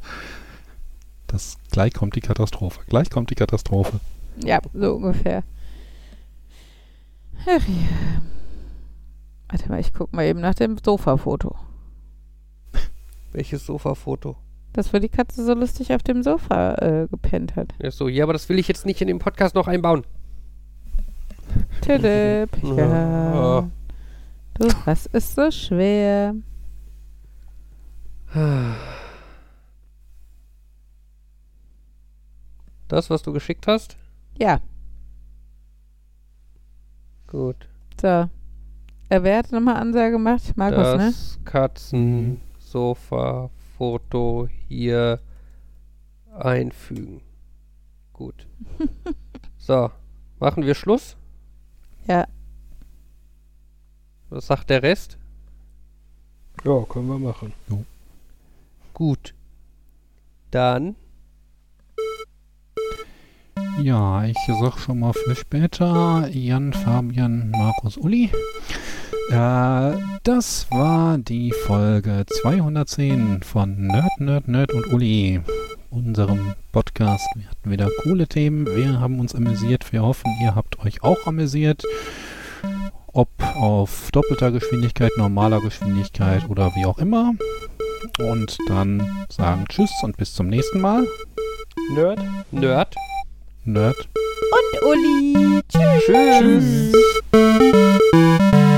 das, gleich kommt die Katastrophe, gleich kommt die Katastrophe. Ja, so ungefähr. Ach ja. Warte mal, ich guck mal eben nach dem Sofafoto. Welches Sofafoto? Das, wo die Katze so lustig auf dem Sofa äh, gepennt hat. Ja, so, ja, aber das will ich jetzt nicht in den Podcast noch einbauen. Philipp, ja. Ja. Du hast es so schwer. Das, was du geschickt hast? Ja, Gut. so. Äh, wer hat nochmal Ansage gemacht? Markus, ne? das Katzensofa-Foto hier einfügen. Gut. so, machen wir Schluss? Ja. Was sagt der Rest? Ja, können wir machen. Gut. Dann Ja, ich sag schon mal für später Jan, Fabian, Markus, Uli. Äh, das war die Folge 210 von Nerd, Nerd, Nerd und Uli, unserem Podcast. Wir hatten wieder coole Themen, wir haben uns amüsiert, wir hoffen, ihr habt euch auch amüsiert. Ob auf doppelter Geschwindigkeit, normaler Geschwindigkeit oder wie auch immer. Und dann sagen Tschüss und bis zum nächsten Mal. Nerd? Nerd. Nerd. Und Uli. Tschüss. Tschüss. Tschüss.